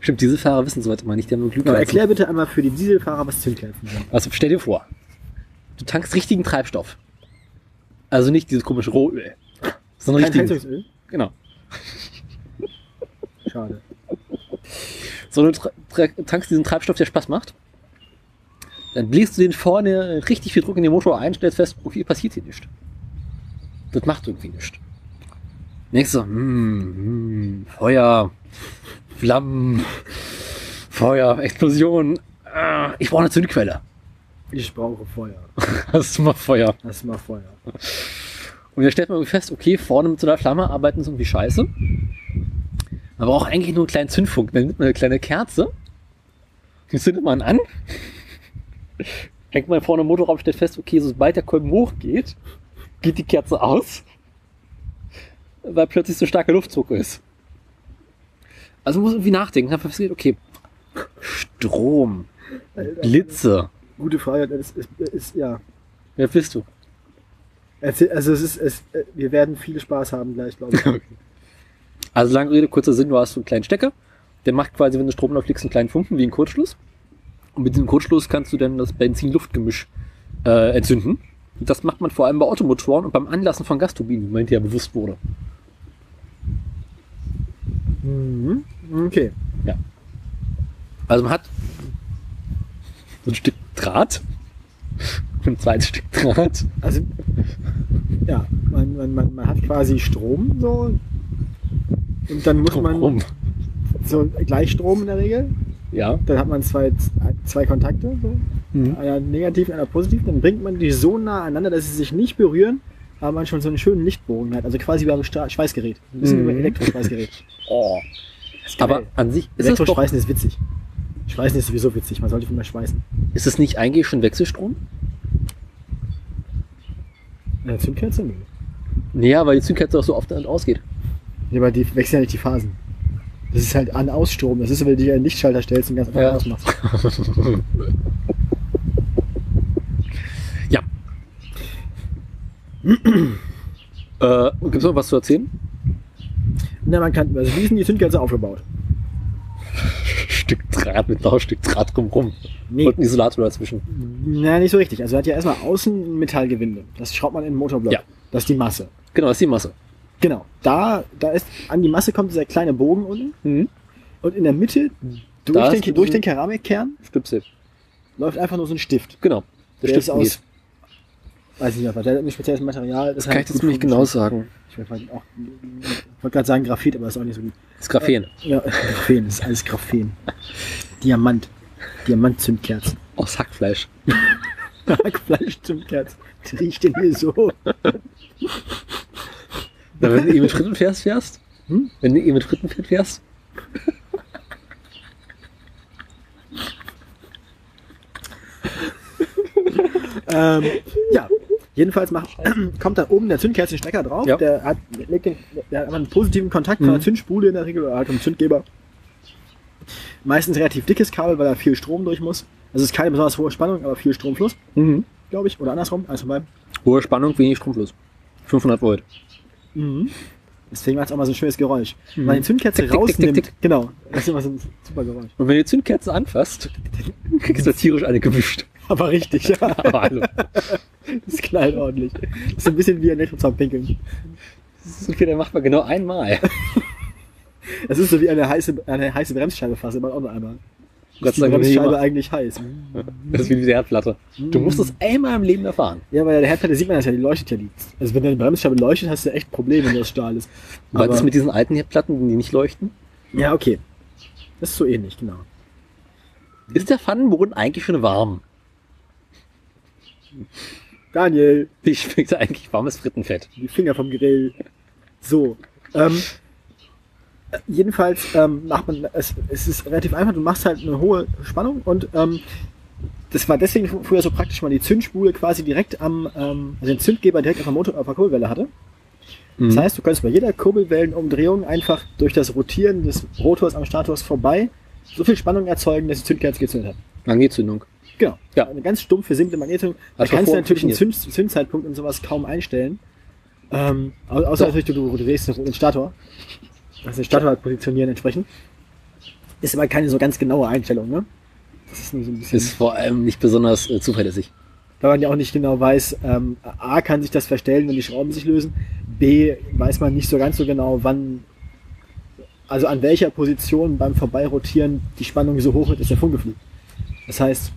Stimmt, diese Fahrer wissen soweit immer nicht, die haben nur Genau, Glühkerzen. erklär bitte einmal für die Dieselfahrer, was Zündkerzen sind. Also stell dir vor, du tankst richtigen Treibstoff. Also nicht dieses komische Rohöl, sondern Kein richtiges. Heizungsöl? Genau. Schade. So, du tankst diesen Treibstoff, der Spaß macht. Dann bläst du den vorne richtig viel Druck in den Motor ein, stellst fest, okay, passiert hier nichts. Das macht irgendwie nichts. Denkst du, hm, hm, Feuer, Flammen, Feuer, Explosion. Ah, ich brauche eine Zündquelle. Ich brauche Feuer. Hast du mal Feuer? Das ist mal Feuer. Und dann stellt man fest, okay, vorne mit so einer Flamme arbeiten ist irgendwie scheiße. Man braucht eigentlich nur einen kleinen Zündfunk. Dann nimmt man eine kleine Kerze, die zündet man an, hängt man vorne im Motorraum, stellt fest, okay, sobald der Kolben hochgeht, geht die Kerze aus, weil plötzlich so starker Luftdruck ist. Also man muss irgendwie nachdenken. Dann passiert, okay, Strom, Blitze. Gute Frage. Das ist, ist, ist ja. Wer bist du? Also es ist, es, wir werden viel Spaß haben gleich, glaube ich. Also lange Rede, kurzer Sinn, du hast so einen kleinen Stecker, der macht quasi, wenn du Strom draufklickst, einen kleinen Funken wie ein Kurzschluss. Und mit diesem Kurzschluss kannst du dann das Benzin-Luft-Gemisch äh, entzünden. Und das macht man vor allem bei Automotoren und beim Anlassen von Gasturbinen, wie man hinterher bewusst wurde. Mhm. Okay. Also man hat so ein Stück Draht und ein zweites Stück Draht. Also, ja, man, man, man, man hat quasi Strom so. Und dann muss man Rum. so Gleichstrom in der Regel. Ja. Dann hat man zwei, zwei Kontakte, so. Mhm. einer negativ, einer positiv. Dann bringt man die so nah aneinander, dass sie sich nicht berühren, aber man schon so einen schönen Lichtbogen hat. Also quasi wie beim Stra- Schweißgerät. Ein bisschen Mhm. wie beim Elektroschweißgerät. Oh. Aber an sich ist Elektroschweißen ist witzig. Schweißen ist sowieso witzig, man sollte viel mehr schweißen. ist es nicht eigentlich schon Wechselstrom? Eine Zündkerze? Nö. Naja, weil die Zündkerze auch so oft an- und ausgeht. Ja, aber die wechseln ja nicht die Phasen. Das ist halt An-Aus-Strom. Das ist, wenn du dir einen Lichtschalter stellst und ganz einfach Ja. ausmachst. ja. äh, Gibt es noch was zu erzählen? Na, man kann, also wie denn die Zündkerze aufgebaut? Stück Draht mit noch ein Stück Draht drumrum. Nee. Und ein Isolator dazwischen. Na, nicht so richtig. Also er hat ja erstmal außen ein Metallgewinde. Das schraubt man in den Motorblock. Ja. Das ist die Masse. Genau, das ist die Masse. Genau. Da, da ist, an die Masse kommt dieser kleine Bogen unten. Mhm. Und in der Mitte, durch, den, durch den Keramikkern, Stüpsel. läuft einfach nur so ein Stift. Genau. Der Der ist Stift aus, geht. weiß ich nicht, was, der hat ein spezielles Material. Das kann ich jetzt nicht genau sagen. Ich wollte gerade sagen Graphit, aber ist auch nicht so gut. Das ist Graphen. Ja, Graphen, das ist alles Graphen. Diamant. Diamant-Zündkerzen. Aus Hackfleisch. Fleisch-Zündkerzen. Das riecht denn hier so. Na, wenn du eh mit Frittenfährst fährst? Hm? Wenn du eh mit Frittenfett fährst? ähm, ja, jedenfalls macht, kommt da oben der Zündkerzenstecker drauf. Ja. Der, hat, legt den, der hat einen positiven Kontakt von Mhm. der Zündspule in der Regel oder halt vom Zündgeber. Meistens relativ dickes Kabel, weil da viel Strom durch muss. Also es ist keine besonders hohe Spannung, aber viel Stromfluss, Mhm. glaube ich. Oder andersrum, von beiden. Hohe Spannung, wenig Stromfluss. 500 Volt. Deswegen macht es auch mal so ein schönes Geräusch. Mhm. Wenn man die Zündkerze Tick, tick, tick, rausnimmt, tick, tick. genau, das ist immer so ein super Geräusch. Und wenn du die Zündkerze anfasst, kriegst du tierisch eine gewischt. Aber richtig, ja. Aber hallo. Das knallt ordentlich. Das ist ein bisschen wie ein Elektrozaunpinkeln. Das ist okay, der macht man genau einmal. Es ist so wie eine heiße, eine heiße Bremsscheibe fast, immer auch nur einmal. Gott sei Dank nicht immer. eigentlich heiß. Das ist wie die Herdplatte. Du musst es einmal im Leben erfahren. Ja, bei der Herdplatte sieht man das ja, die leuchtet ja die. Also wenn deine Bremsscheibe leuchtet, hast du echt Probleme, wenn das Stahl ist. Was Aber- ist mit diesen alten Herdplatten, die nicht leuchten? Ja, okay. Das ist so ähnlich, genau. Ist der Pfannenboden eigentlich schon warm? Daniel, Ich schmeckt eigentlich warmes Frittenfett. die Finger vom Grill. So. Ähm, äh, jedenfalls ähm, macht man, es, es ist relativ einfach, du machst halt eine hohe Spannung und ähm, das war deswegen fr- früher so praktisch, weil man die Zündspule quasi direkt am, ähm, also den Zündgeber direkt auf der, Motor, auf der Kurbelwelle hatte. Das Mhm. heißt, du kannst bei jeder Kurbelwellenumdrehung einfach durch das Rotieren des Rotors am Stators vorbei so viel Spannung erzeugen, dass die Zündkerze gezündet hat. Magnezündung. Genau. Ja. Eine ganz stumpfe, simple Magnetung. Da kannst du natürlich einen. Zünd Zündzeitpunkt und sowas kaum einstellen. Ähm, au- außer natürlich, du, du drehst den Stator. Also den Stator halt positionieren entsprechend. Ist aber keine so ganz genaue Einstellung, ne? Das ist nur so ein bisschen, Ist vor allem nicht besonders äh, zuverlässig. weil man ja auch nicht genau weiß, ähm, A kann sich das verstellen, wenn die Schrauben sich lösen. B weiß man nicht so ganz so genau, wann, also an welcher Position beim Vorbeirotieren die Spannung so hoch wird, dass der Funke fliegt. Das heißt,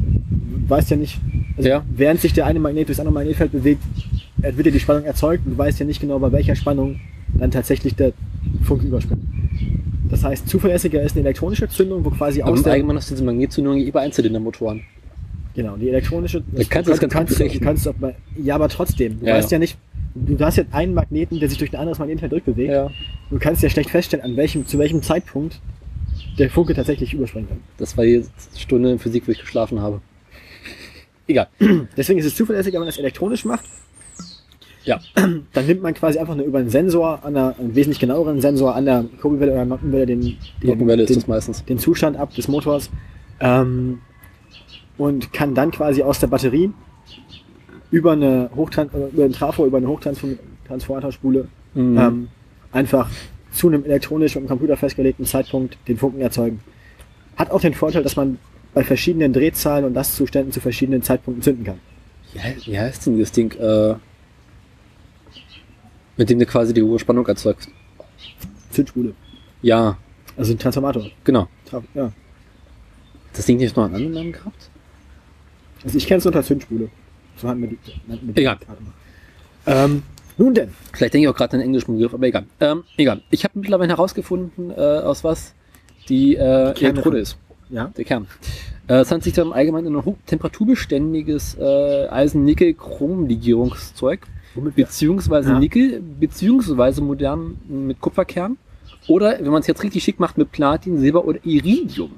du weißt ja nicht, also Ja. während sich der eine Magnet durchs andere Magnetfeld bewegt, äh, wird ja die Spannung erzeugt und du weißt ja nicht genau, bei welcher Spannung dann tatsächlich der Funke überspringt. Das heißt, zuverlässiger ist eine elektronische Zündung, wo quasi Aber aus im der, Allgemeinen hast du diese Magnezündung eh bei Einzylindermotoren. Genau, die elektronische. Da kannst du das ganz kannst, du kannst auch bei, Ja, aber trotzdem. Du Ja, weißt ja. ja nicht. Du hast jetzt einen Magneten, der sich durch ein anderes Magnetfeld durchbewegt. Ja. Du kannst ja schlecht feststellen, an welchem, zu welchem Zeitpunkt der Funke tatsächlich überspringen kann. Das war die Stunde in Physik, wo ich geschlafen habe. Egal. Deswegen ist es zuverlässiger, wenn man das elektronisch macht. Ja. Dann nimmt man quasi einfach nur über einen Sensor, an einer, einen wesentlich genaueren Sensor an der Kurbelwelle oder Nockenwelle den, den, den, den Zustand ab des Motors ähm, und kann dann quasi aus der Batterie über eine Hochtran äh, über einen Trafo, über eine Hochtransformatorspule Mhm. ähm, einfach zu einem elektronisch und Computer festgelegten Zeitpunkt den Funken erzeugen. Hat auch den Vorteil, dass man bei verschiedenen Drehzahlen und Lastzuständen zu verschiedenen Zeitpunkten zünden kann. Ja, wie heißt denn das Ding? Äh, mit dem du quasi die hohe Spannung erzeugst. Zündspule. Ja, Also ein Transformator. genau. Tra ja. Das Ding nicht noch einen anderen Namen gehabt? Also ich kenne es unter Zündspule. So hatten wir die. nannten wir Egal. Ähm, nun denn. Vielleicht denke ich auch gerade an den englischen Begriff, aber egal. Ähm, egal. Ich habe mittlerweile herausgefunden, äh, aus was die äh, Elektrode ist. Ja. Der Kern. Äh, es handelt sich da im Allgemeinen um ein hochtemperaturbeständiges äh, Eisen-Nickel-Chrom-Legierungszeug, Womit beziehungsweise Ja. Nickel, beziehungsweise modern mit Kupferkern. Oder, wenn man es jetzt richtig schick macht, mit Platin, Silber oder Iridium.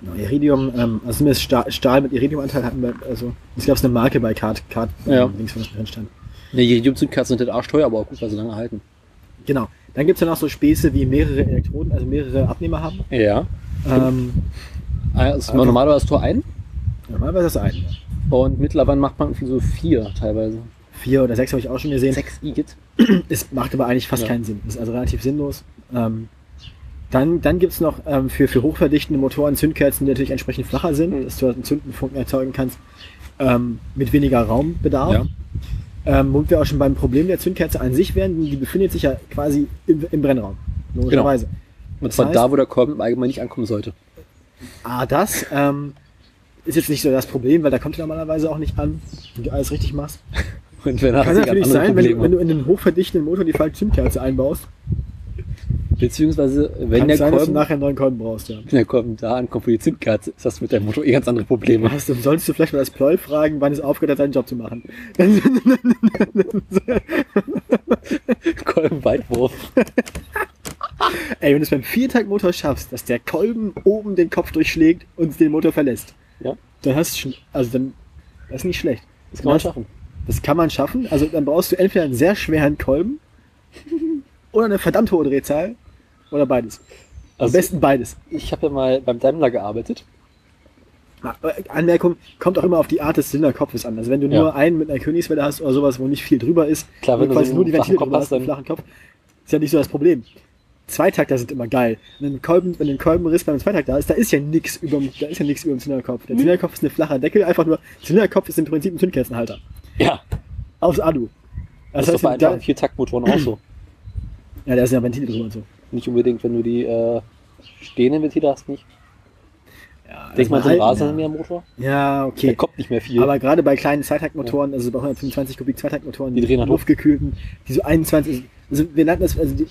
genau, Iridium, ähm, also zumindest Stahl, Stahl mit Iridiumanteil hatten wir, also ich glaube es ist eine Marke bei Card, Card Ja. ähm, links von drin stand. Ne, Iridium-Zündkerzen sind halt arschteuer, aber auch gut, weil sie lange halten. Genau. Dann gibt es ja noch so Späße, wie mehrere Elektroden, also mehrere Abnehmer haben. Ja. Ähm, Also, Einfach- normalerweise Tor ein normalerweise ist das ein. und mittlerweile macht man irgendwie so vier teilweise. Vier oder sechs habe ich auch schon gesehen. Sechs Igit. Es macht aber eigentlich fast Ja. keinen Sinn. Ist also relativ sinnlos. Ähm, Dann, dann gibt's noch ähm, für, für hochverdichtende Motoren Zündkerzen, die natürlich entsprechend flacher sind, dass du halt einen Zündenfunken erzeugen kannst, ähm, mit weniger Raumbedarf. Ja. Ähm, womit wir auch schon beim Problem der Zündkerze an sich werden, die befindet sich ja quasi im, im Brennraum. Logischerweise. Und zwar heißt- da, wo der Kolben im Allgemeinen nicht ankommen sollte. Ah, das ähm, ist jetzt nicht so das Problem, weil da kommt er normalerweise auch nicht an, wenn du alles richtig machst. Und wenn Kann natürlich sein, wenn du, wenn du in den hochverdichtenden Motor die falsche Zündkerze einbaust, Beziehungsweise, wenn kann der sein, dass du Kolben, nachher einen neuen Kolben brauchst. Ja. wenn der Kolben da ankommt, wo die Zündkerze ist, hast du mit deinem Motor eh ganz andere Probleme. Hast du, solltest du vielleicht mal das Ploy fragen, wann es aufgehört hat, seinen Job zu machen. Kolbenweitwurf. Ey, wenn du es beim Viertaktmotor schaffst, dass der Kolben oben den Kopf durchschlägt und den Motor verlässt, Ja, dann hast du schon, also dann, das ist nicht schlecht. das kann man schaffen. Das kann man schaffen. Also dann brauchst du entweder einen sehr schweren Kolben oder eine verdammt hohe Drehzahl oder beides. Am Also- besten beides. Ich habe ja mal beim Daimler gearbeitet. Ah, äh, Anmerkung, kommt auch immer auf die Art des Zylinderkopfes an. Also wenn du Ja. nur einen mit einer Königswelle hast oder sowas, wo nicht viel drüber ist, Klar, wenn du quasi so nur die Ventile drüber hast, einen flachen Kopf, ist ja nicht so das Problem. Zweitakter sind immer geil. Wenn ein Kolben, wenn ein Kolbenriss beim Zweitakter ist, da ist ja nichts über, da ist ja nichts über dem Zylinderkopf. Der Zylinderkopf ist ein flacher Deckel, einfach nur, Zylinderkopf ist im Prinzip ein Zündkerzenhalter. Ja, Aufs Alu. das, Das ist doch bei heißt, da, einfachen Viertaktmotoren auch so. ja, da sind ja Ventile drüber und so. Nicht unbedingt, wenn du die äh, stehenden Ventile hast, nicht. Ja, Denk mal so ein Rasenmähermotor. Ja, Da okay. kommt nicht mehr viel. Aber gerade bei kleinen Zweitaktmotoren, also bei 125 Kubik Zweitaktmotoren, Die drehen nach Luft. luftgekühlten, die so 21, also wir nannten das, also die,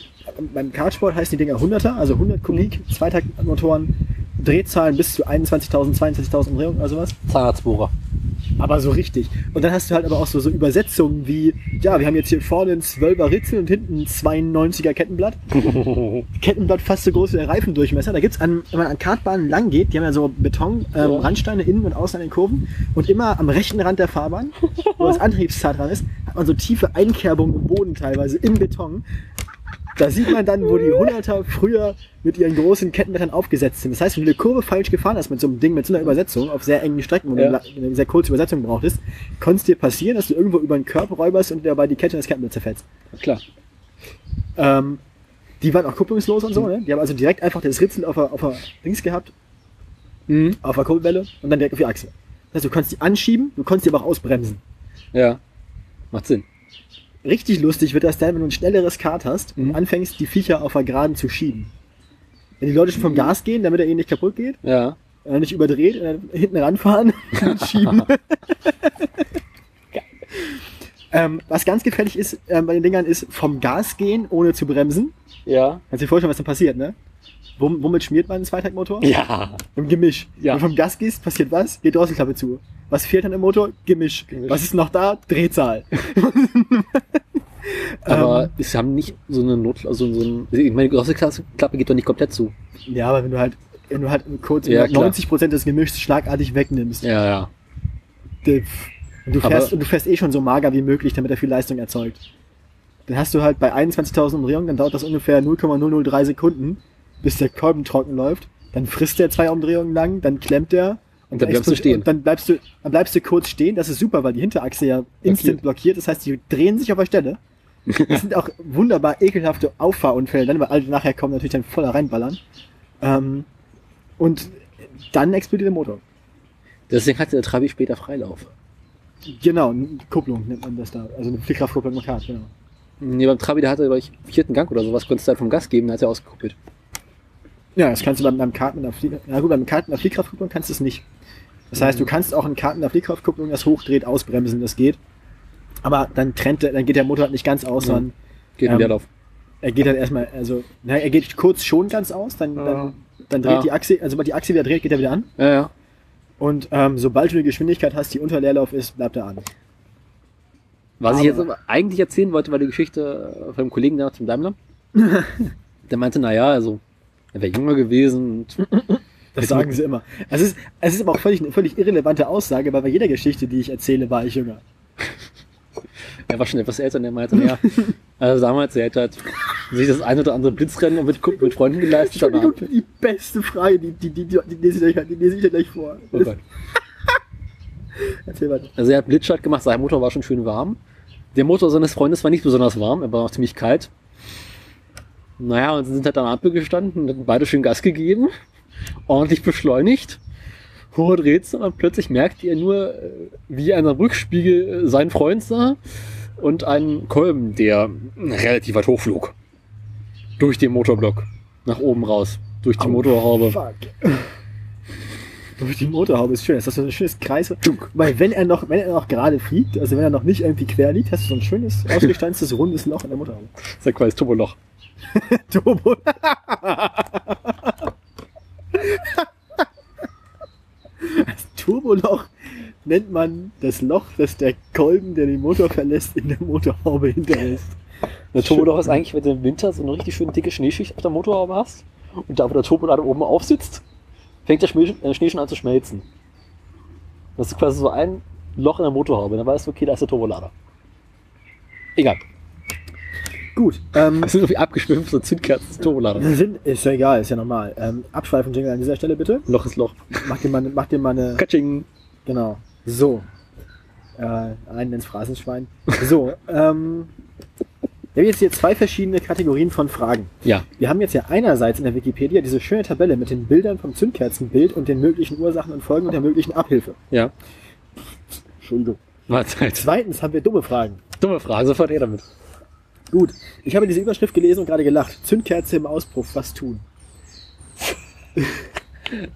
beim Kartsport heißen die Dinger 100er, also 100 Kubik Zweitaktmotoren, Drehzahlen bis zu 21.000, 22.000 Umdrehungen oder sowas. Zahnarztbohrer. Aber so richtig. Und dann hast du halt aber auch so, so Übersetzungen wie, ja, wir haben jetzt hier vorne ein 12er Ritzel und hinten ein 92er Kettenblatt. Kettenblatt fast so groß wie der Reifendurchmesser. Da gibt's an, wenn man an Kartbahnen lang geht, die haben ja so Beton, ähm, Ja. Randsteine innen und außen an den Kurven. Und immer am rechten Rand der Fahrbahn, wo das Antriebszart dran ist, hat man so tiefe Einkerbungen im Boden teilweise, im Beton. Da sieht man dann, wo die 100er früher mit ihren großen Kettenbrettern aufgesetzt sind. Das heißt, wenn du eine Kurve falsch gefahren hast mit so einem Ding, mit so einer Übersetzung auf sehr engen Strecken, wo du Ja. eine eine sehr kurze Übersetzung brauchtest, konnte es dir passieren, dass du irgendwo über den Körper räuberst und dabei die Kette und das Kettenbrett zerfetzt. Klar. Ähm, die waren auch kupplungslos und so, ne? Die haben also direkt einfach das Ritzel auf der, auf der Dings gehabt, Mhm. auf der Kurbelwelle und dann direkt auf die Achse. Das heißt, du konntest die anschieben, du konntest die aber auch ausbremsen. Ja. Macht Sinn. Richtig lustig wird das dann, wenn du ein schnelleres Kart hast und Mhm. anfängst, die Viecher auf der Geraden zu schieben. Wenn die Leute schon vom Gas gehen, damit er ihnen nicht kaputt geht, Ja. äh, nicht überdreht, und dann hinten ranfahren und schieben. ähm, was ganz gefährlich ist ähm, bei den Dingern ist, vom Gas gehen, ohne zu bremsen. Ja. Kannst du dir vorstellen, was dann passiert, ne? Wom womit schmiert man einen Zweitaktmotor? Ja. Im Gemisch. Ja. Wenn du vom Gas gehst, passiert was? Geht Drosselklappe zu. Was fehlt dann im Motor? Gemisch. Gemisch. Was ist noch da? Drehzahl. Aber Ähm. es haben nicht so eine Not, also so ein, ich meine, die große Klasse- Klappe geht doch nicht komplett zu. Ja, aber wenn du halt, wenn du halt kurz Ja, klar. 90% des Gemischs schlagartig wegnimmst, Ja, ja. und du Aber- fährst, und du fährst eh schon so mager wie möglich, damit er viel Leistung erzeugt. Dann hast du halt bei 21.000 Umdrehungen, dann dauert das ungefähr 0,003 Sekunden, bis der Kolben trocken läuft. Dann frisst der zwei Umdrehungen lang, dann klemmt er. Und dann bleibst du stehen. Und dann bleibst du, dann bleibst du kurz stehen. Das ist super, weil die Hinterachse ja instant blockiert. Das heißt, die drehen sich auf der Stelle. Das sind auch wunderbar ekelhafte Auffahrunfälle, dann, weil alle nachher kommen natürlich dann voller reinballern. Ähm, und dann explodiert der Motor. Deswegen hatte der Trabi später Freilauf. Genau, eine Kupplung nennt man das da. Also eine Fliehkraftkupplung im Kart, genau. Nee, beim Trabi, der hatte, glaube ich, vierten Gang oder sowas, konntest du halt vom Gas geben, dann hat er ausgekuppelt. Ja, das kannst du beim, beim Kart mit einer Flieh Na gut, beim Kart mit einer Fliehkraftkupplung kannst du es nicht. Das heißt, du kannst auch einen Kart mit einer Fliehkraftkupplung, das hochdreht, ausbremsen, das geht. Aber dann trennt der, dann geht der Motor halt nicht ganz aus, Ja. sondern Geht Ähm, in Leerlauf. er geht dann erstmal, also, na, er geht kurz schon ganz aus, dann, dann, dann dreht Ja. die Achse, also sobald die Achse wieder dreht, geht er wieder an. Ja, ja. Und ähm, sobald du die Geschwindigkeit hast, die unter Leerlauf ist, bleibt er an. Was ich Aber- jetzt aber eigentlich erzählen wollte, war die Geschichte von einem Kollegen da zum Daimler. Der meinte, naja, also, er wäre jünger gewesen und Das sagen sie immer. Es ist, es ist aber auch völlig, eine völlig irrelevante Aussage, weil bei jeder Geschichte, die ich erzähle, war ich jünger. er war schon etwas älter und er meinte, naja, also damals, er hätte halt sich das ein oder andere Blitzrennen mit, mit Freunden geleistet. Entschuldigung, die beste Frage, die, die, die, die, die, lese ich euch- die lese ich dir gleich vor. Oh Gott. Erzähl weiter. Also er hat Blitzstart gemacht, sein Motor war schon schön warm. Der Motor seines Freundes war nicht besonders warm, er war noch ziemlich kalt. Naja, und sie sind halt an der Ampel gestanden, hatten beide schön Gas gegeben, ordentlich beschleunigt. Hohe Drehzahl und plötzlich merkt ihr nur, äh, wie an einem Rückspiegel äh, seinen Freund sah und einen Kolben, der relativ weit hochflog. Durch den Motorblock. Nach oben raus. Durch die Motorhaube. Fuck. Durch die Motorhaube ist schön. Das ist so ein schönes Kreis. Weil wenn er noch, wenn er noch gerade fliegt, also wenn er noch nicht irgendwie quer liegt, hast du so ein schönes, ausgestanztes, rundes Loch in der Motorhaube. Das ist ja quasi Turboloch. Turbo. Das Turboloch nennt man das Loch, das der Kolben, der den Motor verlässt, in der Motorhaube hinterlässt. Der Turboloch ist eigentlich, wenn du im Winter so eine richtig schöne dicke Schneeschicht auf der Motorhaube hast und da, wo der Turbolader oben aufsitzt, fängt der Schnee, äh, Schnee schon an zu schmelzen. Das ist quasi so ein Loch in der Motorhaube. Dann weißt du, okay, da ist der Turbolader. Egal. Gut, ähm, Das sind irgendwie abgeschwimmt, so Zündkerzen Turbolader. sind, ist ja egal, ist ja normal. Ähm, Abschweifen Jingle an dieser Stelle bitte. Loch ist Loch. Mach dir mal, mach dir mal eine, Katsching. genau. So. Äh, einen ins Phrasenschwein. So, ähm, wir haben jetzt hier zwei verschiedene Kategorien von Fragen. Ja. Wir haben jetzt ja einerseits in der Wikipedia diese schöne Tabelle mit den Bildern vom Zündkerzenbild und den möglichen Ursachen und Folgen und der möglichen Abhilfe. Ja. Entschuldigung. Mahlzeit. Zweitens haben wir dumme Fragen. Dumme Frage, sofort her damit. Gut, ich habe diese Überschrift gelesen und gerade gelacht. Zündkerze im Auspuff, was tun?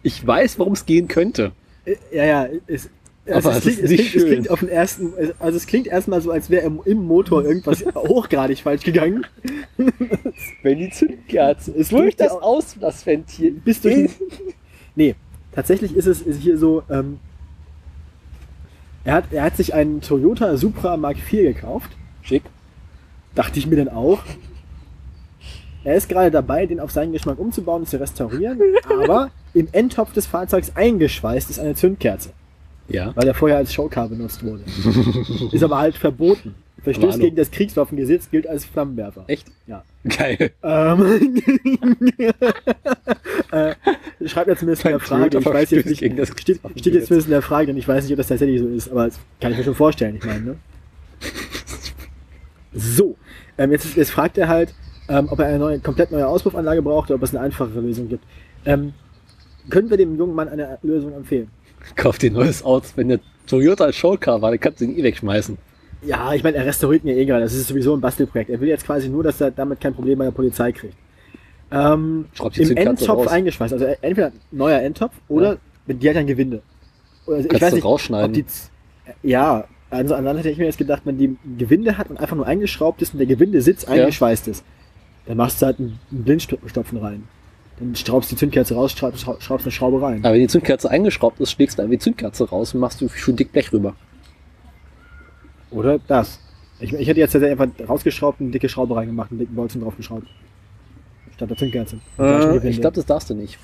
Ich weiß, worum es gehen könnte. Äh, Ja, ja, es, also Aber es, klingt, es, klingt, es klingt auf den ersten, also es klingt erstmal so, als wäre im, im Motor irgendwas hochgradig falsch gegangen. Wenn die Zündkerze Ist durch das Auslassventil Bis durch den, Nee, tatsächlich ist es ist hier so, ähm, er, hat, er hat sich einen Toyota Supra Mark IV gekauft. Schick. Dachte ich mir dann auch. Er ist gerade dabei, den auf seinen Geschmack umzubauen und zu restaurieren, aber im Endtopf des Fahrzeugs eingeschweißt ist eine Zündkerze, Ja. weil er vorher als Showcar benutzt wurde. ist aber halt verboten. Hallo. gegen das Kriegswaffengesetz, gilt als Flammenwerfer. Echt? Ja. Geil. Ähm, äh, schreibt jetzt zumindest in der Frage, ich weiß jetzt nicht, steht, steht jetzt zumindest in der Frage, denn ich weiß nicht, ob das tatsächlich so ist, aber das kann ich mir schon vorstellen, ich meine, ne? So, ähm, jetzt, jetzt fragt er halt, ähm, ob er eine neue, komplett neue Auspuffanlage braucht oder ob es eine einfachere Lösung gibt. Ähm, können wir dem jungen Mann eine Lösung empfehlen? Kauf dir ein neues Auto. Wenn der Toyota als Showcar war, dann kannst du ihn eh wegschmeißen. Ja, ich meine, er restauriert mir eh gerade, das ist sowieso ein Bastelprojekt. Er will jetzt quasi nur, dass er damit kein Problem bei der Polizei kriegt. Ähm, Im Endtopf eingeschweißt, also entweder neuer Endtopf oder die hat ein Gewinde. Oder Also ich Kannst weiß du nicht, rausschneiden. die, ja, also an hätte ich mir jetzt gedacht, wenn die Gewinde hat und einfach nur eingeschraubt ist und der Gewindesitz eingeschweißt ist, dann machst du halt einen Blindstopfen rein. Dann schraubst die Zündkerze raus, schraubst, schraubst eine Schraube rein. Aber wenn die Zündkerze eingeschraubt ist, schlägst du einfach die Zündkerze raus und machst du schön dick Blech rüber. Oder das. Ich, ich hätte jetzt einfach rausgeschraubt, eine dicke Schraube reingemacht, einen dicken Bolzen draufgeschraubt. Statt der Zündkerze. Und Äh, ich glaube, das darfst du nicht.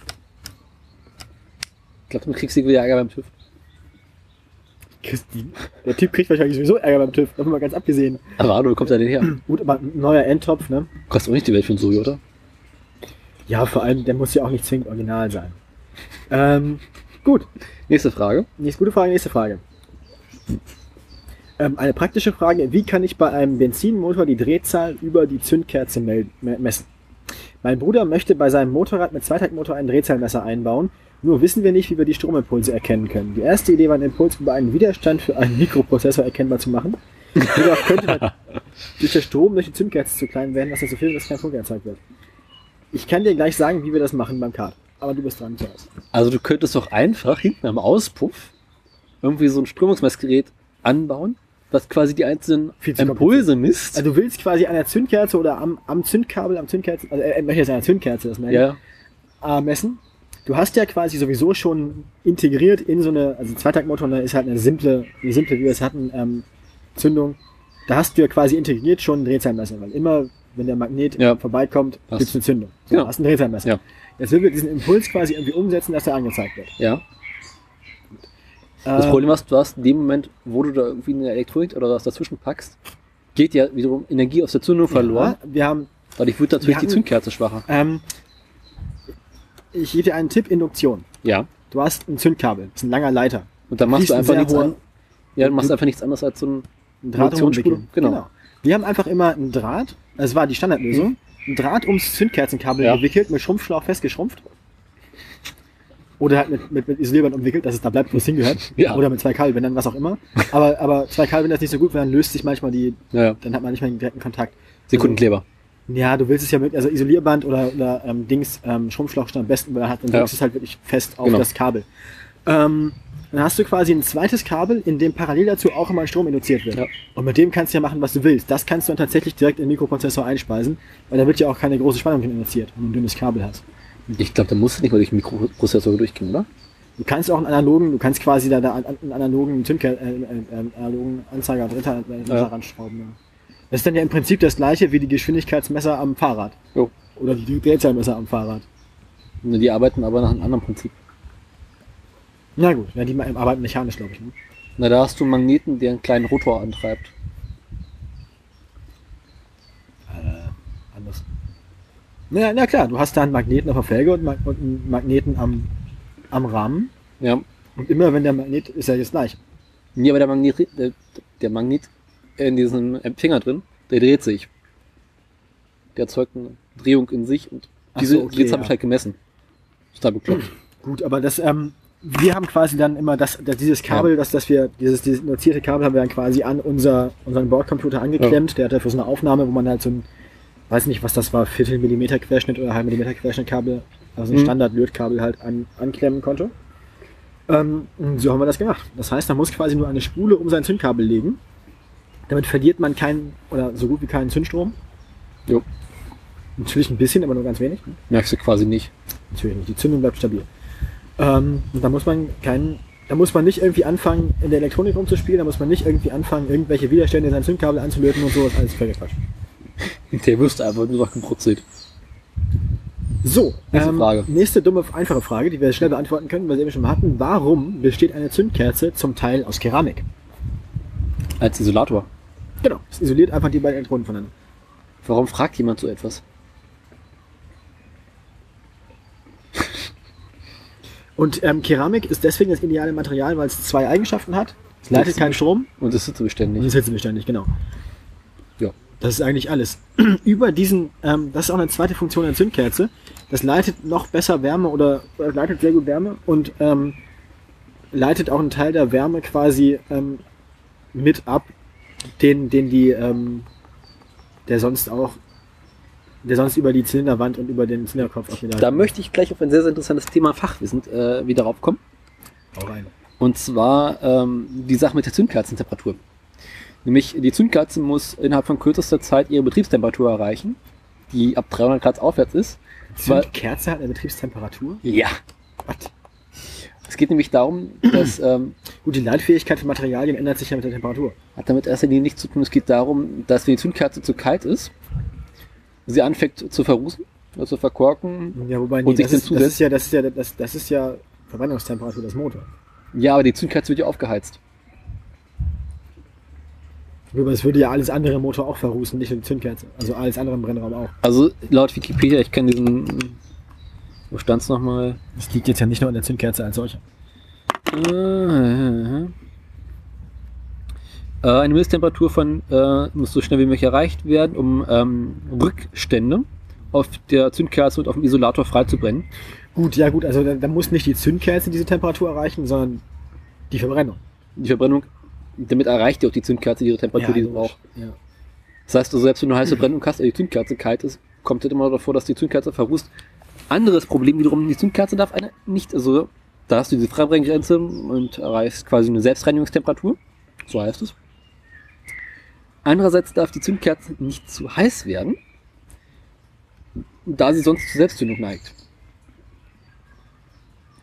Ich glaube, du kriegst wieder Ärger beim TÜV. Christine. Der Typ kriegt wahrscheinlich sowieso Ärger beim TÜV, davon mal ganz abgesehen. Aber hallo, wo kommt der denn her? Gut, aber ein neuer Endtopf, ne? Kostet auch nicht die Welt für einen Toyota. Ja, vor allem, der muss ja auch nicht zwingend original sein. Ähm, gut, Nächste Frage. nächste gute Frage, nächste Frage. Ähm, eine praktische Frage, wie kann ich bei einem Benzinmotor die Drehzahl über die Zündkerze messen? Mein Bruder möchte bei seinem Motorrad mit Zweitaktmotor ein Drehzahlmesser einbauen, nur wissen wir nicht, wie wir die Stromimpulse erkennen können. Die erste Idee war, einen Impuls über einen Widerstand für einen Mikroprozessor erkennbar zu machen. Jedoch könnte dann durch der Strom durch die Zündkerze zu klein werden, was dazu führt, dass kein Funke erzeugt wird. Ich kann dir gleich sagen, wie wir das machen beim Kart. Aber du bist dran zuerst. Also du könntest doch einfach hinten am Auspuff irgendwie so ein Strömungsmessgerät anbauen, was quasi die einzelnen Viel Impulse misst. Also du willst quasi an der Zündkerze oder am, am Zündkabel, am Zündkerzen, also er möchte jetzt an der Zündkerze das melden, ja, äh, messen. Du hast ja quasi sowieso schon integriert in so eine, also Zweitaktmotor ne, ist halt eine simple, eine simple, wie wir es hatten, ähm, Zündung. Da hast du ja quasi integriert schon ein Drehzahlmesser, weil immer, wenn der Magnet Ja. vorbeikommt, Passt. gibt's eine Zündung. So, Genau. hast ein Drehzahlmesser. Ja. Jetzt will wir diesen Impuls quasi irgendwie umsetzen, dass er angezeigt wird. ja. Das Ähm, Problem ist, du hast in dem Moment, wo du da irgendwie eine Elektronik oder was dazwischen packst, geht ja wiederum Energie aus der Zündung verloren. Ja, wir haben Dadurch wird natürlich Wir die hatten- Zündkerze schwacher. Ähm, ich gebe dir einen Tipp, Induktion. Ja. Du hast ein Zündkabel, das ist ein langer Leiter. Und dann machst du ein einfach nichts an. Ja, du machst einfach nichts anderes als so ein Induktionsspule. rumwickeln. Genau. Wir haben einfach immer einen Draht, das war die Standardlösung, ein Draht ums Zündkerzenkabel Ja. gewickelt, mit Schrumpfschlauch festgeschrumpft. Oder halt mit, mit, mit Isolierband umwickelt, dass es da bleibt, wo es hingehört. Ja. Oder mit zwei Kabelbändern, was auch immer. Aber, aber zwei Kabelbänder ist nicht so gut, weil dann löst sich manchmal die, Ja, ja. dann hat man nicht mehr den direkten Kontakt. Sekundenkleber. Ja, du willst es ja mit, also Isolierband oder, oder ähm, Dings, ähm, Schrumpfschlauch ist am besten, weil dann, hat, dann Ja. drückst du es halt wirklich fest auf Genau. das Kabel. Ähm, dann hast du quasi ein zweites Kabel, in dem parallel dazu auch immer Strom induziert wird. Ja. Und mit dem kannst du ja machen, was du willst. Das kannst du dann tatsächlich direkt in den Mikroprozessor einspeisen, weil da wird ja auch keine große Spannung induziert, wenn du ein dünnes Kabel hast. Ich glaube, da musst du nicht mal durch den Mikroprozessor durchgehen, oder? Du kannst auch einen analogen, du kannst quasi da, da einen analogen äh, äh, äh, analogen Anzeiger dritter äh, Ja. ranschrauben. Ja. Das ist dann ja im Prinzip das gleiche wie die Geschwindigkeitsmesser am Fahrrad. Jo. Oder die Drehzahlmesser am Fahrrad. Ne, Die arbeiten aber nach einem anderen Prinzip. Na gut, ja, die arbeiten mechanisch, glaube ich. Ne? Na, da hast du einen Magneten, der einen kleinen Rotor antreibt. Anders. Na, na klar, du hast da einen Magneten auf der Felge und, Ma- und einen Magneten am, am Rahmen. Ja. Und immer wenn der Magnet ist ja jetzt gleich. Nee, aber der Magnet, der, der Magnet in diesem Empfänger drin, der dreht sich. Der erzeugt eine Drehung in sich und diese so, okay, habe ja. ich halt gemessen. Total bekloppt. Gut, aber das, ähm, wir haben quasi dann immer das, das dieses Kabel, das, das wir, dieses, dieses induzierte Kabel haben wir dann quasi an unser, unseren Bordcomputer angeklemmt. Der hat dafür so eine Aufnahme, wo man halt so ein, weiß nicht, was das war, Viertel Millimeter Querschnitt oder halb Millimeter Querschnittkabel, also ein Mhm. Standard-Lötkabel halt an, anklemmen konnte. Ähm, so haben wir das gemacht. Das heißt, man muss quasi nur eine Spule um sein Zündkabel legen. Damit verliert man keinen, oder so gut wie keinen Zündstrom. Jo. Natürlich ein bisschen, aber nur ganz wenig. ne? Merkst du quasi nicht. Natürlich nicht. Die Zündung bleibt stabil. Ähm, und da muss man keinen, da muss man nicht irgendwie anfangen, in der Elektronik rumzuspielen, da muss man nicht irgendwie anfangen, irgendwelche Widerstände in sein Zündkabel anzulöten und sowas, alles völlig Quatsch. Der wüsste einfach nur noch gebrutzelt. So, Nächste ähm, Frage. nächste dumme, einfache Frage, die wir schnell beantworten können, weil wir eben schon mal hatten. Warum besteht eine Zündkerze zum Teil aus Keramik? Als Isolator. Genau, es isoliert einfach die beiden Elektroden voneinander. Warum fragt jemand so etwas? Und ähm, Keramik ist deswegen das ideale Material, weil es zwei Eigenschaften hat. Es leitet keinen Strom Und es ist Und beständig. ist hitzebeständig, genau. Ja. Das ist eigentlich alles. Über diesen, ähm, das ist auch eine zweite Funktion der Zündkerze. Das leitet noch besser Wärme oder, oder leitet sehr gut Wärme und ähm, leitet auch einen Teil der Wärme quasi ähm, mit ab, den, den die, ähm, der sonst auch, der sonst über die Zylinderwand und über den Zylinderkopf auch wieder. Da möchte ich gleich auf ein sehr, sehr interessantes Thema Fachwissen äh, wieder raufkommen. Hau rein. Und zwar ähm, die Sache mit der Zündkerzentemperatur. Nämlich die Zündkerze muss innerhalb von kürzester Zeit ihre Betriebstemperatur erreichen, die ab 300 Grad aufwärts ist. Zündkerze hat eine Betriebstemperatur? Ja. Was? Es geht nämlich darum, dass ähm, Gut, die Leitfähigkeit von Materialien ändert sich ja mit der Temperatur. hat damit erster Linie nichts zu tun. Es geht darum, dass wenn die Zündkerze zu kalt ist, sie anfängt zu verrußen, also zu verkorken. Ja, wobei, Und nee, sich das, ist, das ist ja, das ist ja, das, das ist ja Verbrennungstemperatur des Motors. Ja, aber die Zündkerze wird ja aufgeheizt. Aber es würde ja alles andere im Motor auch verrußen, nicht nur die Zündkerze. Also alles andere im Brennraum auch. Also laut Wikipedia, ich kenne diesen. Wo stand's nochmal? Das liegt jetzt ja nicht nur an der Zündkerze als solche. Äh, Eine Mindesttemperatur von äh, muss so schnell wie möglich erreicht werden, um ähm, Rückstände auf der Zündkerze und auf dem Isolator freizubrennen. Gut, ja gut, also da, da muss nicht die Zündkerze diese Temperatur erreichen, sondern die Verbrennung. Die Verbrennung, damit erreicht ja auch die Zündkerze ihre Temperatur, die sie braucht. Ja. Das heißt, also, selbst wenn du eine heiße Brennung hast, aber die Zündkerze kalt ist, kommt es immer davor, dass die Zündkerze verrußt. Anderes Problem wiederum, die Zündkerze darf eine nicht, also da hast du diese Freibrenngrenze und erreichst quasi eine Selbstreinigungstemperatur. So heißt es. Andererseits darf die Zündkerze nicht zu heiß werden, da sie sonst zur Selbstzündung neigt.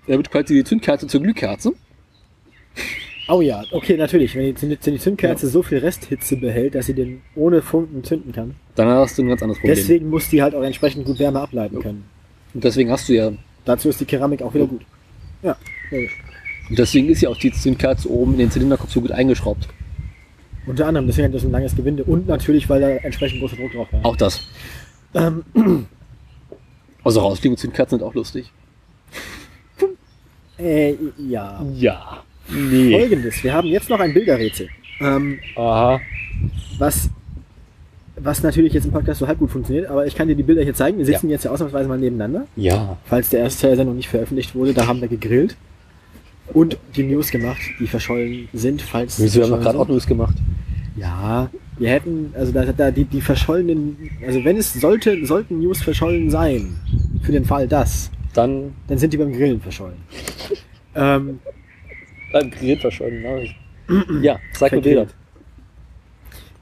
Da wird quasi die Zündkerze zur Glühkerze. Oh ja, okay, natürlich. Wenn die, die Zündkerze so viel Resthitze behält, dass sie den ohne Funken zünden kann. Dann hast du ein ganz anderes Problem. Deswegen muss die halt auch entsprechend gut Wärme ableiten können. Und deswegen hast du ja Dazu ist die Keramik auch wieder gut. Ja. Und deswegen ist ja auch die Zündkerze oben in den Zylinderkopf so gut eingeschraubt. Unter anderem, deswegen hat das ein langes Gewinde und natürlich, weil da entsprechend großer Druck drauf war. Auch das. Ähm, Also rausfliegende Zündkerzen sind auch lustig. äh, ja. Ja. Nee. Folgendes, wir haben jetzt noch ein Bilderrätsel. Ähm, Aha. was was natürlich jetzt im Podcast so halb gut funktioniert, aber ich kann dir die Bilder hier zeigen. Wir sitzen jetzt ja ausnahmsweise mal nebeneinander. Ja. Falls der erste Teil Sendung nicht veröffentlicht wurde, da haben wir gegrillt und die News gemacht, die verschollen sind, falls Wieso, wir haben verschollen gerade auch. News gemacht. Ja, wir hätten, also da, da die, die verschollenen, also wenn es sollte, sollten News verschollen sein, für den Fall das, Dann dann sind die beim Grillen verschollen. ähm, beim Grill verschollen Nachrichten. ja, sag mir. Bilder.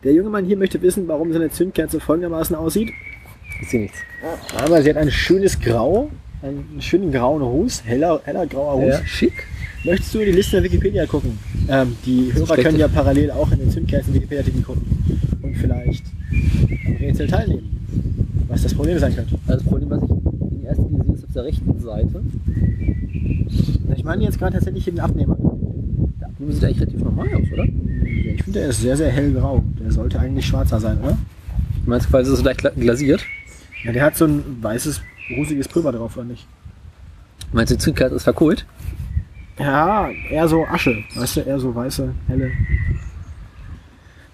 Der junge Mann hier möchte wissen, warum seine Zündkerze folgendermaßen aussieht. Ich sehe nichts. Aber sie hat ein schönes Grau, einen schönen grauen Hus, heller, heller grauer Hus. schick. Möchtest du die Liste der Wikipedia gucken? Ähm, die Hörer schlecht. können ja parallel auch in den Zündkerzen Wikipedia-Artikel gucken und vielleicht am Rätsel teilnehmen. Was das Problem sein könnte. Also das Problem, was ich in erster Linie sehe, ist auf der rechten Seite. Ich meine jetzt gerade tatsächlich den Abnehmer. Sieht eigentlich relativ normal aus, oder? Ich finde, der ist sehr, sehr hellgrau. Der sollte eigentlich schwarzer sein, oder? Du meinst quasi, ist es leicht gla- glasiert? Ja, der hat so ein weißes, rusiges Pulver drauf, oder nicht? Meinst du, die Zündkerze ist verkohlt? Ja, eher so Asche. Weißt du, eher so weiße, helle.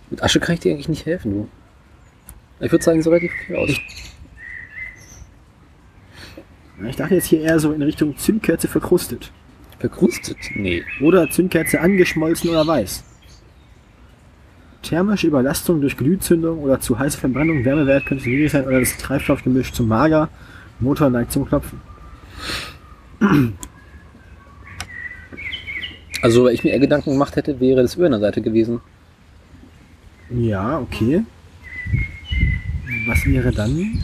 Mit Asche kann ich dir eigentlich nicht helfen, du. Ich würde sagen, so relativ okay aus. Ja, Ich dachte jetzt hier eher so in Richtung Zündkerze verkrustet. Verkrustet? Nee. Oder Zündkerze angeschmolzen oder weiß. Thermische Überlastung durch Glühzündung oder zu heiße Verbrennung, Wärmewert könnte niedrig sein oder das Treibstoffgemisch zu mager, Motor neigt zum Klopfen. Also, weil ich mir eher Gedanken gemacht hätte, wäre das Öl an der Seite gewesen. Ja, okay. Was wäre dann?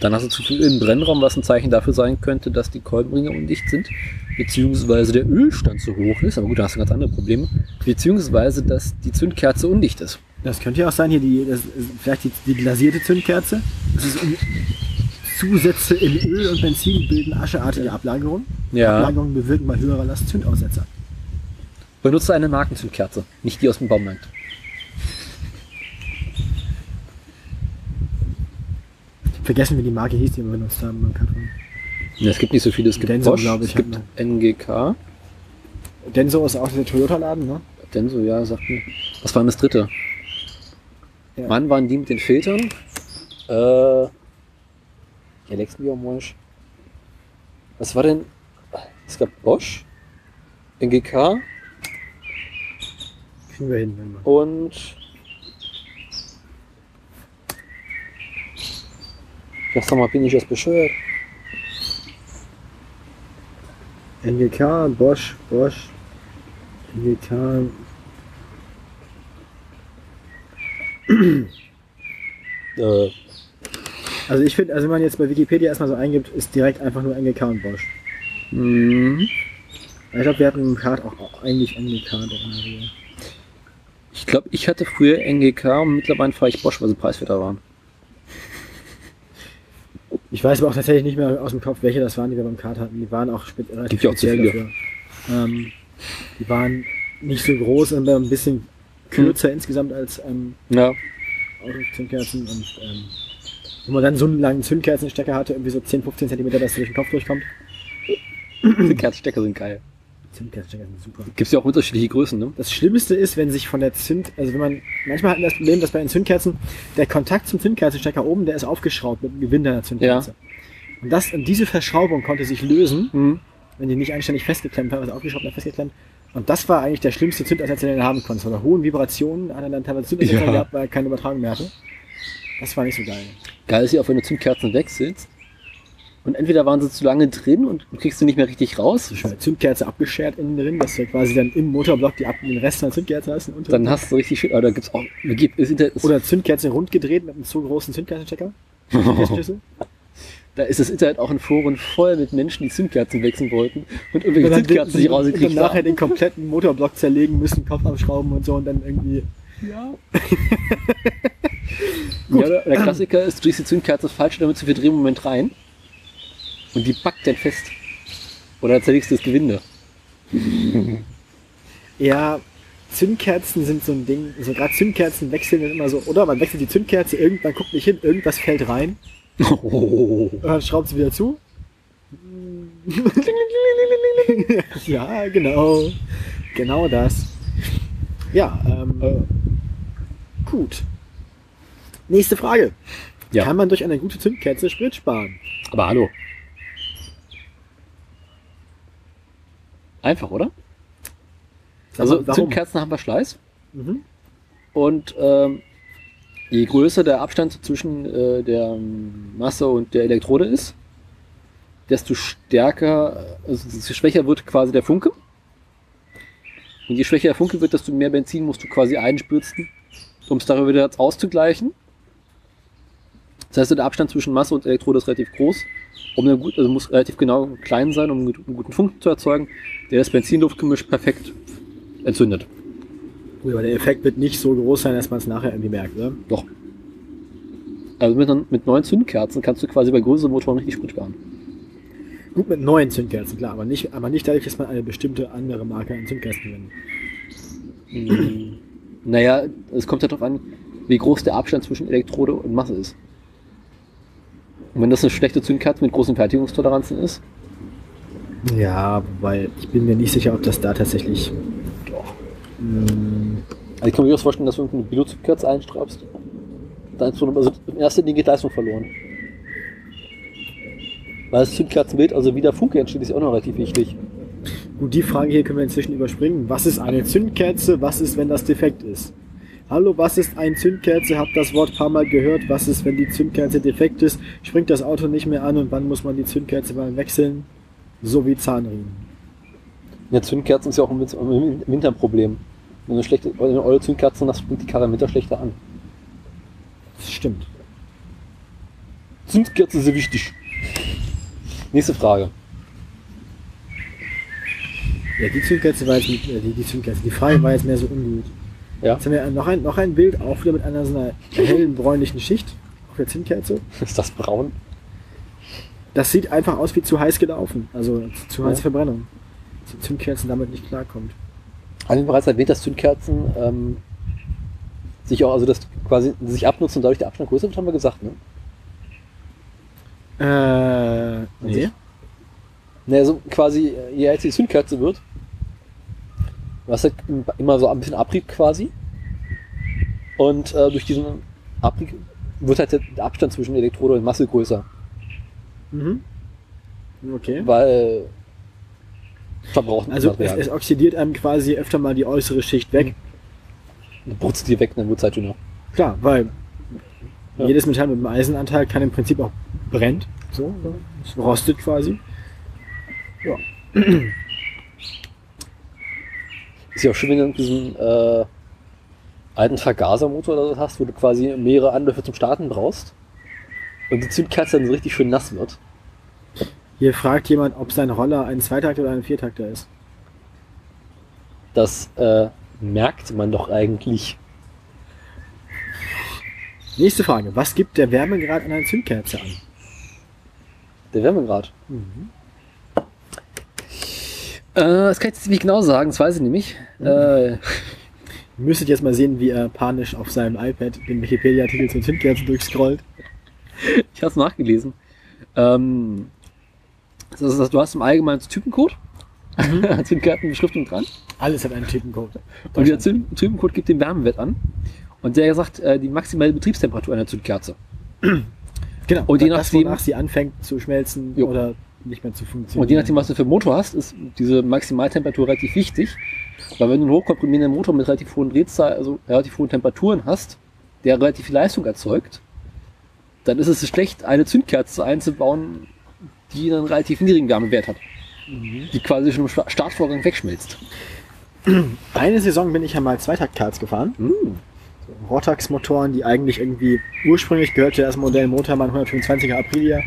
Dann hast du zu viel im Brennraum, was ein Zeichen dafür sein könnte, dass die Kolbenringe undicht sind, beziehungsweise der Ölstand zu hoch ist. Aber gut, da hast du ganz andere Probleme. Beziehungsweise, dass die Zündkerze undicht ist. Das könnte ja auch sein, hier die, das, vielleicht die, die glasierte Zündkerze. Das ist um, Zusätze in Öl und Benzin bilden ascheartige Ablagerungen. Ja. Ablagerungen bewirken bei höherer Last Zündaussetzer. Benutze eine Markenzündkerze, nicht die aus dem Baumarkt. Vergessen wir die Marke hieß, die wir benutzt haben beim Karton. Es gibt nicht so viele. Es gibt Denso, Bosch, ich, es gibt NGK. Denso ist auch dieser Toyota-Laden, ne? Denso, ja, sagt mir. Was war denn das dritte? Ja. Wann waren die mit den Filtern? Äh, Biomosch. Was war denn? Es gab Bosch, NGK Kriegen wir hin, wenn wir. und. Ja, sag mal, bin ich jetzt bescheuert? NGK, Bosch, Bosch, NGK. Äh, Also ich finde, also wenn man jetzt bei Wikipedia erstmal so eingibt, ist direkt einfach nur NGK und Bosch. mh. Ich glaube, wir hatten im Kart auch, auch eigentlich NGK drin. Ich glaube, ich hatte früher NGK und mittlerweile fahre ich Bosch, weil sie preiswerter waren. Ich weiß aber auch tatsächlich nicht mehr aus dem Kopf, welche das waren, die wir beim Kart hatten. Die waren auch spe relativ Gibt auch speziell viele. dafür. Ähm, die waren nicht so groß, aber ein bisschen kürzer insgesamt als ähm, Ja. Autozündkerzen und ähm, wo man dann so einen langen Zündkerzenstecker hatte, irgendwie so 10, 15 Zentimeter, dass der durch den Kopf durchkommt. Die Kerzstecker sind geil. Zündkerzenstecker sind super. Gibt es ja auch unterschiedliche Größen, ne? Das Schlimmste ist, wenn sich von der Zünd, also wenn man, manchmal hatten wir das Problem, dass bei den Zündkerzen der Kontakt zum Zündkerzenstecker oben, der ist aufgeschraubt mit dem Gewinde der Zündkerze. Und das, und diese Verschraubung konnte sich lösen, Mhm. wenn die nicht anständig festgeklemmt war, also aufgeschraubt und festgeklemmt. Und das war eigentlich der schlimmste Zündaussetzer, den du haben konntest. Oder hohen Vibrationen hat er dann teilweise Zündaussetzer Ja. gehabt, weil er keine Übertragung mehr hatte. Das war nicht so geil. Geil ist ja auch, wenn du Zündkerzen wechselst. Und entweder waren sie zu lange drin und du kriegst sie nicht mehr richtig raus. Schon eine Zündkerze abgeschert innen drin, dass du quasi dann im Motorblock die, ab- den Rest der Zündkerze hast. und Dann hast du richtig schön. Da gibt's auch. Gibt, Internet ist, Oder Zündkerze rund gedreht mit einem zu großen Zündkerzenstecker. Da ist das Internet auch in Foren voll mit Menschen, die Zündkerzen wechseln wollten und irgendwelche Und Zündkerzen nicht und dann rausgekriegt nachher haben. den kompletten Motorblock zerlegen müssen, Kopf abschrauben und so und dann irgendwie. Ja. ja, oder der Klassiker ist, du drehst die Zündkerze falsch damit zu viel Drehmoment rein. Und die packt dann fest. Oder zerlegst du das Gewinde. Ja, Zündkerzen sind so ein Ding. So gerade Zündkerzen wechseln dann immer so, oder? Man wechselt die Zündkerze, irgendwann guckt nicht hin, irgendwas fällt rein, Oh. und dann schraubt sie wieder zu. ja, genau. Genau das. Ja, ähm, gut. Nächste Frage. Ja. Kann man durch eine gute Zündkerze Sprit sparen? Aber hallo. Einfach, oder? Also mal, warum? Zündkerzen haben Verschleiß. Mhm. Und ähm, je größer der Abstand zwischen äh, der Masse und der Elektrode ist, desto stärker, also desto schwächer wird quasi der Funke. Und je schwächer der Funke wird, desto mehr Benzin musst du quasi einspürzen, um es darüber wieder auszugleichen. Das heißt, der Abstand zwischen Masse und Elektrode ist relativ groß. Um eine gut, also muss relativ genau klein sein, um einen gut- einen guten Funken zu erzeugen, der das Benzin-Luft-Gemisch perfekt entzündet. Gut, aber der Effekt wird nicht so groß sein, dass man es nachher irgendwie merkt, oder? Doch. Also mit, mit neuen Zündkerzen kannst du quasi bei größeren Motoren richtig Sprit sparen. Gut, mit neuen Zündkerzen, klar, aber nicht, aber nicht dadurch, dass man eine bestimmte andere Marke an Zündkerzen verwendet. Mm, naja, es kommt ja darauf an, wie groß der Abstand zwischen Elektrode und Masse ist. Und wenn das eine schlechte Zündkerze mit großen Fertigungstoleranzen ist, Ja, weil ich bin mir nicht sicher, ob das da tatsächlich. doch. Mh, Also ich kann mir durchaus vorstellen, dass du eine Billo-Zündkerze einstraubst. Dann ist also in erster Linie geht Leistung verloren. Weil das Zündkerzenbild, also wie der Funke entsteht, ist auch noch relativ wichtig. gut, die Frage hier können wir inzwischen überspringen. Was ist eine Zündkerze? Was ist, wenn das defekt ist? Hallo, was ist eine Zündkerze? Habt das Wort ein paar Mal gehört. Was ist, wenn die Zündkerze defekt ist? Springt das Auto nicht mehr an und wann muss man die Zündkerze beim Wechseln? So wie Zahnriemen. Ja, Zündkerzen ist ja auch im Win- im Winter ein Problem. Wenn du eine schlechte, wenn du eure Zündkerzen hast, springt die Karre im Winter schlechter an. Das stimmt. Zündkerzen ist sehr wichtig. Nächste Frage. Ja, die Zündkerze war jetzt mit, äh, die, die Zündkerze. Die Frage war jetzt mehr so ungut. Ja, Jetzt haben wir noch ein, noch ein Bild, auch wieder mit einer so einer hellen bräunlichen Schicht auf der Zündkerze. ist das braun? Das sieht einfach aus wie zu heiß gelaufen. Also zu heiße Ja. Verbrennung. Dass die Zündkerzen damit nicht klarkommt. Haben wir bereits erwähnt, dass Zündkerzen ähm, sich auch, also das quasi sich abnutzen und dadurch der Abstand größer wird, haben wir gesagt, ne? Äh, nee. Ne, also quasi, äh, je älter die Zündkerze wird, hast halt immer so ein bisschen Abrieb quasi. Und äh, durch diesen Abrieb wird halt der Abstand zwischen Elektrode und Masse größer. Mhm. Okay. Weil verbraucht Also es, es oxidiert einem quasi öfter mal die äußere Schicht weg. brutzt die weg, dann wird es halt dünner. Klar, weil Ja. jedes Metall mit einem Eisenanteil kann im Prinzip auch brennt. So, es rostet quasi. Ja. Ist ja auch schön, wenn du diesen äh, alten Vergasermotor oder so hast, wo du quasi mehrere Anläufe zum Starten brauchst. Und die Zündkerze dann so richtig schön nass wird. Hier fragt jemand, ob sein Roller ein Zweitakter oder ein Viertakter ist. Das äh, merkt man doch eigentlich. Nächste Frage. Was gibt der Wärmegrad an einer Zündkerze an? Der Wärmegrad. Äh, das kann ich jetzt nicht genau sagen, das weiß ich nämlich. Äh, Ihr müsstet jetzt mal sehen, wie er panisch auf seinem iPad den Wikipedia-Artikel zu Zündkerzen durchscrollt. ich habe es nachgelesen. Ähm, das ist, du hast im Allgemeinen Typencode. Zündkartenbeschriftung dran. Alles hat einen Typencode. Und der Zünd- Typencode gibt den Wärmewert an. Und der sagt äh, die maximale Betriebstemperatur einer Zündkerze. Genau. Und je das, nachdem- wonach sie anfängt zu schmelzen Jo. oder nicht mehr zu funktionieren. Und je nachdem, was du für einen Motor hast, ist diese Maximaltemperatur relativ wichtig. Weil wenn du einen hochkomprimierenden Motor mit relativ hohen Drehzahl, also relativ hohen Temperaturen hast, der relativ viel Leistung erzeugt, dann ist es schlecht, eine Zündkerze einzubauen, die einen relativ niedrigen Wärmewert hat. Die quasi schon im Sta- Startvorgang wegschmilzt. Eine Saison bin ich ja mal Zweitakt-Karts gefahren. Mm. Rotax-Motoren, die eigentlich irgendwie ursprünglich gehörte das Modell Motormann 125er Aprilia.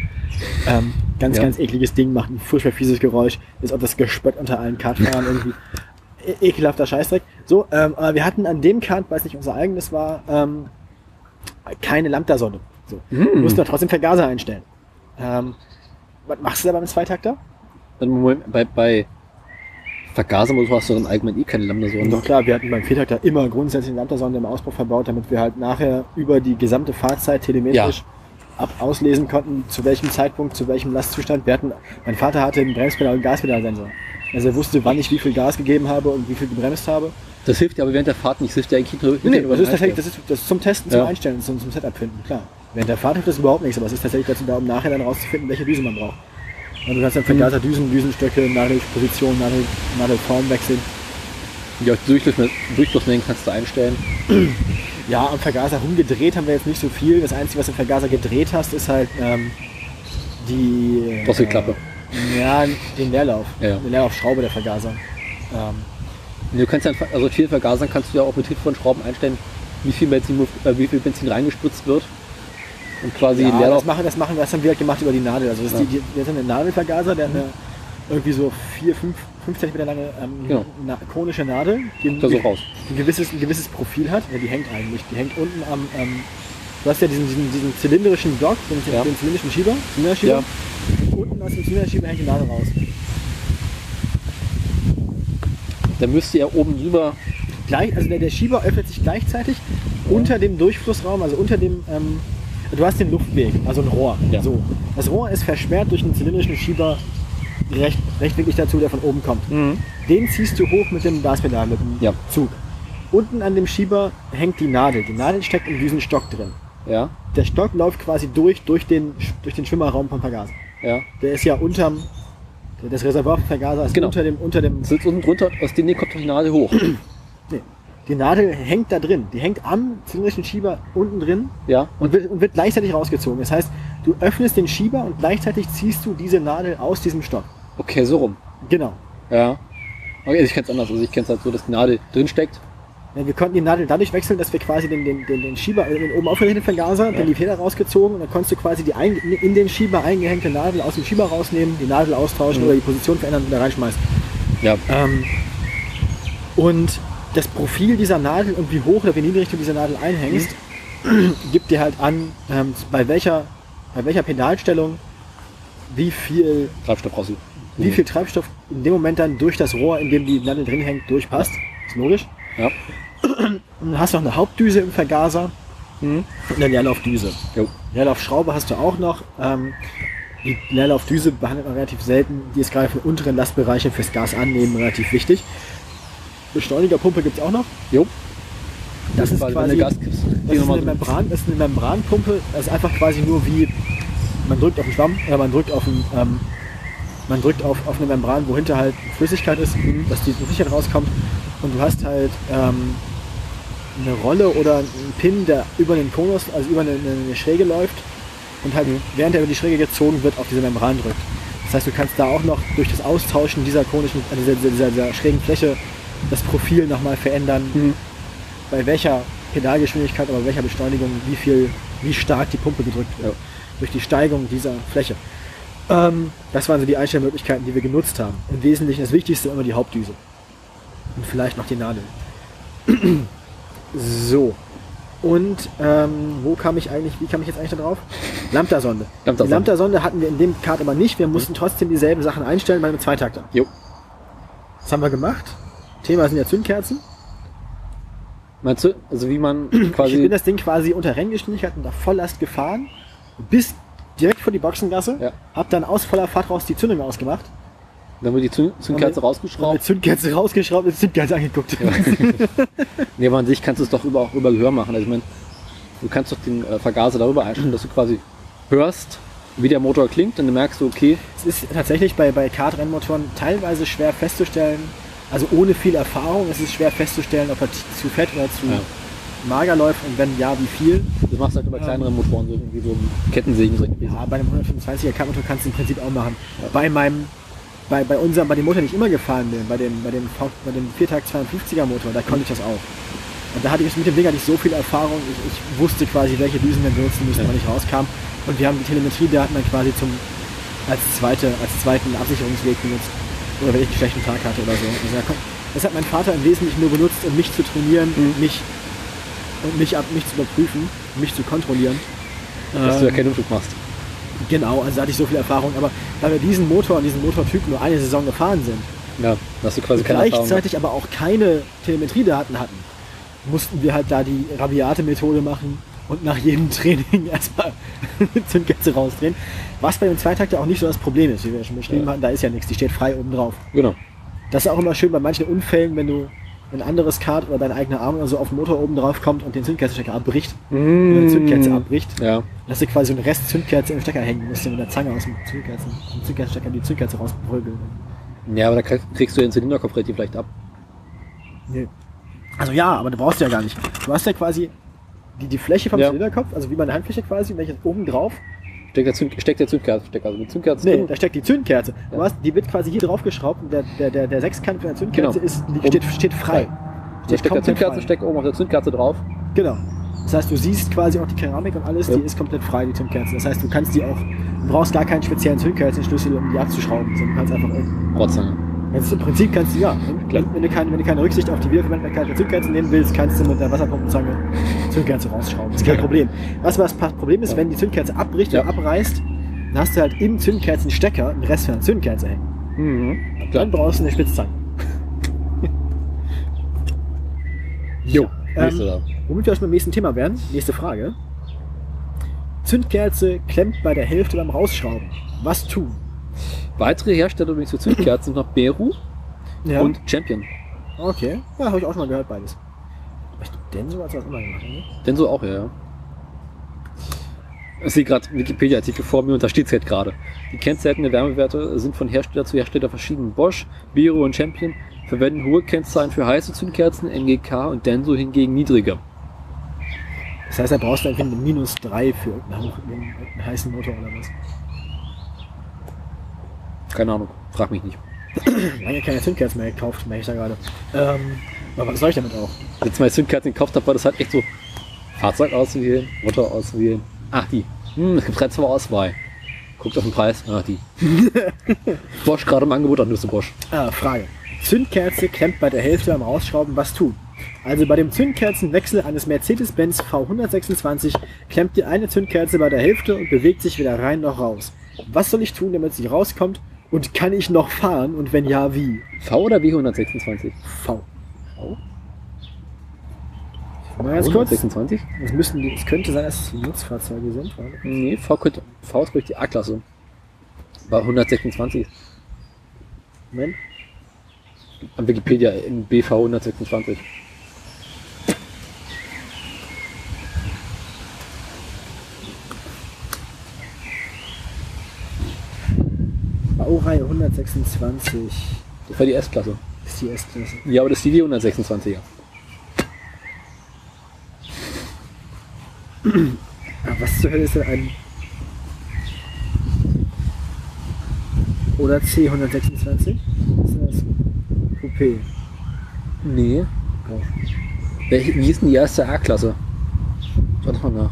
Ähm, ganz, Ja. ganz ekliges Ding, macht ein furchtbar fieses Geräusch. Ist auch das Gespött unter allen Kartfahrern irgendwie. E ekelhafter Scheißdreck. So, ähm, aber wir hatten an dem Kart, weil es nicht unser eigenes war, ähm, keine Lambda-Sonne. So. Wir mussten da trotzdem Vergaser einstellen. Ähm, was machst du da beim Zweitakter? Dann Moment, bei, bei Vergasermotor hast du dann allgemein eh keine Lambda-Sonde. Doch klar, wir hatten beim Viertakter immer grundsätzlich eine Lambda-Sonde im Auspuff verbaut, damit wir halt nachher über die gesamte Fahrzeit telemetrisch ab auslesen konnten, zu welchem Zeitpunkt, zu welchem Lastzustand. Wir hatten, mein Vater hatte einen Bremspedal und Gaspedalsensor. Also er wusste, wann ich wie viel Gas gegeben habe und wie viel gebremst habe. Das hilft dir aber während der Fahrt nicht. Das hilft dir eigentlich nur Nee, das ist tatsächlich, das ist, das ist zum Testen, zum Ja. Einstellen, zum, zum Setup finden, klar. Während der Fahrt hilft das überhaupt nichts, aber es ist tatsächlich dazu da, um nachher dann rauszufinden, welche Düse man braucht. Und du kannst dann Vergaser, Düsen, Düsenstöcke, Nadelposition, Nadel, Nadelform wechseln. Ja, Durchfluss, Durchflussmengen kannst du einstellen. Ja, am Vergaser rumgedreht haben wir jetzt nicht so viel. Das Einzige, was du im Vergaser gedreht hast, ist halt ähm, die... Drosselklappe. Äh, ja, den Leerlauf. Ja, ja. Die Leerlaufschraube der Vergaser. Ähm, Du kannst ja, also vielen Vergasern kannst du ja auch mit Hilfe von Schrauben einstellen, wie viel Benzin, äh, wie viel Benzin reingespritzt wird. Und quasi ja, das machen, das machen, das haben wir halt gemacht über die Nadel. Also das ist Ja. die, die, wir haben einen Nadelvergaser, der hat eine irgendwie so 4, 5, 5 cm lange ähm, Genau. na, konische Nadel, die, Da so raus. die ein, gewisses, ein gewisses Profil hat. Ja, die hängt eigentlich. Die hängt unten am. Ähm, du hast ja diesen, diesen, diesen zylindrischen Block, den, Ja. den zylindrischen Schieber. Zylinderschieber. Ja. Unten aus dem Zylinderschieber hängt die Nadel raus. Da müsste ja oben drüber. Gleich, also der, der Schieber öffnet sich gleichzeitig unter dem Durchflussraum, also unter dem. Ähm, du hast den Luftweg, also ein Rohr. Ja. So. Das Rohr ist versperrt durch einen zylindrischen Schieber recht, wirklich dazu, der von oben kommt. Den ziehst du hoch mit dem Gaspedal, mit dem Ja. Zug. Unten an dem Schieber hängt die Nadel. Die Nadel steckt in diesem Stock drin. Ja, Der Stock läuft quasi durch, durch, den, durch den Schwimmerraum vom Vergaser. ja. Der ist ja unterm. Das Reservoir vom Vergaser ist Genau. unter dem, unter dem sitzt unten drunter, aus dem kommt die Nadel hoch. Nee. Die Nadel hängt da drin. Die hängt am zylindrischen Schieber unten drin Ja, und wird, und wird gleichzeitig rausgezogen. Das heißt, du öffnest den Schieber und gleichzeitig ziehst du diese Nadel aus diesem Stock. okay, so rum. Genau. Ja. Okay, ich kenne es anders. Also ich kenne es halt so, dass die Nadel drin steckt. Ja, wir konnten die Nadel dadurch wechseln, dass wir quasi den, den, den, den Schieber, äh, den oben aufgerichteten Vergaser, den die Feder rausgezogen und dann konntest du quasi die ein, in den Schieber eingehängte Nadel aus dem Schieber rausnehmen, die Nadel austauschen oder die Position verändern und da reinschmeißen. Ja. Ähm, und das Profil dieser Nadel und wie hoch oder wie niedrig du diese Nadel einhängst, gibt dir halt an, ähm, bei, welcher, bei welcher Pedalstellung wie viel, Treibstoff raus. wie viel Treibstoff in dem Moment dann durch das Rohr, in dem die Nadel drin hängt, durchpasst. Ist logisch. Ja. Und dann hast du noch eine Hauptdüse im Vergaser Mhm. und eine Leerlaufdüse. Jo. Leerlaufschraube hast du auch noch. Ähm, die Leerlaufdüse behandelt man relativ selten. Die ist gerade für unteren Lastbereiche fürs Gas annehmen relativ wichtig. Beschleunigerpumpe gibt es auch noch. Jo. Das ist Quasi, du Gas gibst. das ist, eine. Membran, ist eine Membranpumpe. Das ist einfach quasi nur wie man drückt auf den Schwamm oder man drückt auf einen, ähm, man drückt auf, auf eine Membran, wo hinter halt Flüssigkeit ist, dass die Flüssigkeit rauskommt. Und du hast halt ähm, eine Rolle oder einen Pin, der über den Konus, also über eine, eine Schräge läuft und halt während er über die Schräge gezogen wird, auf diese Membran drückt. Das heißt, du kannst da auch noch durch das Austauschen dieser konischen, also dieser, dieser, dieser schrägen Fläche das Profil nochmal verändern, Mhm. bei welcher Pedalgeschwindigkeit, aber welcher Beschleunigung, wie viel, wie stark die Pumpe gedrückt wird. Ja. Durch die Steigung dieser Fläche. Ähm, das waren so die Einstellmöglichkeiten, die wir genutzt haben. Im Wesentlichen das Wichtigste immer die Hauptdüse. Und vielleicht noch die Nadel. so. Und ähm, wo kam ich eigentlich, wie kam ich jetzt eigentlich da drauf? Lambda-Sonde. Lambda-Sonde. Die Lambda-Sonde hatten wir in dem Kart aber nicht. Wir mussten trotzdem dieselben Sachen einstellen bei einem Zweitakter. Jo. Das haben wir gemacht. Thema sind ja Zündkerzen. Meinst du, also wie man Ich bin quasi. das Ding quasi unter Renngeschwindigkeit unter Volllast gefahren, bis direkt vor die Boxengasse, Ja. hab dann aus voller Fahrt raus die Zündung ausgemacht, Dann wird die Zünd- Zündkerze rausgeschraubt. Zündkerze rausgeschraubt und die Zündkerze angeguckt. Nee, aber an sich kannst du es doch über, auch über Gehör machen. Also ich meine, du kannst doch den äh, Vergaser darüber einstellen, dass du quasi hörst, wie der Motor klingt, und dann merkst du, okay, Es ist tatsächlich bei, bei Kart-Rennmotoren teilweise schwer festzustellen, also ohne viel Erfahrung, es ist schwer festzustellen, ob er zu fett oder zu Ja. mager läuft und wenn ja, wie viel. das machst du halt über kleinere Motoren, so irgendwie so Kettensägen. So. Ja, bei einem 125er Kart-Motor kannst du im Prinzip auch machen. Bei meinem, bei, bei unserem, bei dem Motor, den ich immer gefahren bin, bei dem, bei dem, bei dem Viertakt 52er Motor, da konnte ich das auch. Und da hatte ich mit dem Ding hatte ich so viel Erfahrung, ich, ich wusste quasi, welche Düsen wir benutzen müssen, Ja. wann ich rauskam. Und wir haben die Telemetriedaten dann quasi zum, als, zweite, als zweiten Absicherungsweg benutzt. Oder wenn ich einen schlechten Tag hatte oder so. Also kon- das hat mein Vater im Wesentlichen nur benutzt, um mich zu trainieren, Mhm. mich, und mich, ab, mich zu überprüfen, mich zu kontrollieren. Dass du Ähm, Erkennungsflug machst. Genau, also da hatte ich so viel Erfahrung, aber da wir diesen Motor und diesen Motortyp nur eine Saison gefahren sind, Ja, da hast du quasi keine gleichzeitig aber auch keine Telemetriedaten hatten, mussten wir halt da die rabiate Methode machen und nach jedem Training erstmal eine Zündkerze rausdrehen. Was bei dem Zweitakter auch nicht so das Problem ist, wie wir schon beschrieben Ja. hatten, da ist ja nichts, die steht frei oben drauf. Genau. Das ist auch immer schön bei manchen Unfällen, wenn du ein anderes Kart oder dein eigener Arm oder so auf den Motor oben drauf kommt und den Zündkerzenstecker abbricht, oder die Zündkerze abbricht, Ja. dass du quasi so einen Rest Zündkerze im Stecker hängen musst, mit der Zange aus dem Zündkerzen, dem Zündkerzenstecker die Zündkerze rausprügeln. Ja, aber da krieg- kriegst du den Zylinderkopf relativ leicht ab. Nee. Also ja, aber du brauchst ja gar nicht. Du hast ja quasi die, die Fläche vom Ja. Zylinderkopf, also wie meine Handfläche quasi, und welches oben drauf. Steckt der, Zünd steckt der Zündkerzenstecker. Also mit Zündkerzen Nee, drin. da steckt die Zündkerze. Du Ja. hast, die wird quasi hier drauf geschraubt und der, der, der, der Sechskant von der Zündkerze Genau. ist, die steht, steht frei. Da steckt der frei. Zündkerzenstecker oben auf der Zündkerze drauf. Genau. Das heißt, du siehst quasi auch die Keramik und alles, Ja. die ist komplett frei, die Zündkerze. Das heißt, du kannst die auch, du brauchst gar keinen speziellen Zündkerzenschlüssel, um die abzuschrauben, sondern du kannst einfach Rotzange. Jetzt im Prinzip kannst du ja, wenn, wenn, du keine, wenn du keine Rücksicht auf die Wiederverwendbarkeit der Zündkerzen nehmen willst, kannst du mit der Wasserpumpenzange Zündkerze rausschrauben. Das ist kein Problem. Was aber das Problem ist, wenn die Zündkerze abbricht oder abreißt, dann hast du halt im Zündkerzenstecker einen Rest von der Zündkerze hängen. Mhm. Dann brauchst du eine Spitzzange. Jo. Ähm. Womit wir schon beim nächsten Thema wären, nächste Frage. Zündkerze klemmt bei der Hälfte beim Rausschrauben. Was tun? Weitere Hersteller übrigens für Zündkerzen sind noch Beru Ja. und Champion. Okay. Ja, habe ich auch schon mal gehört, beides. Ich denn so als was immer gemacht, ne? Denn so auch, ja. ja. Ich sehe gerade Wikipedia-Artikel vor mir und da steht es halt gerade. Die Kennzeichen der Wärmewerte sind von Hersteller zu Hersteller verschieden. Bosch, Biro und Champion verwenden hohe Kennzahlen für heiße Zündkerzen, NGK und Denso hingegen niedrige. Das heißt, da brauchst du einfach eine minus 3 für hoch- irgendeinen heißen Motor oder was. Keine Ahnung, frag mich nicht. Lange keine Zündkerzen mehr gekauft, merke ich da gerade. Ähm, aber was soll ich damit auch? Letztes Mal Zündkerzen gekauft habe, war das halt echt so Fahrzeug auswählen, Motor auswählen. Ach, die. Hm, es gibt halt zur Auswahl. Guckt auf den Preis. Ach, die. Bosch gerade im Angebot, dann nimmst du Bosch. Ah, Frage. Zündkerze klemmt bei der Hälfte beim Rausschrauben. Was tun? Also bei dem Zündkerzenwechsel eines Mercedes-Benz V126 klemmt die eine Zündkerze bei der Hälfte und bewegt sich weder rein noch raus. Was soll ich tun, damit sie rauskommt? Und kann ich noch fahren? Und wenn ja, wie? V oder W126? V. Mal ganz kurz. 126? Das müssen die, es könnte sein, dass es Nutzfahrzeuge sind. warte. Nee, V, könnte, v ist glaube ich die A-Klasse. War 126. Moment. Am Wikipedia in BV 126. Baureihe 126 Das war die S-Klasse. ist die S-Klasse. Ja, aber das ist die W126er. Ah, was zur Hölle ist denn ein. Oder C126? Was ist das? Coupé. Nee. Oh. Welche, wie ist denn die erste A-Klasse? Warte mal nach.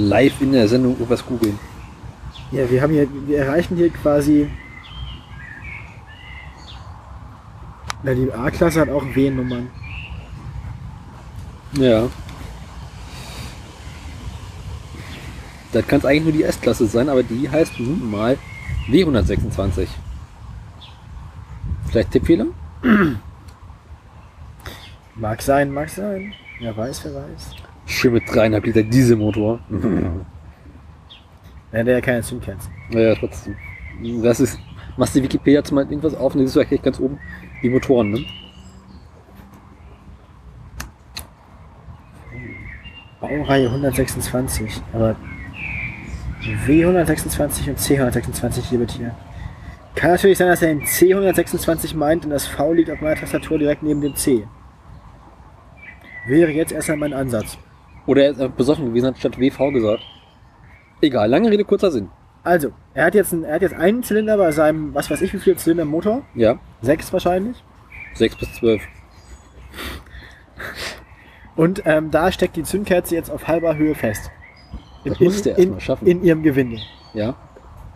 Live in der Sendung irgendwas googeln. Ja, wir haben hier, wir erreichen hier quasi. Na, die A-Klasse hat auch W-Nummern. Ja. Das kann es eigentlich nur die S-Klasse sein, aber die heißt nun mal W126. Vielleicht Tippfehler? Mag sein, mag sein. Wer weiß, wer weiß. Schön mit 3,5 Liter Dieselmotor. Ja, der hat keine Zündkerzen. naja, trotzdem. Das ist, machst die Wikipedia zum Beispiel irgendwas auf und siehst du eigentlich ganz oben die Motoren, ne? Baureihe 126. Aber W126 und C126 hier wird hier. Kann natürlich sein, dass er den C126 meint und das V liegt auf meiner Tastatur direkt neben dem C. Wäre jetzt erstmal mein Ansatz. Oder er ist einfach besoffen gewesen, hat statt WV gesagt. Egal, lange Rede, kurzer Sinn. Also, er hat jetzt, einen, er hat jetzt einen Zylinder bei seinem, was weiß ich, wie viel Zylinder im Motor? Ja, Sechs wahrscheinlich. 6 bis 12. Und ähm, da steckt die Zündkerze jetzt auf halber Höhe fest. In, Das musste er in, erst mal schaffen. in ihrem Gewinde. Ja.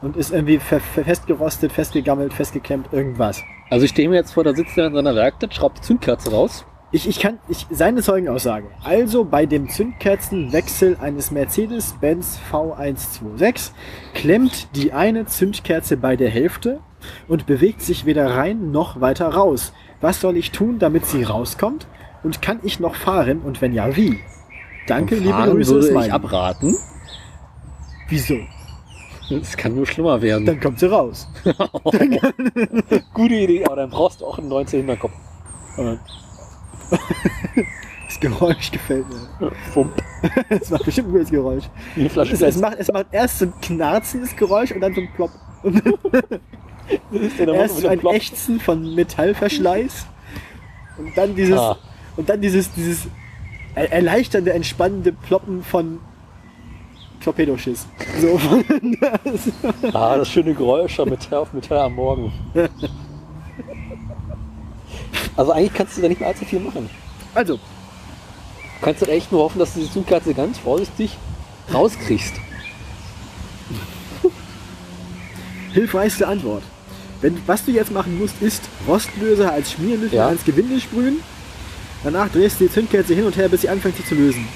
Und ist irgendwie fe fe festgerostet, festgegammelt, festgeklemmt, irgendwas. Also ich stehe mir jetzt vor, da sitzt er in seiner Werkstatt, schraubt die Zündkerze raus. Ich, ich kann, ich, seine Zeugenaussage. Also bei dem Zündkerzenwechsel eines Mercedes-Benz V126 klemmt die eine Zündkerze bei der Hälfte und bewegt sich weder rein noch weiter raus. Was soll ich tun, damit sie rauskommt? Und kann ich noch fahren? Und wenn ja, wie? Danke, liebe Fahren Grüße. würde ich abraten. Wieso? Es kann nur schlimmer werden. Dann kommt sie raus. Gute Idee, aber dann brauchst du auch einen 19 Hinterkopf. Das Geräusch gefällt mir. Fump. Das macht bestimmt ein gutes Geräusch. Eine Flasche Es, es, macht, es macht erst so ein knarzendes Geräusch und dann so ein Plopp. ist der der Erst so ein Plop. Ächzen von Metallverschleiß und dann dieses Ah. und dann dieses dieses er- erleichternde, entspannende Ploppen von Torpedoschiss. So. Ah, das schöne Geräusch am Metall auf Metall am Morgen. Also eigentlich kannst du da nicht mehr allzu viel machen. Also, Du kannst dann echt nur hoffen, dass du die Zugkarte ganz vorsichtig rauskriegst. hilfreichste Antwort. Wenn, was du jetzt machen musst, ist Rostlöser als Schmiermittel Ja. ans Gewinde sprühen. Danach drehst du die Zündkerze hin und her, bis sie anfängt sich zu lösen.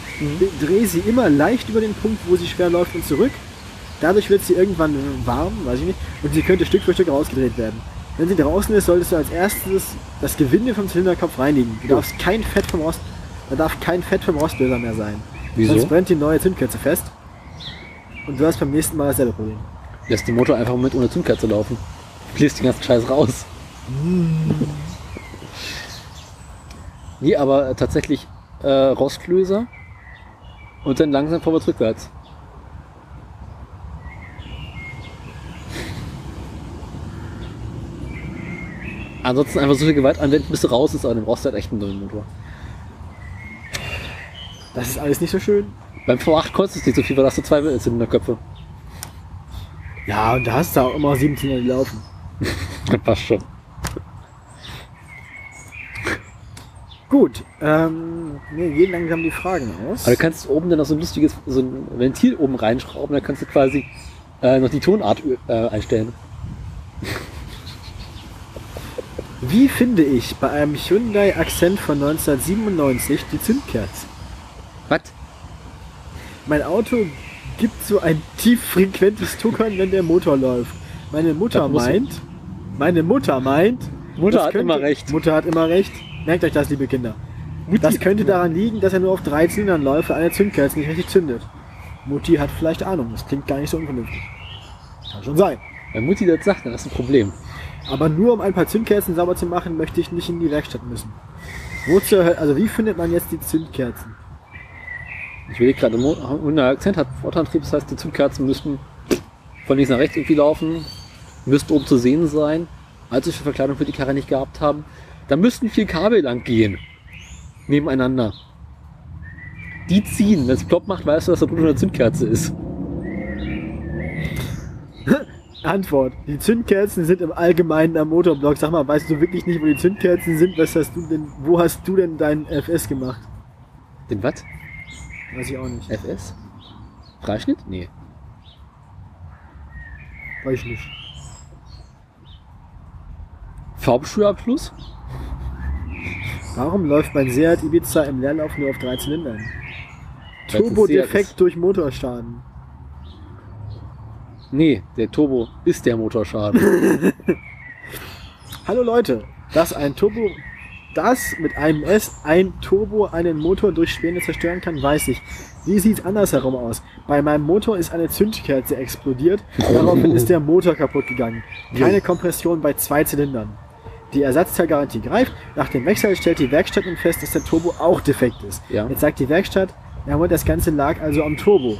Dreh sie immer leicht über den Punkt, wo sie schwer läuft und zurück. Dadurch wird sie irgendwann warm, weiß ich nicht, und sie könnte Stück für Stück rausgedreht werden. Wenn sie draußen ist, solltest du als erstes das Gewinde vom Zylinderkopf reinigen. Du Ja. darfst kein Fett vom Rost, da darf kein Fett vom Rostlöser mehr sein. Wieso? Sonst brennt die neue Zündkerze fest. Und du hast beim nächsten Mal dasselbe Problem. Lässt den Motor einfach mit ohne Zündkerze laufen. Bläst den ganzen Scheiß raus. Nee, aber tatsächlich äh, Rostlöser und dann langsam vorwärts rückwärts. Ansonsten einfach so viel Gewalt anwenden, bis du raus ist, aber dann brauchst du halt echt einen neuen Motor. Das ist alles nicht so schön. Beim V8 kostet es nicht so viel, weil da hast du zwei Zylinderköpfe. Ja, und da hast du auch immer 17 die laufen. Passt schon. Gut, ähm, mir gehen langsam die Fragen aus. Aber du kannst oben dann noch so ein lustiges, so ein Ventil oben reinschrauben, dann kannst du quasi äh, noch die Tonart äh, einstellen. Wie finde ich bei einem Hyundai Accent von 1997 die Zündkerze? Was? Mein Auto gibt so ein tieffrequentes Tuckern, wenn der Motor läuft. Meine Mutter meint, meine Mutter meint, Mutter hat immer recht. Mutter hat immer recht. Merkt euch das, liebe Kinder. Das könnte daran liegen, dass er nur auf drei Zylindern läuft, weil eine Zündkerze nicht richtig zündet. Mutti hat vielleicht Ahnung, das klingt gar nicht so unvernünftig. Kann schon sein. Wenn Mutti das sagt, dann hast du ein Problem. Aber nur um ein paar Zündkerzen sauber zu machen, möchte ich nicht in die Werkstatt müssen. Wo zur Hölle, also wie findet man jetzt die Zündkerzen? Ich will gerade, Hyundai Akzent hat Vortantrieb, das heißt, die Zündkerzen müssten von links nach rechts irgendwie laufen, müssten oben zu sehen sein, allzu viel Verkleidung für die Karre nicht gehabt haben. Da müssten vier Kabel lang gehen. Nebeneinander. Die ziehen. Wenn es plopp macht, weißt du, dass da eine Zündkerze ist. Antwort. Die Zündkerzen sind im Allgemeinen am Motorblock. Sag mal, weißt du wirklich nicht, wo die Zündkerzen sind? Was hast du denn, wo hast du denn deinen FS gemacht? Den was? Weiß ich auch nicht. FS? Freischnitt? Nee. Weiß ich nicht. Fahrbeschulabschluss? Warum läuft mein Seat Ibiza im Leerlauf nur auf drei Zylindern? Turbodefekt durch Motorschaden. Nee, der Turbo ist der Motorschaden. Hallo Leute, dass ein Turbo, das mit einem S ein Turbo einen Motor durch Späne zerstören kann, weiß ich. Wie sieht's andersherum aus? Bei meinem Motor ist eine Zündkerze explodiert, daraufhin ist der Motor kaputt gegangen. Keine Kompression bei zwei Zylindern. Die Ersatzteilgarantie greift. Nach dem Wechsel stellt die Werkstatt nun fest, dass der Turbo auch defekt ist. Ja. Jetzt sagt die Werkstatt, ja, aber das Ganze lag also am Turbo.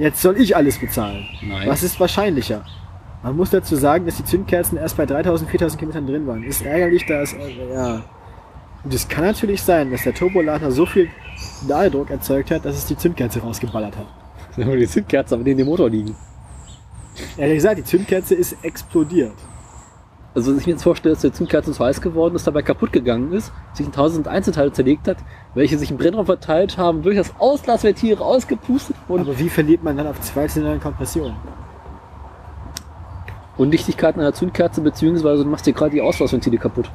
Jetzt soll ich alles bezahlen. Nein. Was ist wahrscheinlicher? Man muss dazu sagen, dass die Zündkerzen erst bei 3000, 4000 Kilometern drin waren. Ist ärgerlich, da es, äh, ja. Und es kann natürlich sein, dass der Turbolader so viel Ladedruck erzeugt hat, dass es die Zündkerze rausgeballert hat. Wenn die Zündkerzen aber neben dem Motor liegen. Ehrlich gesagt, die Zündkerze ist explodiert. Also, wenn ich mir jetzt vorstelle, dass der Zündkerzen zu heiß geworden ist, dabei kaputt gegangen ist, sich in tausend Einzelteile zerlegt hat, welche sich im Brennraum verteilt haben, durch das Auslassventil rausgepustet wurden Aber wie verliert man dann auf zwei Zylindern Kompression? und Nichtigkeiten an der Zündkerze, beziehungsweise du machst dir gerade die Auslassventile kaputt.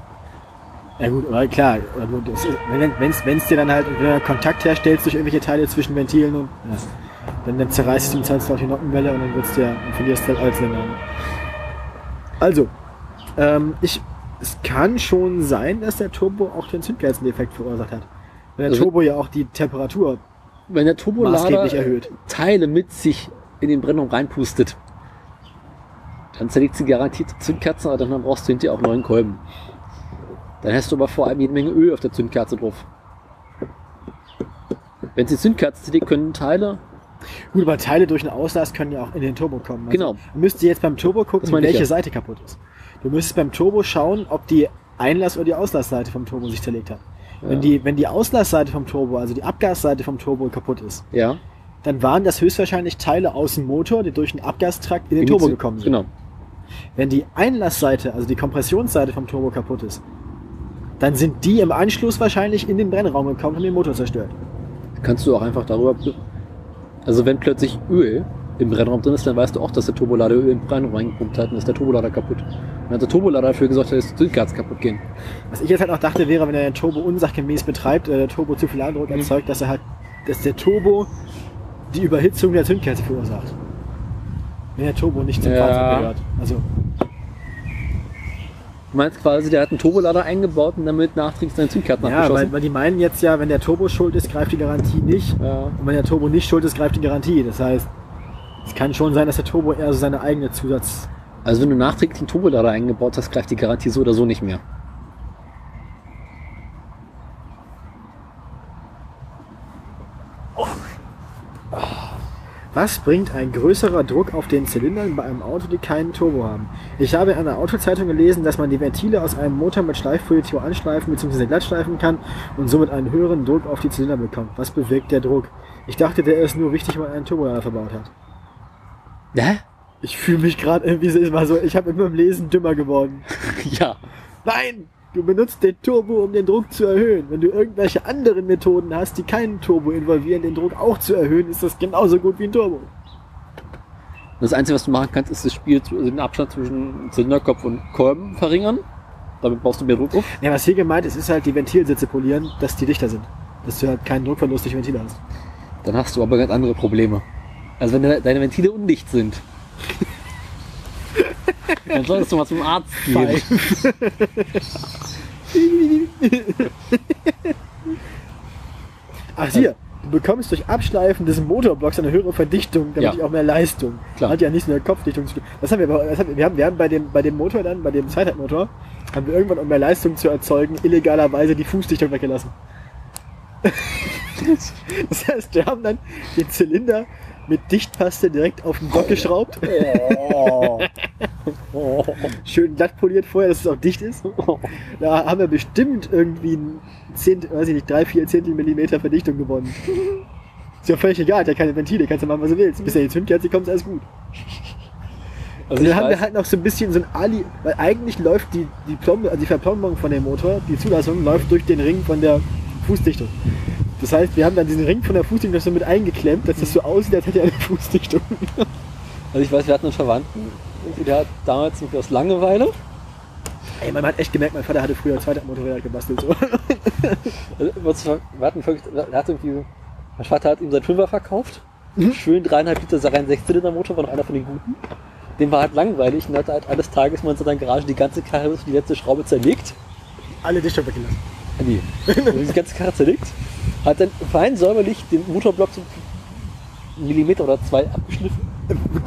Ja gut, aber klar, ist- wenn es wenn's dir dann halt, wenn du Kontakt herstellst durch irgendwelche Teile zwischen Ventilen und ja, dann, dann zerreißt du zahlst du auf die Nockenwelle und dann wird's dir, dann verlierst du halt alles in Also, ähm, ich, es kann schon sein, dass der Turbo auch den Zündkerzendefekt verursacht hat. Weil der Also- Turbo ja auch die Temperatur Wenn der Turbolader erhöht. Teile mit sich in den Brennraum reinpustet, dann zerlegt sie garantiert die Zündkerzen, aber dann brauchst du hinterher auch neuen Kolben. Dann hast du aber vor allem jede Menge Öl auf der Zündkerze drauf. Wenn sie Zündkerzen zerlegt, können Teile, Gut, aber Teile durch einen Auslass können ja auch in den Turbo kommen. Also, Genau. Du müsstest jetzt beim Turbo gucken, welche ja. Seite kaputt ist. Du müsstest beim Turbo schauen, ob die Einlass- oder die Auslassseite vom Turbo sich zerlegt hat. Wenn, die, wenn die Auslassseite vom Turbo, also die Abgasseite vom Turbo kaputt ist, ja, dann waren das höchstwahrscheinlich Teile aus dem Motor, die durch den Abgastrakt in den Turbo gekommen sind. Genau. Wenn die Einlassseite, also die Kompressionsseite vom Turbo kaputt ist, dann sind die im Anschluss wahrscheinlich in den Brennraum gekommen und den Motor zerstört. Kannst du auch einfach darüber. Also wenn plötzlich Öl im Brennraum drin ist, dann weißt du auch, dass der Turbolader Öl im Brennraum reingepumpt hat und ist der Turbolader kaputt. Und dann hat der Turbolader dafür gesorgt, dass die Zündkerzen kaputt gehen. Was ich jetzt halt auch dachte, wäre, wenn er den Turbo unsachgemäß betreibt, oder der Turbo zu viel Ladedruck Mhm. erzeugt, dass er halt, dass der Turbo die Überhitzung der Zündkerze verursacht. Wenn der Turbo nicht zum Ja. Fahrzeug gehört. Also, Du meinst quasi, der hat einen Turbolader eingebaut und damit nachträglich seine Zündkerzen ja, abgeschossen? weil, weil die meinen jetzt ja, wenn der Turbo schuld ist, greift die Garantie nicht. ja. Und wenn der Turbo nicht schuld ist, greift die Garantie. Das heißt, es kann schon sein, dass der Turbo eher so seine eigene Zusatz. Also wenn du nachträglich einen Turbolader eingebaut hast, greift die Garantie so oder so nicht mehr. Was bringt ein größerer Druck auf den Zylindern bei einem Auto, die keinen Turbo haben? Ich habe in einer Autozeitung gelesen, dass man die Ventile aus einem Motor mit Schleifpolitur anschleifen bzw. glattschleifen kann und somit einen höheren Druck auf die Zylinder bekommt. Was bewirkt der Druck? Ich dachte, der ist nur wichtig, wenn man einen Turbolader verbaut hat. Hä? Ich fühle mich gerade irgendwie so, immer so, ich habe immer im Lesen dümmer geworden. Ja. Nein! Du benutzt den Turbo, um den Druck zu erhöhen. Wenn du irgendwelche anderen Methoden hast, die keinen Turbo involvieren, den Druck auch zu erhöhen, ist das genauso gut wie ein Turbo. Das Einzige, was du machen kannst, ist das Spiel, den Abstand zwischen Zylinderkopf und Kolben verringern. Damit baust du mehr Druck auf. Ja, was hier gemeint ist, ist halt die Ventilsitze polieren, dass die dichter sind. Dass du halt keinen Druckverlust durch Ventile hast. Dann hast du aber ganz andere Probleme. Also wenn de- deine Ventile undicht sind, dann solltest du mal zum Arzt gehen. Ach hier, du bekommst durch Abschleifen des Motorblocks eine höhere Verdichtung, damit Ja. ich auch mehr Leistung. Klar. Hat ja nichts mit der Kopfdichtung zu tun. Das haben wir, das haben, wir haben, wir haben bei dem, bei dem Motor dann, bei dem Zweithandmotor, haben wir irgendwann, um mehr Leistung zu erzeugen, illegalerweise die Fußdichtung weggelassen. das heißt, wir haben dann den Zylinder mit Dichtpaste direkt auf den Block geschraubt, Oh. Oh. schön glatt poliert vorher, dass es auch dicht ist. Da haben wir bestimmt irgendwie ein Zehnt, weiß ich nicht, drei, vier Zehntelmillimeter Verdichtung gewonnen. Ist ja völlig egal, hat ja keine Ventile, kannst du machen, was du willst. Bis er die Zündkerze kommt, ist alles gut. Also Und ich dann haben wir halt noch so ein bisschen so ein Ali, weil eigentlich läuft die, die, Plombe, also die Verplombung von dem Motor, die Zulassung, läuft durch den Ring von der Fußdichtung. Das heißt, wir haben dann diesen Ring von der Fußdichtung so mit eingeklemmt, dass das so aussieht, als hätte er eine Fußdichtung. also ich weiß, wir hatten einen Verwandten, der hat damals irgendwie aus Langeweile, Ey, man hat echt gemerkt, mein Vater hatte früher Zweithandmotorräder gebastelt. So. also wir hatten wirklich, hat irgendwie, mein Vater hat ihm seinen Fünfer verkauft, Mhm. schön dreieinhalb Liter Sarein Sechszylindermotor, war noch einer von den guten. Dem war halt langweilig und hat halt eines Tages mal in seiner Garage die ganze Karre bis die letzte Schraube zerlegt. Alle Dichtung weggelassen. Nee. Die ganze Karre zerlegt. Hat dann fein säuberlich den Motorblock so einen Millimeter oder zwei abgeschliffen.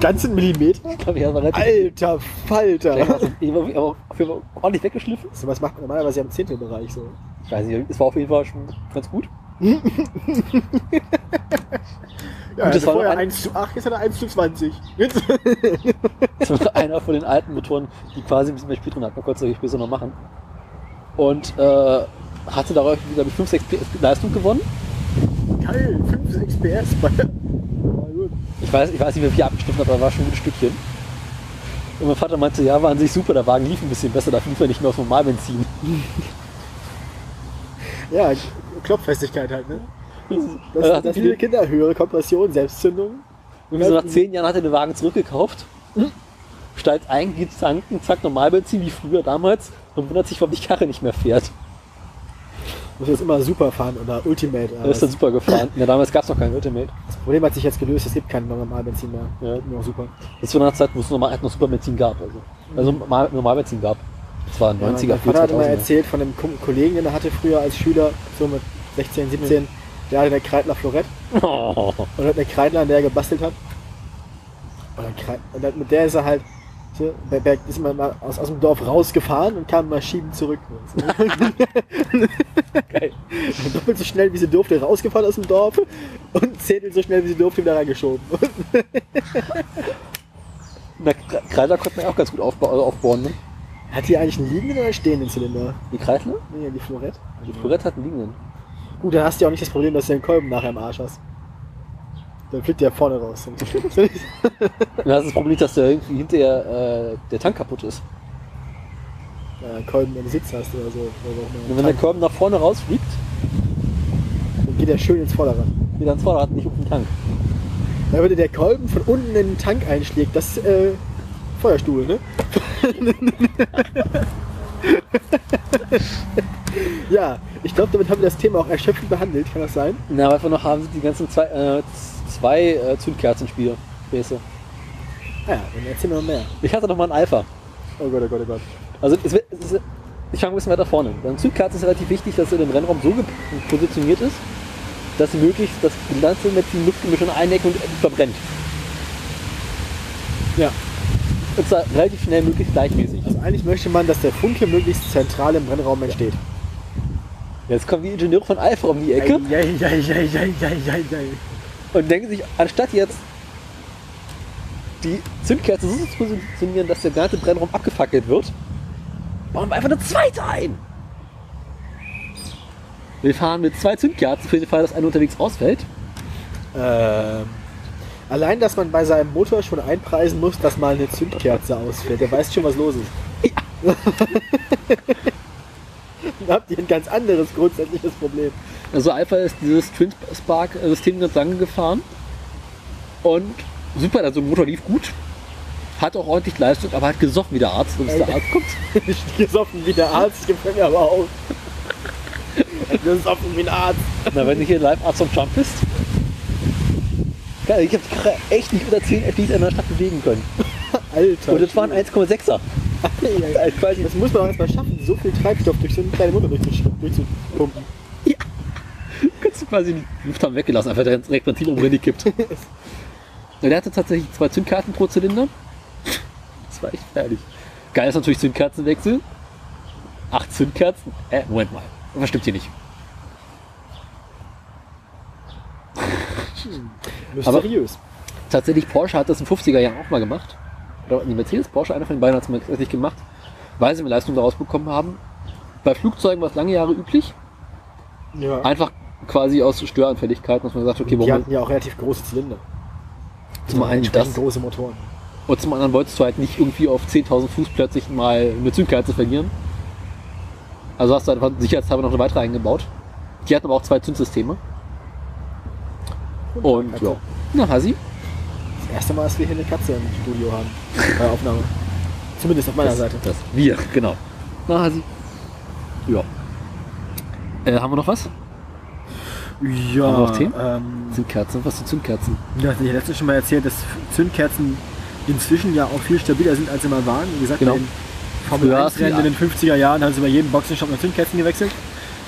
Ganzen Millimeter? Ich glaube, er war relativ. Alter Falter! Also, ich war aber auf jeden Fall ordentlich weggeschliffen. So was macht man normalerweise ja im Zehntelbereich so. Ich weiß nicht, es war auf jeden Fall schon ganz gut. Ja, das also war vorher noch ein- 1 zu 8, jetzt hat er 1 zu 20. Das war einer von den alten Motoren, die quasi ein bisschen mehr Spiel drin hat. Man konnte es später noch machen. Und äh, hatte darauf, glaube ich, 5, 6 PS Leistung gewonnen. Geil, 5 XPS bei. Na gut. Ich weiß, ich weiß nicht, wie viel abgeschliffen hat, aber war schon ein Stückchen. Und mein Vater meinte, ja, war an sich super, der Wagen lief ein bisschen besser, da lief er nicht mehr auf Normalbenzin. Ja, Klopffestigkeit halt, ne? Das, hat das viele- Kinder, höhere Kompression, Selbstzündung. Irgendwie so nach zehn Jahren hat er den Wagen zurückgekauft, steigt ein, geht tanken, zack, Normalbenzin wie früher damals und wundert sich, warum die Karre nicht mehr fährt. Muss jetzt immer super fahren oder Ultimate. Der ist dann super gefahren. Ja, damals gab es noch keinen Ultimate. Das Problem hat sich jetzt gelöst, es gibt kein Normalbenzin mehr. Ja. Nur noch super. Das war nach Zeit, wo es normal, halt noch Superbenzin gab. Also, also normal, Normalbenzin gab. Das war 90er, Ja, mein Vater hat 2000er. erzählt von einem Ko- Kollegen, den er hatte früher als Schüler, so mit 16, 17. Der hatte eine Kreidler Florett Oh. und hat eine Kreidler, an der er gebastelt hat. Und, dann und dann, mit der ist er halt bei Berg ist man mal aus, aus dem Dorf rausgefahren und kam mal schiebend zurück. Geil. Doppelt so schnell wie sie durfte rausgefahren aus dem Dorf und zehntel so schnell wie sie durfte wieder reingeschoben. Na, Kreisler konnte man ja auch ganz gut aufba also aufbauen, ne? Hat die eigentlich einen liegenden oder einen stehenden Zylinder? Die Kreisler? Nee, die Florett. Die Florett hat einen liegenden. Gut, dann hast du ja auch nicht das Problem, dass du den Kolben nachher im Arsch hast. Dann fliegt der vorne raus. Das ist das Problem, dass da irgendwie hinterher äh, der Tank kaputt ist. ja, Kolben im Sitz hast oder so. Oder wenn der Kolben nach vorne rausfliegt, dann geht der schön ins Vorderrad. wieder ans Vorderrad, nicht auf den Tank. Da würde der Kolben von unten in den Tank einschlägt, das ist äh, Feuerstuhl, ne? ja, ich glaube, damit haben wir das Thema auch erschöpfend behandelt, kann das sein? Na, was wir noch haben, sind die ganzen zwei, äh, zwei äh, Zündkerzenspiele. Späße. Ah ja, dann erzähl mir noch mehr. Ich hatte noch mal ein Alpha. Oh Gott, oh Gott, oh Gott. Also es, es ist, ich fange ein bisschen weiter vorne. Bei den Zündkerzen ist relativ wichtig, dass sie im Rennraum so positioniert ist, dass sie möglichst das Ganze mit dem Luftgemisch in eine Ecke und verbrennt. Ja, Und zwar relativ schnell, möglichst gleichmäßig. also eigentlich möchte man, dass der Funke möglichst zentral im Brennraum entsteht. Jetzt kommen die Ingenieure von Alpha um die Ecke Eieieiei. Und denken sich, anstatt jetzt die Zündkerze so zu positionieren, dass der ganze Brennraum abgefackelt wird, bauen wir einfach eine zweite ein. Wir fahren mit zwei Zündkerzen für den Fall, dass eine unterwegs ausfällt. Ähm, allein, dass man bei seinem Motor schon einpreisen muss, dass mal eine Zündkerze ausfällt. Der weiß schon, was los ist. Dann habt ihr ein ganz anderes grundsätzliches Problem. Also Alpha ist dieses Twin Spark System ganz lange gefahren und super, also der Motor lief gut, hat auch ordentlich Leistung, aber hat gesoffen wie der Arzt. Und bis der. Arzt kommt, Gesoffen wie der Arzt, gefällt mir aber auch. Gesoffen wie ein Arzt. na, wenn du hier live Arzt vom Jump bist. Geil, ich habe echt nicht unter 10 FDs in der Stadt bewegen können. Alter. Und das waren 1,6er. Alter. quasi- Das muss man auch erstmal schaffen, so viel Treibstoff durch so eine kleine Motor durchzupumpen. Quasi die Luft haben weggelassen, einfach direkt Ventil um gekippt. Und der hatte tatsächlich zwei Zündkarten pro Zylinder. Das war echt fertig. Geil ist natürlich Zündkerzenwechsel. Acht Zündkerzen. Äh, Moment mal. Was stimmt hier nicht? Aber- Mysteriös. Tatsächlich, Porsche hat das in den 50er Jahren auch mal gemacht. Oder die Mercedes, Porsche, einer von den beiden hat es mal tatsächlich gemacht, weil sie mehr Leistung daraus bekommen haben. Bei Flugzeugen war es lange Jahre üblich. Ja. Einfach quasi aus Störanfälligkeit, dass man sagt, okay, die warum hatten ja auch relativ große Zylinder. zum einen das große Motoren. und zum anderen wolltest du halt nicht irgendwie auf 10.000 Fuß plötzlich mal eine Zündkerze verlieren. Also hast du einfach sicherheitshalber noch eine weitere eingebaut. Die hatten aber auch zwei Zündsysteme. Und ja. Na, Hasi? Das erste Mal, dass wir hier eine Katze im Studio haben. Bei Aufnahme. Zumindest auf meiner Seite. Das. Wir, genau. Na, Hasi. Ja. Äh, haben wir noch was? Ja, Haben wir noch Themen? ähm, Zündkerzen? Was sind Zündkerzen? ja, ich letztens schon mal erzählt, dass Zündkerzen inzwischen ja auch viel stabiler sind, als sie mal waren. Wie gesagt, Genau. bei den Formel Früher 1 hast du Rennen die- in den 50er Jahren haben sie bei jedem Boxenstopp noch Zündkerzen gewechselt.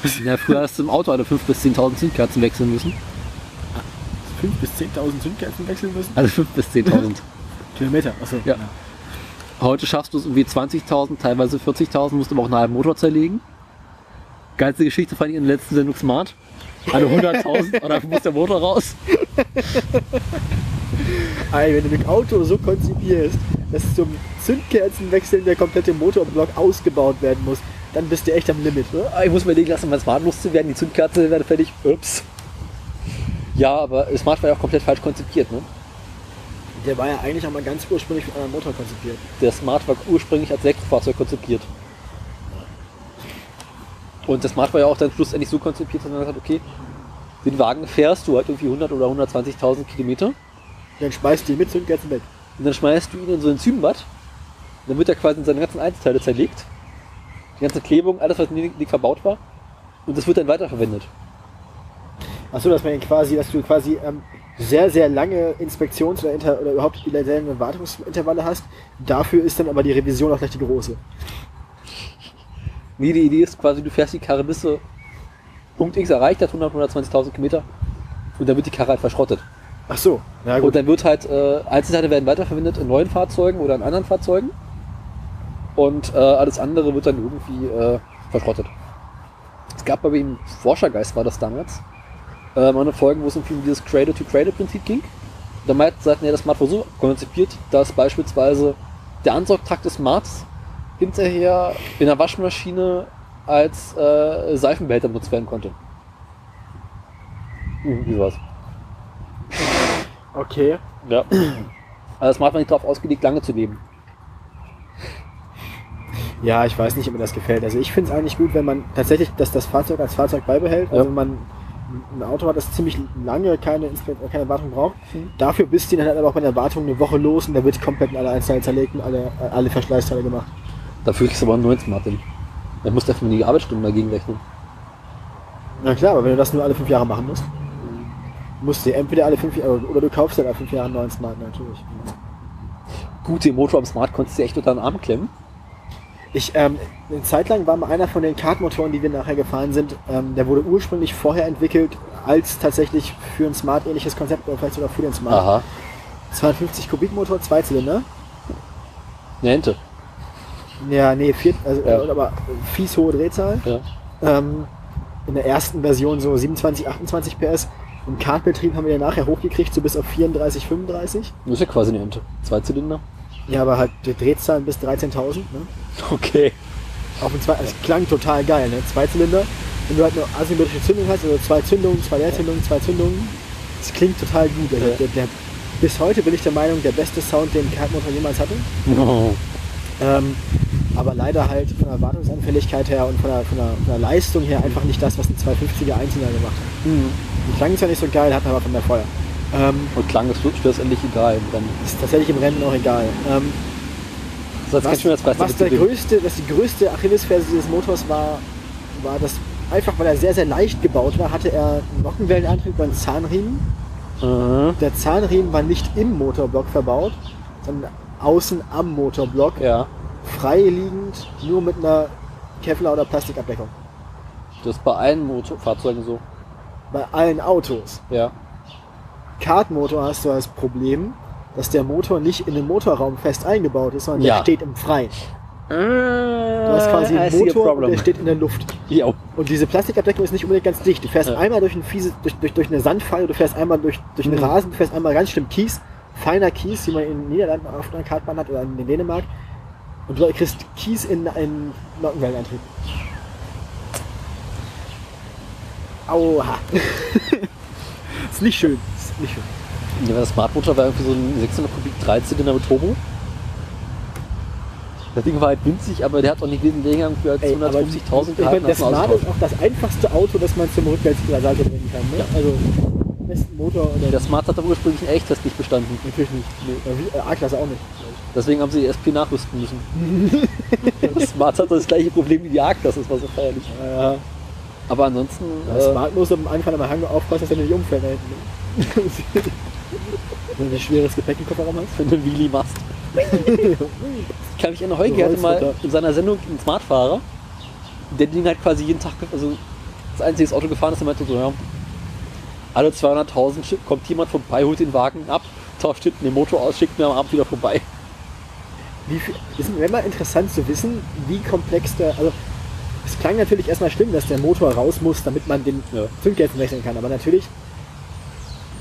Ja, früher hast du im Auto alle 5.000 bis 10.000 Zündkerzen wechseln müssen. 5.000 bis 10.000 Zündkerzen wechseln müssen. Also 5.000 bis 10.000. Kilometer, achso. Ja. Heute schaffst du es irgendwie 20.000, teilweise 40.000, musst aber auch einen halben Motor zerlegen. Geilste Geschichte fand ich in der letzten Sendung Smart. Alle 100.000 und dafür muss der Motor raus. Ey, wenn du ein Auto so konzipierst, dass zum Zündkerzenwechseln der komplette Motorblock ausgebaut werden muss, dann bist du echt am Limit. Ne? Ich muss mir überlegen lassen, mein Smart loszuwerden, die Zündkerze wäre fertig. Ups. Ja, aber Smart war ja auch komplett falsch konzipiert. Ne? Der war ja eigentlich auch mal ganz ursprünglich für einen Motor konzipiert. Der Smart war ursprünglich als Elektrofahrzeug konzipiert. Und das Smart war ja auch dann schlussendlich so konzipiert, dass man gesagt hat, okay, den Wagen fährst du halt irgendwie 100 oder 120.000 Kilometer Dann schmeißt du ihn mit Zündkerzen weg. und dann schmeißt du ihn in so ein Zymenbad. Dann wird er quasi in seine ganzen Einzelteile zerlegt. Die ganze Klebung, alles was nicht verbaut war. Und das wird dann weiterverwendet. Achso, dass man quasi, dass du quasi ähm, sehr, sehr lange Inspektions- oder, oder überhaupt sehr lange Wartungsintervalle hast. Dafür ist dann aber die Revision auch gleich die große. Nee, die Idee ist quasi, du fährst die Karre bis zu Punkt X erreicht, hat 100, 120.000 Kilometer und dann wird die Karre halt verschrottet. Ach so, ja Und gut. dann wird halt, äh, Einzelteile werden weiterverwendet in neuen Fahrzeugen oder in anderen Fahrzeugen. Und äh, alles andere wird dann irgendwie äh, verschrottet. Es gab bei ihm Forschergeist war das damals. Äh, mal eine Folge, wo es um dieses Cradle-to-Cradle-Prinzip ging. Da meint, sagten ja, das Smart war so konzipiert, dass beispielsweise der Ansaugtrakt des Smarts hinterher in der Waschmaschine als äh, Seifenbehälter benutzt werden konnte. Irgendwie sowas. Okay. Ja. Also das Smart war nicht darauf ausgelegt, lange zu leben. Ja, ich weiß nicht, ob mir das gefällt. Also ich finde es eigentlich gut, wenn man tatsächlich dass das Fahrzeug als Fahrzeug beibehält. Also Ja. wenn man ein Auto hat, das ziemlich lange keine, keine Wartung braucht. Mhm. Dafür bist du dann halt aber auch bei der Wartung eine Woche los und da wird komplett in alle Einzelteile zerlegt und alle, alle Verschleißteile gemacht. Dafür kriegst du aber einen neuen Smart hin. Dann musst du einfach nur die Arbeitsstunden dagegen rechnen. Na klar, aber wenn du das nur alle fünf Jahre machen musst, musst du entweder alle fünf Jahre oder du kaufst halt alle fünf Jahre einen neuen Smart natürlich. Gut, den Motor am Smart konntest du echt unter den Arm klemmen. Ich, ähm, eine Zeit lang war mal einer von den Kartmotoren, die wir nachher gefahren sind, ähm, der wurde ursprünglich vorher entwickelt als tatsächlich für ein Smart ähnliches Konzept oder vielleicht sogar für den Smart. Aha. 250 Kubikmotor, Zweizylinder. Eine Ente. Ja, nee, vier, also, Ja. aber fies hohe Drehzahl. Ja. Ähm, in der ersten Version so 27, 28 PS. Im Kartbetrieb haben wir den nachher hochgekriegt, so bis auf 34, 35. Das ist ja quasi eine Ente. Zwei Zylinder. Ja, aber halt die Drehzahlen bis 13.000. Ne? Okay. Auf dem zwei, es klang total geil, ne? Zweizylinder. Wenn du halt eine asymmetrische Zündung hast, also zwei Zündungen, zwei Leerzündungen, zwei Zündungen, das klingt total gut. Also Ja. der, der, bis heute bin ich der Meinung, der beste Sound, den Kartmotor jemals hatte. Ähm, aber leider halt von der Wartungsanfälligkeit her und von der, von, der, von der Leistung her einfach nicht das, was ein 250er Einzelner gemacht hat. Die klang zwar nicht so geil, hatten aber von mehr Feuer. Ähm, Und klang ist schlussendlich egal im Rennen. ist tatsächlich im Rennen auch egal. Ähm, Das was, du Preis was der größte, was die größte Achillesferse dieses Motors war, war, dass einfach weil er sehr, sehr leicht gebaut war, hatte er einen Nockenwellenantrieb und einen Zahnriemen. Mhm. Der Zahnriemen war nicht im Motorblock verbaut, sondern außen am Motorblock, Ja. freiliegend, nur mit einer Kevlar- oder Plastikabdeckung. Das ist bei allen Motorfahrzeugen so. Bei allen Autos. Ja. Kartmotor hast du das Problem, dass der Motor nicht in den Motorraum fest eingebaut ist, sondern Ja. der steht im Freien. Du Du hast quasi einen Motor und der steht in der Luft. Ja. Und diese Plastikabdeckung ist nicht unbedingt ganz dicht. Du fährst Ja. einmal durch, ein fiese, durch, durch, durch eine Sandfalle, du fährst einmal durch, durch einen Mhm. Rasen, du fährst einmal ganz schlimm Kies, feiner Kies, wie man in den Niederlanden auf einer Kartbahn hat oder in Dänemark. Und du kriegst Kies in einen Nockenwellenantrieb. Aua. ist nicht schön. Ist nicht schön. Ja, das Smart Motor war irgendwie so ein 600 Kubik 13 mit Turbo. Das Ding war halt winzig, aber der hat auch nicht den Leergang für als Ey, aber 150.000 ich meine, du Smart ist auch das einfachste Auto, das man zum Rückwärtssalto bringen kann. Ne? Ja. Also besten Motor oder Der Smart hat aber ursprünglich einen Echtest nicht bestanden. natürlich nicht. Nee. Äh, A-Klasse auch nicht. Deswegen haben sie die SP nachrüsten müssen. das Smart hat das gleiche Problem wie die A-Klasse, das war so feierlich. Ja. Aber ansonsten, Das äh, Smart muss am Anfang am Hang aufpassen, dass er nicht umfällt. ne? Wenn du ein schweres Gepäck im Kofferraum hast. wenn du einen Wheelie machst. ich kann mich erinnern, Heuge hatte mal in seiner Sendung einen Smartfahrer, der den halt quasi jeden Tag, also das einzige Auto gefahren ist, der meinte so, ja, alle 200.000 schi- kommt jemand vorbei, holt den Wagen ab, tauscht hinten den Motor aus, schickt mir am Abend wieder vorbei. Viel, ist immer interessant zu wissen, wie komplex der. Also, es klang natürlich erstmal schlimm, dass der Motor raus muss, damit man den Ja. Zündkerzen wechseln kann. Aber natürlich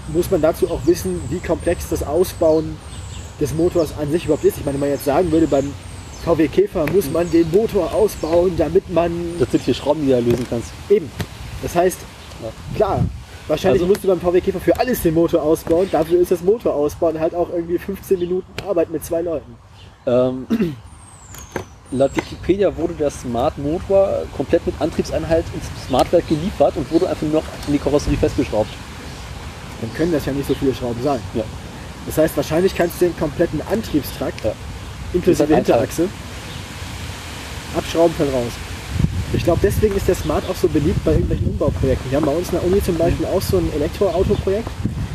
muss man dazu auch wissen, wie komplex das Ausbauen des Motors an sich überhaupt ist. Ich meine, wenn man jetzt sagen würde, beim VW Käfer muss man den Motor ausbauen, damit man Das sind vier Schrauben, die du da lösen kannst. Eben. Das heißt, Ja. klar, wahrscheinlich Also- musst du beim VW Käfer für alles den Motor ausbauen. Dafür ist das Motorausbauen halt auch irgendwie 15 Minuten Arbeit mit zwei Leuten. Ähm, laut Wikipedia wurde der Smart Motor komplett mit Antriebseinheit ins Smartwerk geliefert und wurde einfach noch in die Karosserie festgeschraubt. Dann können das ja nicht so viele Schrauben sein. Ja. Das heißt, wahrscheinlich kannst du den kompletten Antriebstrakt, Ja. inklusive. Hinterachse, abschrauben, fällt raus. Ich glaube, deswegen ist der Smart auch so beliebt bei irgendwelchen Umbauprojekten. Wir haben bei uns in der Uni zum Beispiel auch so ein Elektroauto-Projekt.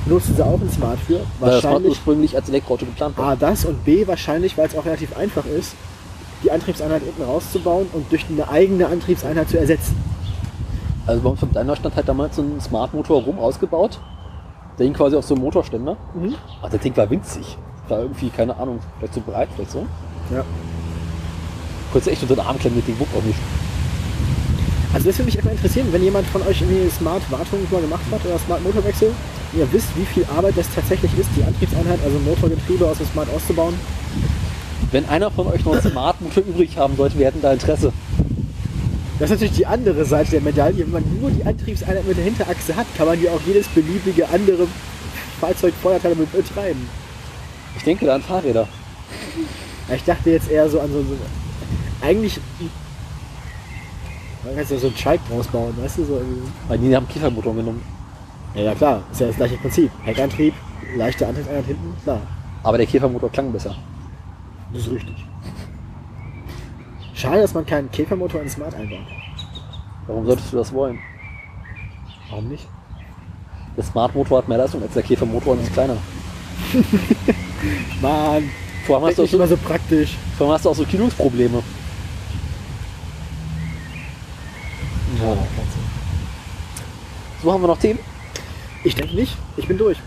Nutzen sie auch ein Smart für. Weil das Wahrscheinlich ursprünglich als Elektroauto geplant war. A, das und B, wahrscheinlich, weil es auch relativ einfach ist, die Antriebseinheit unten rauszubauen und durch eine eigene Antriebseinheit zu ersetzen. Also bei uns vom Daimler stand halt damals so ein Smart-Motor rum ausgebaut. Der hing quasi auf so einem Motorständer. Mhm. Ach, der Ding war winzig. War irgendwie, keine Ahnung, vielleicht zu breit, vielleicht so. Ja. Du echt unter den Arm klemmen mit dem Wupp auch nicht. Also das würde mich einfach interessieren, wenn jemand von euch irgendwie Smart-Wartung mal gemacht hat oder Smart-Motorwechsel, ihr wisst, wie viel Arbeit das tatsächlich ist, die Antriebseinheit, also Motorgetriebe aus dem Smart auszubauen. Wenn einer von euch noch einen Smart-Motor übrig haben sollte, wir hätten da Interesse. Das ist natürlich die andere Seite der Medaille. Wenn man nur die Antriebseinheit mit der Hinterachse hat, kann man die auch jedes beliebige andere Fahrzeugfeuerteil mit betreiben. Ich denke da an Fahrräder. Ja, Ich dachte jetzt eher so an so, so eigentlich man kann ja so einen Schalk draus bauen, weißt du, so. Weil die haben Kiefermotor genommen. Ja, ja klar, ist ja das gleiche Prinzip. Heckantrieb, leichte Antriebseinheit hinten, klar. Aber der Käfermotor klang besser. Das ist richtig. Schade, dass man keinen Käfermotor in Smart einbaut. Warum solltest du das wollen? Warum nicht? Der Smart-Motor hat mehr Leistung als der Käfermotor und ist kleiner. Mann, Vor allem hast du auch ist immer so, so praktisch. vor allem hast du auch so Kühlungsprobleme. Ja, So haben wir noch Themen? ich denke nicht. Ich bin durch.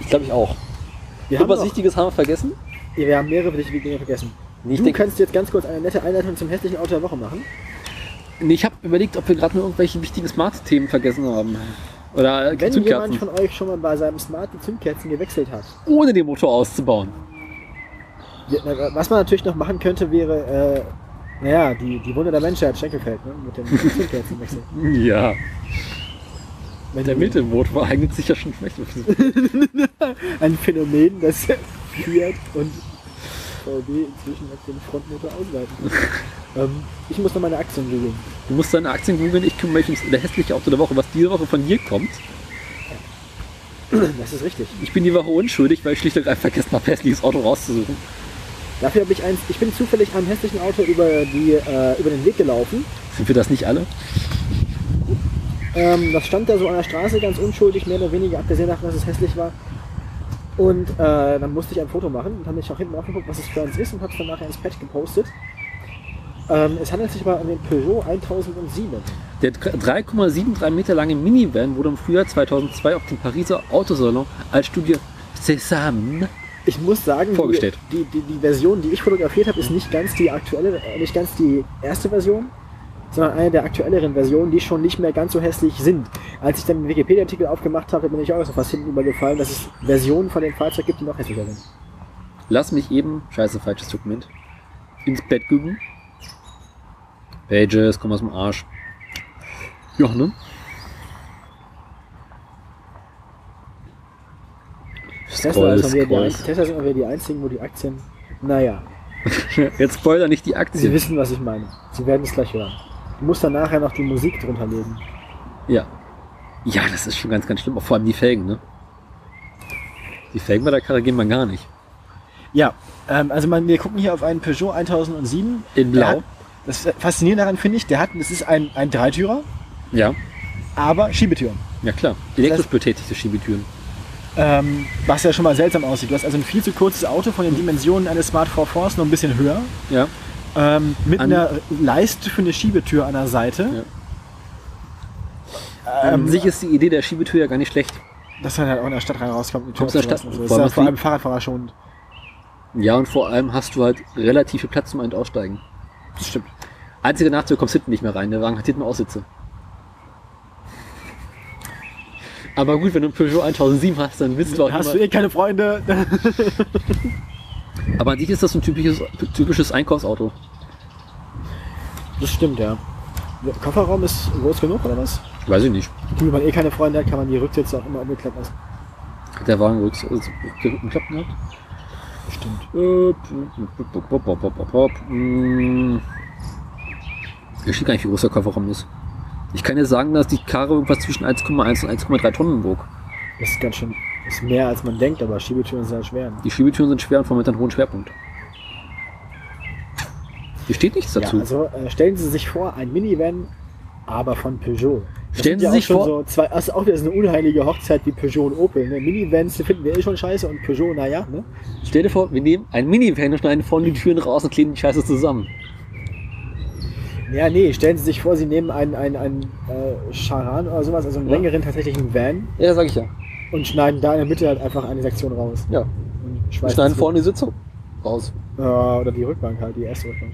Ich glaube ich auch. Wir haben, Was noch, Wichtiges haben wir vergessen? wir haben mehrere wichtige Dinge vergessen. Ich du denk- kannst jetzt ganz kurz eine nette Einleitung zum hässlichen Auto der Woche machen. Nee, ich habe überlegt, ob wir gerade nur irgendwelche wichtigen Smart-Themen vergessen haben. Oder Wenn Zündkerzen. jemand von euch schon mal bei seinem Smart die Zündkerzen gewechselt hat. Ohne den Motor auszubauen. Ja, na, Was man natürlich noch machen könnte, wäre, äh, naja, die, die Wunder der Menschheit, Schenkelfeld, ne? mit dem Zündkerzenwechsel. Ja. Wenn Der Mittelmotor eignet sich ja schon schlecht. Ein Phänomen, das Fiat und VW inzwischen auf den Frontmotor ausweiten. ähm, ich muss noch meine Aktien googeln. Du musst deine Aktien googeln, ich kümmere mich ums der hässliche Auto der Woche, was diese Woche von dir kommt. Das ist richtig. Ich bin die Woche unschuldig, weil ich schlicht und einfach vergessen habe, hässliches Auto rauszusuchen. Dafür habe ich eins, ich bin zufällig einem hässlichen Auto über, die, äh, über den Weg gelaufen. Sind wir das nicht alle? Ähm, das stand da so an der Straße ganz unschuldig, mehr oder weniger, abgesehen davon, dass es hässlich war. Und äh, dann musste ich ein Foto machen und habe mich auch hinten aufgeguckt, was es für eins ist und habe es dann nachher ins Pad gepostet. Ähm, es handelt sich aber um den Peugeot 1007. Der 3,73 Meter lange Minivan wurde im Frühjahr 2002 auf dem Pariser Autosalon als Studie Cézanne Ich muss sagen, die, Vorgestellt. die, die, die Version, die ich fotografiert habe, ist nicht ganz die aktuelle, äh, nicht ganz die erste Version, sondern eine der aktuelleren Versionen, die schon nicht mehr ganz so hässlich sind. Als ich dann den Wikipedia-Artikel aufgemacht habe, bin ich auch so fast hinten übergefallen, dass es Versionen von dem Fahrzeug gibt, die noch hässlicher sind. Lass mich eben, scheiße, falsches Dokument, ins Bett gucken. Pages, komm aus dem Arsch. Ja, ne? Tesla, Scroll, ist mal wieder die, Tesla sind wieder die einzigen, wo die Aktien. Naja, Jetzt spoiler nicht die Sie Aktien. wissen, was ich meine. Sie werden es gleich hören. Du musst dann nachher noch die Musik drunter legen. Ja. Ja, das ist schon ganz, ganz schlimm. Auch vor allem die Felgen, ne? Die Felgen bei der Karre gehen man gar nicht. Ja, ähm, also man, wir gucken hier auf einen Peugeot 1007. In Blau. Hat, das Faszinierende daran finde ich, der hat, das ist ein, ein Dreitürer, Ja. aber Schiebetüren. Ja, klar. Elektrisch betätigte Schiebetüren. Ähm, was ja schon mal seltsam aussieht. Du hast also ein viel zu kurzes Auto von den Dimensionen eines Smart 4 Force, nur ein bisschen höher. Ja. Ähm, mit An- einer Leiste für eine Schiebetür an der Seite. An Ähm, sich ist die Idee der Schiebetür ja gar nicht schlecht. dass man halt auch in der Stadt rein rauskommt. die Tür der Stadt- und So. vor Das allem ist ja vor allem Fahrradfahrer schon. Ja, und vor allem hast du halt relativ viel Platz zum Ein- und Aussteigen. Das stimmt. Einziger Nachteil, du kommst hinten nicht mehr rein. Der Wagen hat hinten Aussitze. Aber gut, wenn du einen Peugeot 1007 hast, dann willst du auch Hast immer, du eh keine Freunde? Aber an sich ist das ein typisches, typisches Einkaufsauto. Das stimmt, ja. Der Kofferraum ist groß genug, oder was? Weiß ich nicht. Gut, wenn man eh keine Freunde hat, kann man die Rücksitze auch immer umgeklappt lassen. Hat der Wagen rücks also, Rückklappen gehabt? Stimmt. Äh. Mm. Hier steht gar nicht, wie groß der Kofferraum ist. Ich kann dir sagen, dass die Karre irgendwas zwischen 1,1 und 1,3 Tonnen wog. Das ist ganz schön. Das ist mehr als man denkt, aber Schiebetüren sind halt schwer. Die Schiebetüren sind schwer und vor allem mit einem hohen Schwerpunkt. Hier steht nichts Ja, dazu. also äh, stellen Sie sich vor, ein Minivan, aber von Peugeot. Das Stellen Sie ja sich vor- So zwei, das ist auch wieder so eine unheilige Hochzeit wie Peugeot und Opel. Ne? Minivans finden wir eh schon scheiße und Peugeot, naja. Ne? Stell dir vor, wir nehmen ein Minivan und schneiden vorne die Türen raus und kleben die Scheiße zusammen. Ja, nee, stellen Sie sich vor, Sie nehmen einen, einen, einen äh, Charan oder sowas, also einen Ja. längeren tatsächlichen Van Ja, sag ich ja. und schneiden da in der Mitte halt einfach eine Sektion raus. Ja. Und schneiden vorne die Sitzung raus. Äh, oder die Rückbank halt, die erste Rückbank.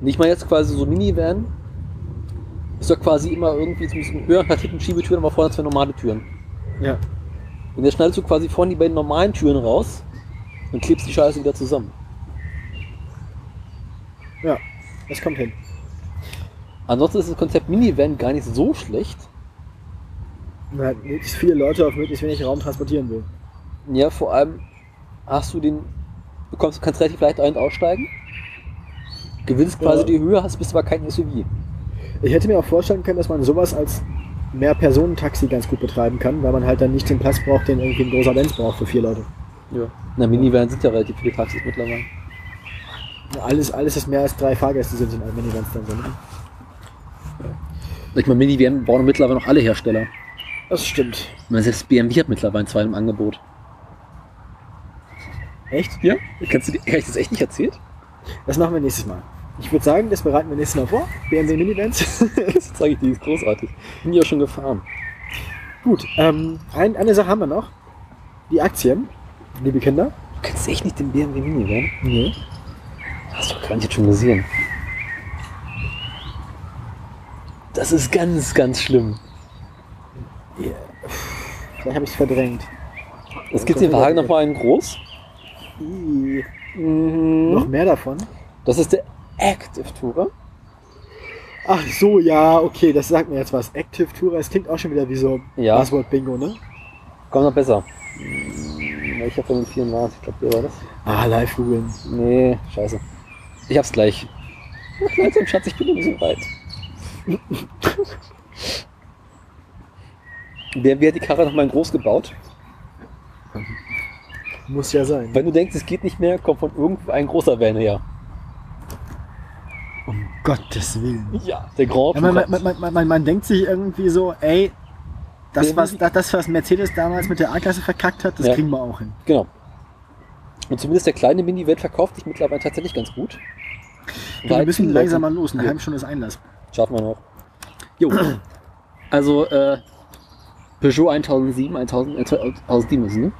Nicht mal jetzt quasi so Minivan. Ist doch quasi immer irgendwie so ein bisschen höher, hat hinten Schiebetüren, aber vorne zwei normale Türen. Ja. Und jetzt schneidest du quasi vorne die beiden normalen Türen raus und klebst die Scheiße wieder zusammen. Ja, das kommt hin. Ansonsten ist das Konzept Minivan gar nicht so schlecht. Man halt möglichst viele Leute auf möglichst wenig Raum transportieren will. Ja, vor allem hast du den, bekommst, kannst relativ leicht ein- und aussteigen. Gewinnst quasi Ja. die Höhe, hast bist aber kein SUV. Ich hätte mir auch vorstellen können, dass man sowas als Mehr-Personen-Taxi ganz gut betreiben kann, weil man halt dann nicht den Platz braucht, den irgendwie ein großer Benz braucht für vier Leute. Ja. Na, Minivan sind ja relativ viele Taxis mittlerweile. Alles, alles, was mehr als drei Fahrgäste sind, sind Minivans dann so. Ne? Ich meine, Minivan bauen mittlerweile noch alle Hersteller. Das stimmt. Ich meine, selbst BMW hat mittlerweile zwei im Angebot. Echt? Ja? Kannst du dir, ich das echt nicht erzählt? Das machen wir nächstes Mal. Ich würde sagen, das bereiten wir nächstes Mal vor. BMW Minivans. Das zeige ich dir, ist großartig. Bin ja schon gefahren. Gut, ähm, ein, eine Sache haben wir noch. Die Aktien, liebe Kinder. Du kennst echt nicht den BMW Minivan? Nee. Hast du gar nicht schon gesehen. Das ist ganz, ganz schlimm. Vielleicht habe ich es verdrängt. Es gibt den Wagen nochmal einen groß. Mhm. Noch mehr davon? Das ist der Active Tourer. Ach so, ja, okay, das sagt mir jetzt was. Active Tourer, das klingt auch schon wieder wie so Ja. Buzzword Bingo, ne? Kommt noch besser. Hm, Ich habe von den 94, ich glaube, der war das. Ah, live googeln. Nee, scheiße. Ich hab's gleich. Ach, langsam, Schatz, ich bin noch nicht so weit. BMW hat die Karre nochmal in groß gebaut. Muss ja sein. Wenn du denkst, es geht nicht mehr, kommt von irgendwo ein großer Van her. Um Gottes Willen. Ja, der Grand Ja, man, man, man, man, man, man denkt sich irgendwie so, ey, das was, das, was Mercedes damals mit der A-Klasse verkackt hat, das Ja. kriegen wir auch hin. Genau. Und zumindest der kleine Mini-Van verkauft sich mittlerweile tatsächlich ganz gut. wir müssen langsamer Leute- los, eine Ja. halbe Stunde ist Einlass. Schaffen wir noch. Jo. Also, äh, Peugeot 1007, 1000, äh, 1007 ist ne?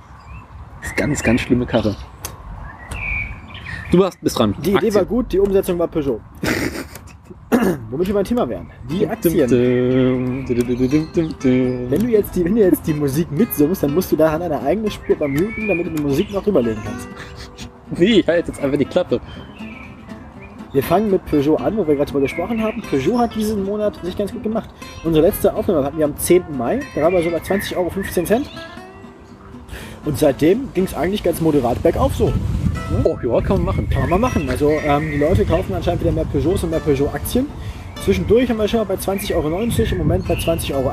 Das ist ganz, ganz schlimme Karre. Du warst, bist dran. Die Idee Aktien. war gut, die Umsetzung war Peugeot. Womit wir beim Thema wären. Die Aktien. Wenn du jetzt die, wenn du jetzt die Musik mitsummst, dann musst du daran eine eigene Spur beim Muten, damit du die Musik noch drüberlegen kannst. Nee, halt jetzt einfach die Klappe. Wir fangen mit Peugeot an, wo wir gerade drüber gesprochen haben. Peugeot hat diesen Monat sich ganz gut gemacht. Unsere letzte Aufnahme hatten wir am 10. Mai. Da waren wir so bei 20,15 Euro. Und seitdem ging es eigentlich ganz moderat bergauf so. Oh, ja, kann man machen. Kann man machen. Also ähm, die Leute kaufen anscheinend wieder mehr Peugeots und mehr Peugeot-Aktien. Zwischendurch haben wir schon mal bei 20,90 Euro, im Moment bei 20,80 Euro.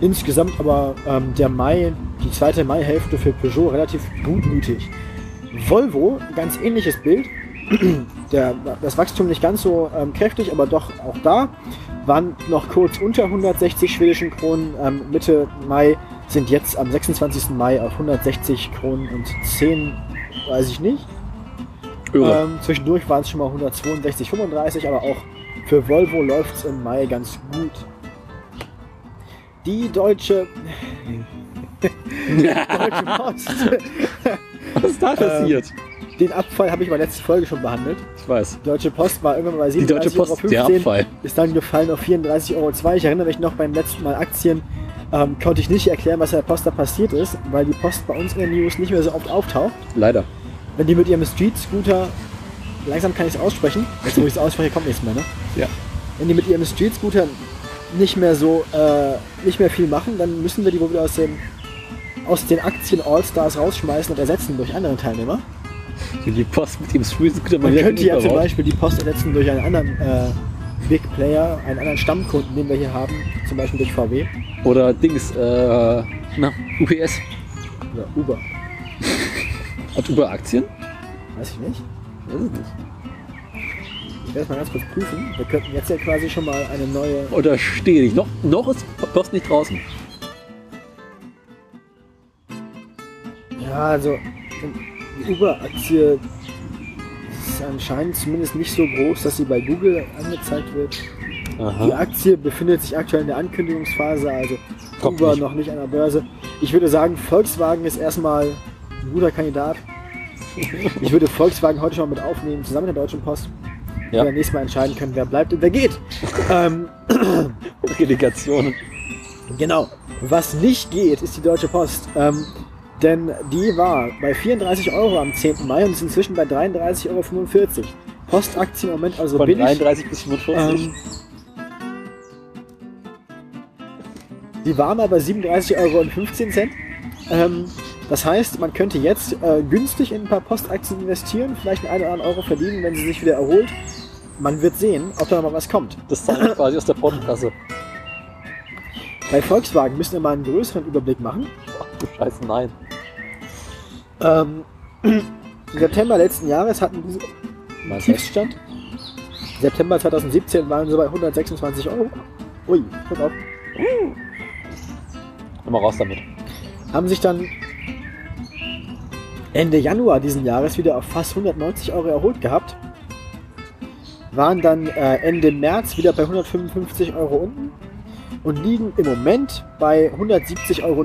Insgesamt aber ähm, der Mai, die zweite Mai-Hälfte für Peugeot relativ gutmütig. Volvo, ganz ähnliches Bild. Der, das Wachstum nicht ganz so ähm, kräftig, aber doch auch da. Waren noch kurz unter 160 schwedischen Kronen. Ähm, Mitte Mai sind jetzt am 26. Mai auf 160 Kronen und 10, weiß ich nicht. Ähm, zwischendurch waren es schon mal 162, 35, aber auch für Volvo läuft es im Mai ganz gut. Die deutsche, deutsche Post, Was ist da passiert? den Abfall habe ich bei der letzten Folge schon behandelt. ich weiß. Die Deutsche Post war irgendwann bei Die Deutsche 37,15 Euro, Post, der Abfall. ist dann gefallen auf 34,02 Euro. Ich erinnere mich noch beim letzten Mal Aktien, ähm, konnte ich nicht erklären, was bei der Post da passiert ist, weil die Post bei uns in den News nicht mehr so oft auftaucht. Leider. Wenn die mit ihrem Street Scooter, langsam kann ich es aussprechen, jetzt wo ich es ausspreche, kommt nichts mehr, ne? Ja. Wenn die mit ihrem Street Scooter nicht mehr so, äh, nicht mehr viel machen, dann müssen wir die wohl wieder aus den, aus den Aktien All-Stars rausschmeißen und ersetzen durch andere Teilnehmer. Die Post mit dem Screenshooter mal Man könnte ja zum. Beispiel die Post ersetzen durch einen anderen äh, Big Player, einen anderen Stammkunden, den wir hier haben, zum Beispiel durch VW Oder Dings, äh, na, UPS. oder Uber. Hat Uber Aktien? Weiß ich nicht. Weiß es nicht. Ich werde es mal ganz kurz prüfen. Wir könnten jetzt ja quasi schon mal eine neue. Oder stehe ich. Noch, noch ist Post nicht draußen. Ja, also die Uber-Aktie ist anscheinend zumindest nicht so groß, dass sie bei Google angezeigt wird. Die Aha. Aktie befindet sich aktuell in der Ankündigungsphase, also Kommt Uber nicht. noch nicht an der Börse. Ich würde sagen, Volkswagen ist erstmal ein guter Kandidat. Ich würde Volkswagen heute schon mal mit aufnehmen, zusammen mit der Deutschen Post. Ja. Wir nächstes Mal entscheiden können, wer bleibt und wer geht. ähm, Relegationen. Genau. Was nicht geht, ist die Deutsche Post. Ähm, denn die war bei 34 Euro am 10. Mai und ist inzwischen bei 33,45 Euro. Postaktien im Moment also Von billig. 33 bis 45. Ähm, die war mal bei 37,15 Euro. Ähm, das heißt, man könnte jetzt äh, günstig in ein paar Postaktien investieren, vielleicht einen oder anderen Euro verdienen, wenn sie sich wieder erholt. Man wird sehen, ob da mal was kommt. das zahle ich quasi aus der Portokasse. Bei Volkswagen müssen wir mal einen größeren Überblick machen. Ach du Scheiße, nein. Ähm, Im September letzten Jahres hatten diese Was heißt? Tiefstand. September 2017 waren sie bei 126 Euro. Ui, guck auf. Immer raus damit. Haben sich dann Ende Januar diesen Jahres wieder auf fast 190 Euro erholt gehabt. Waren dann äh, Ende März wieder bei 155 Euro unten und liegen im Moment bei 170,14 Euro.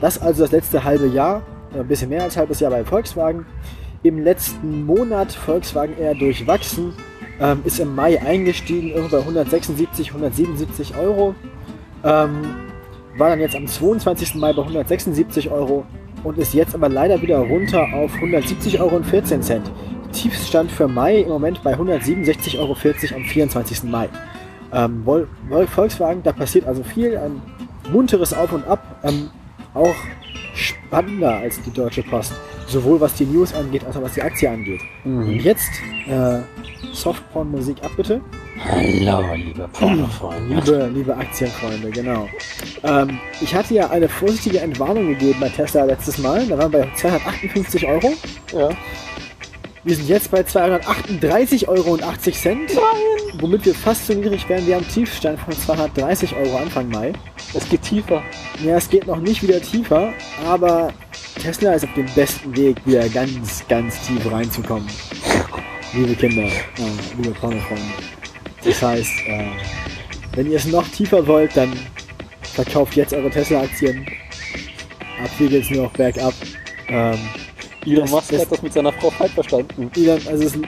Das also das letzte halbe Jahr, ein bisschen mehr als halbes Jahr bei Volkswagen. Im letzten Monat Volkswagen eher durchwachsen, ähm, ist im Mai eingestiegen, irgendwo bei 176, 177 Euro. Ähm, war dann jetzt am 22. Mai bei 176 Euro und ist jetzt aber leider wieder runter auf 170,14 Euro. Tiefstand für Mai im Moment bei 167,40 Euro am 24. Mai. Ähm, Vol Vol Volkswagen, da passiert also viel, ein munteres Auf und Ab, ähm, auch spannender als die Deutsche Post, sowohl was die News angeht, als auch was die Aktie angeht. Und Mhm. jetzt äh, Softporn-Musik ab bitte. Hallo, liebe Pornofreunde. Liebe, liebe Aktienfreunde, genau. Ähm, ich hatte ja eine vorsichtige Entwarnung gegeben bei Tesla letztes Mal. Da waren wir bei 258 Euro. Ja. Wir sind jetzt bei 238,80 Euro. Womit wir fast so niedrig wären wie am Tiefstand von 230 Euro Anfang Mai. Es geht tiefer. Ja, es geht noch nicht wieder tiefer, aber Tesla ist auf dem besten Weg, wieder ganz, ganz tief reinzukommen. Liebe Kinder, äh, liebe Pornofreunde. Das heißt, äh, wenn ihr es noch tiefer wollt, dann verkauft jetzt eure Tesla-Aktien. Ab hier geht's nur noch bergab. Ähm, Elon Musk hat das mit seiner Frau falsch verstanden. Elon, also es, es,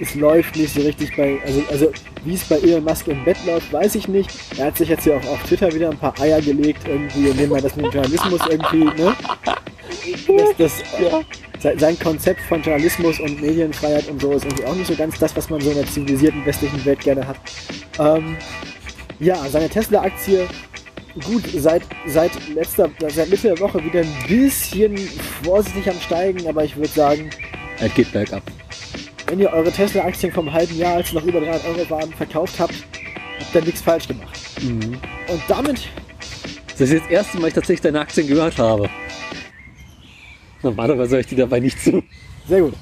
es läuft nicht so richtig bei, also, also wie es bei Elon Musk im Bett läuft, weiß ich nicht. Er hat sich jetzt hier auch auf Twitter wieder ein paar Eier gelegt, irgendwie, indem er das mit dem Journalismus irgendwie, ne? Das, das, Ja. sein- sein Konzept von Journalismus und Medienfreiheit und so ist irgendwie auch nicht so ganz das, was man so in der zivilisierten westlichen Welt gerne hat. Ähm, ja, seine Tesla-Aktie, gut, seit, seit letzter, seit Mitte der Woche wieder ein bisschen vorsichtig am Steigen, aber ich würde sagen, Er geht bergab. wenn ihr eure Tesla-Aktien vom halben Jahr, als sie noch über 300 Euro waren, verkauft habt, habt ihr nichts falsch gemacht. Mhm. Und damit, Das ist jetzt das erste Mal, ich tatsächlich deine Aktien gehört habe. Normalerweise höre ich die dabei nicht zu. sehr gut.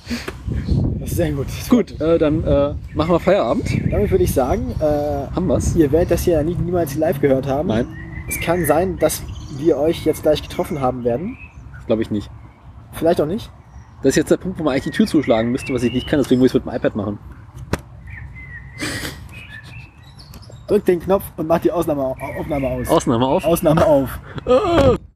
Sehr gut. Gut, äh, dann äh, machen wir Feierabend. Damit würde ich sagen, äh, Haben wir's? ihr werdet das hier nie, niemals live gehört haben. Nein, Es kann sein, dass wir euch jetzt gleich getroffen haben werden. glaube ich nicht. Vielleicht auch nicht. Das ist jetzt der Punkt, wo man eigentlich die Tür zuschlagen müsste, was ich nicht kann, deswegen muss ich es mit dem iPad machen. Drückt den Knopf und macht die Ausnahme, Aufnahme aus. Ausnahme auf. Ausnahme auf.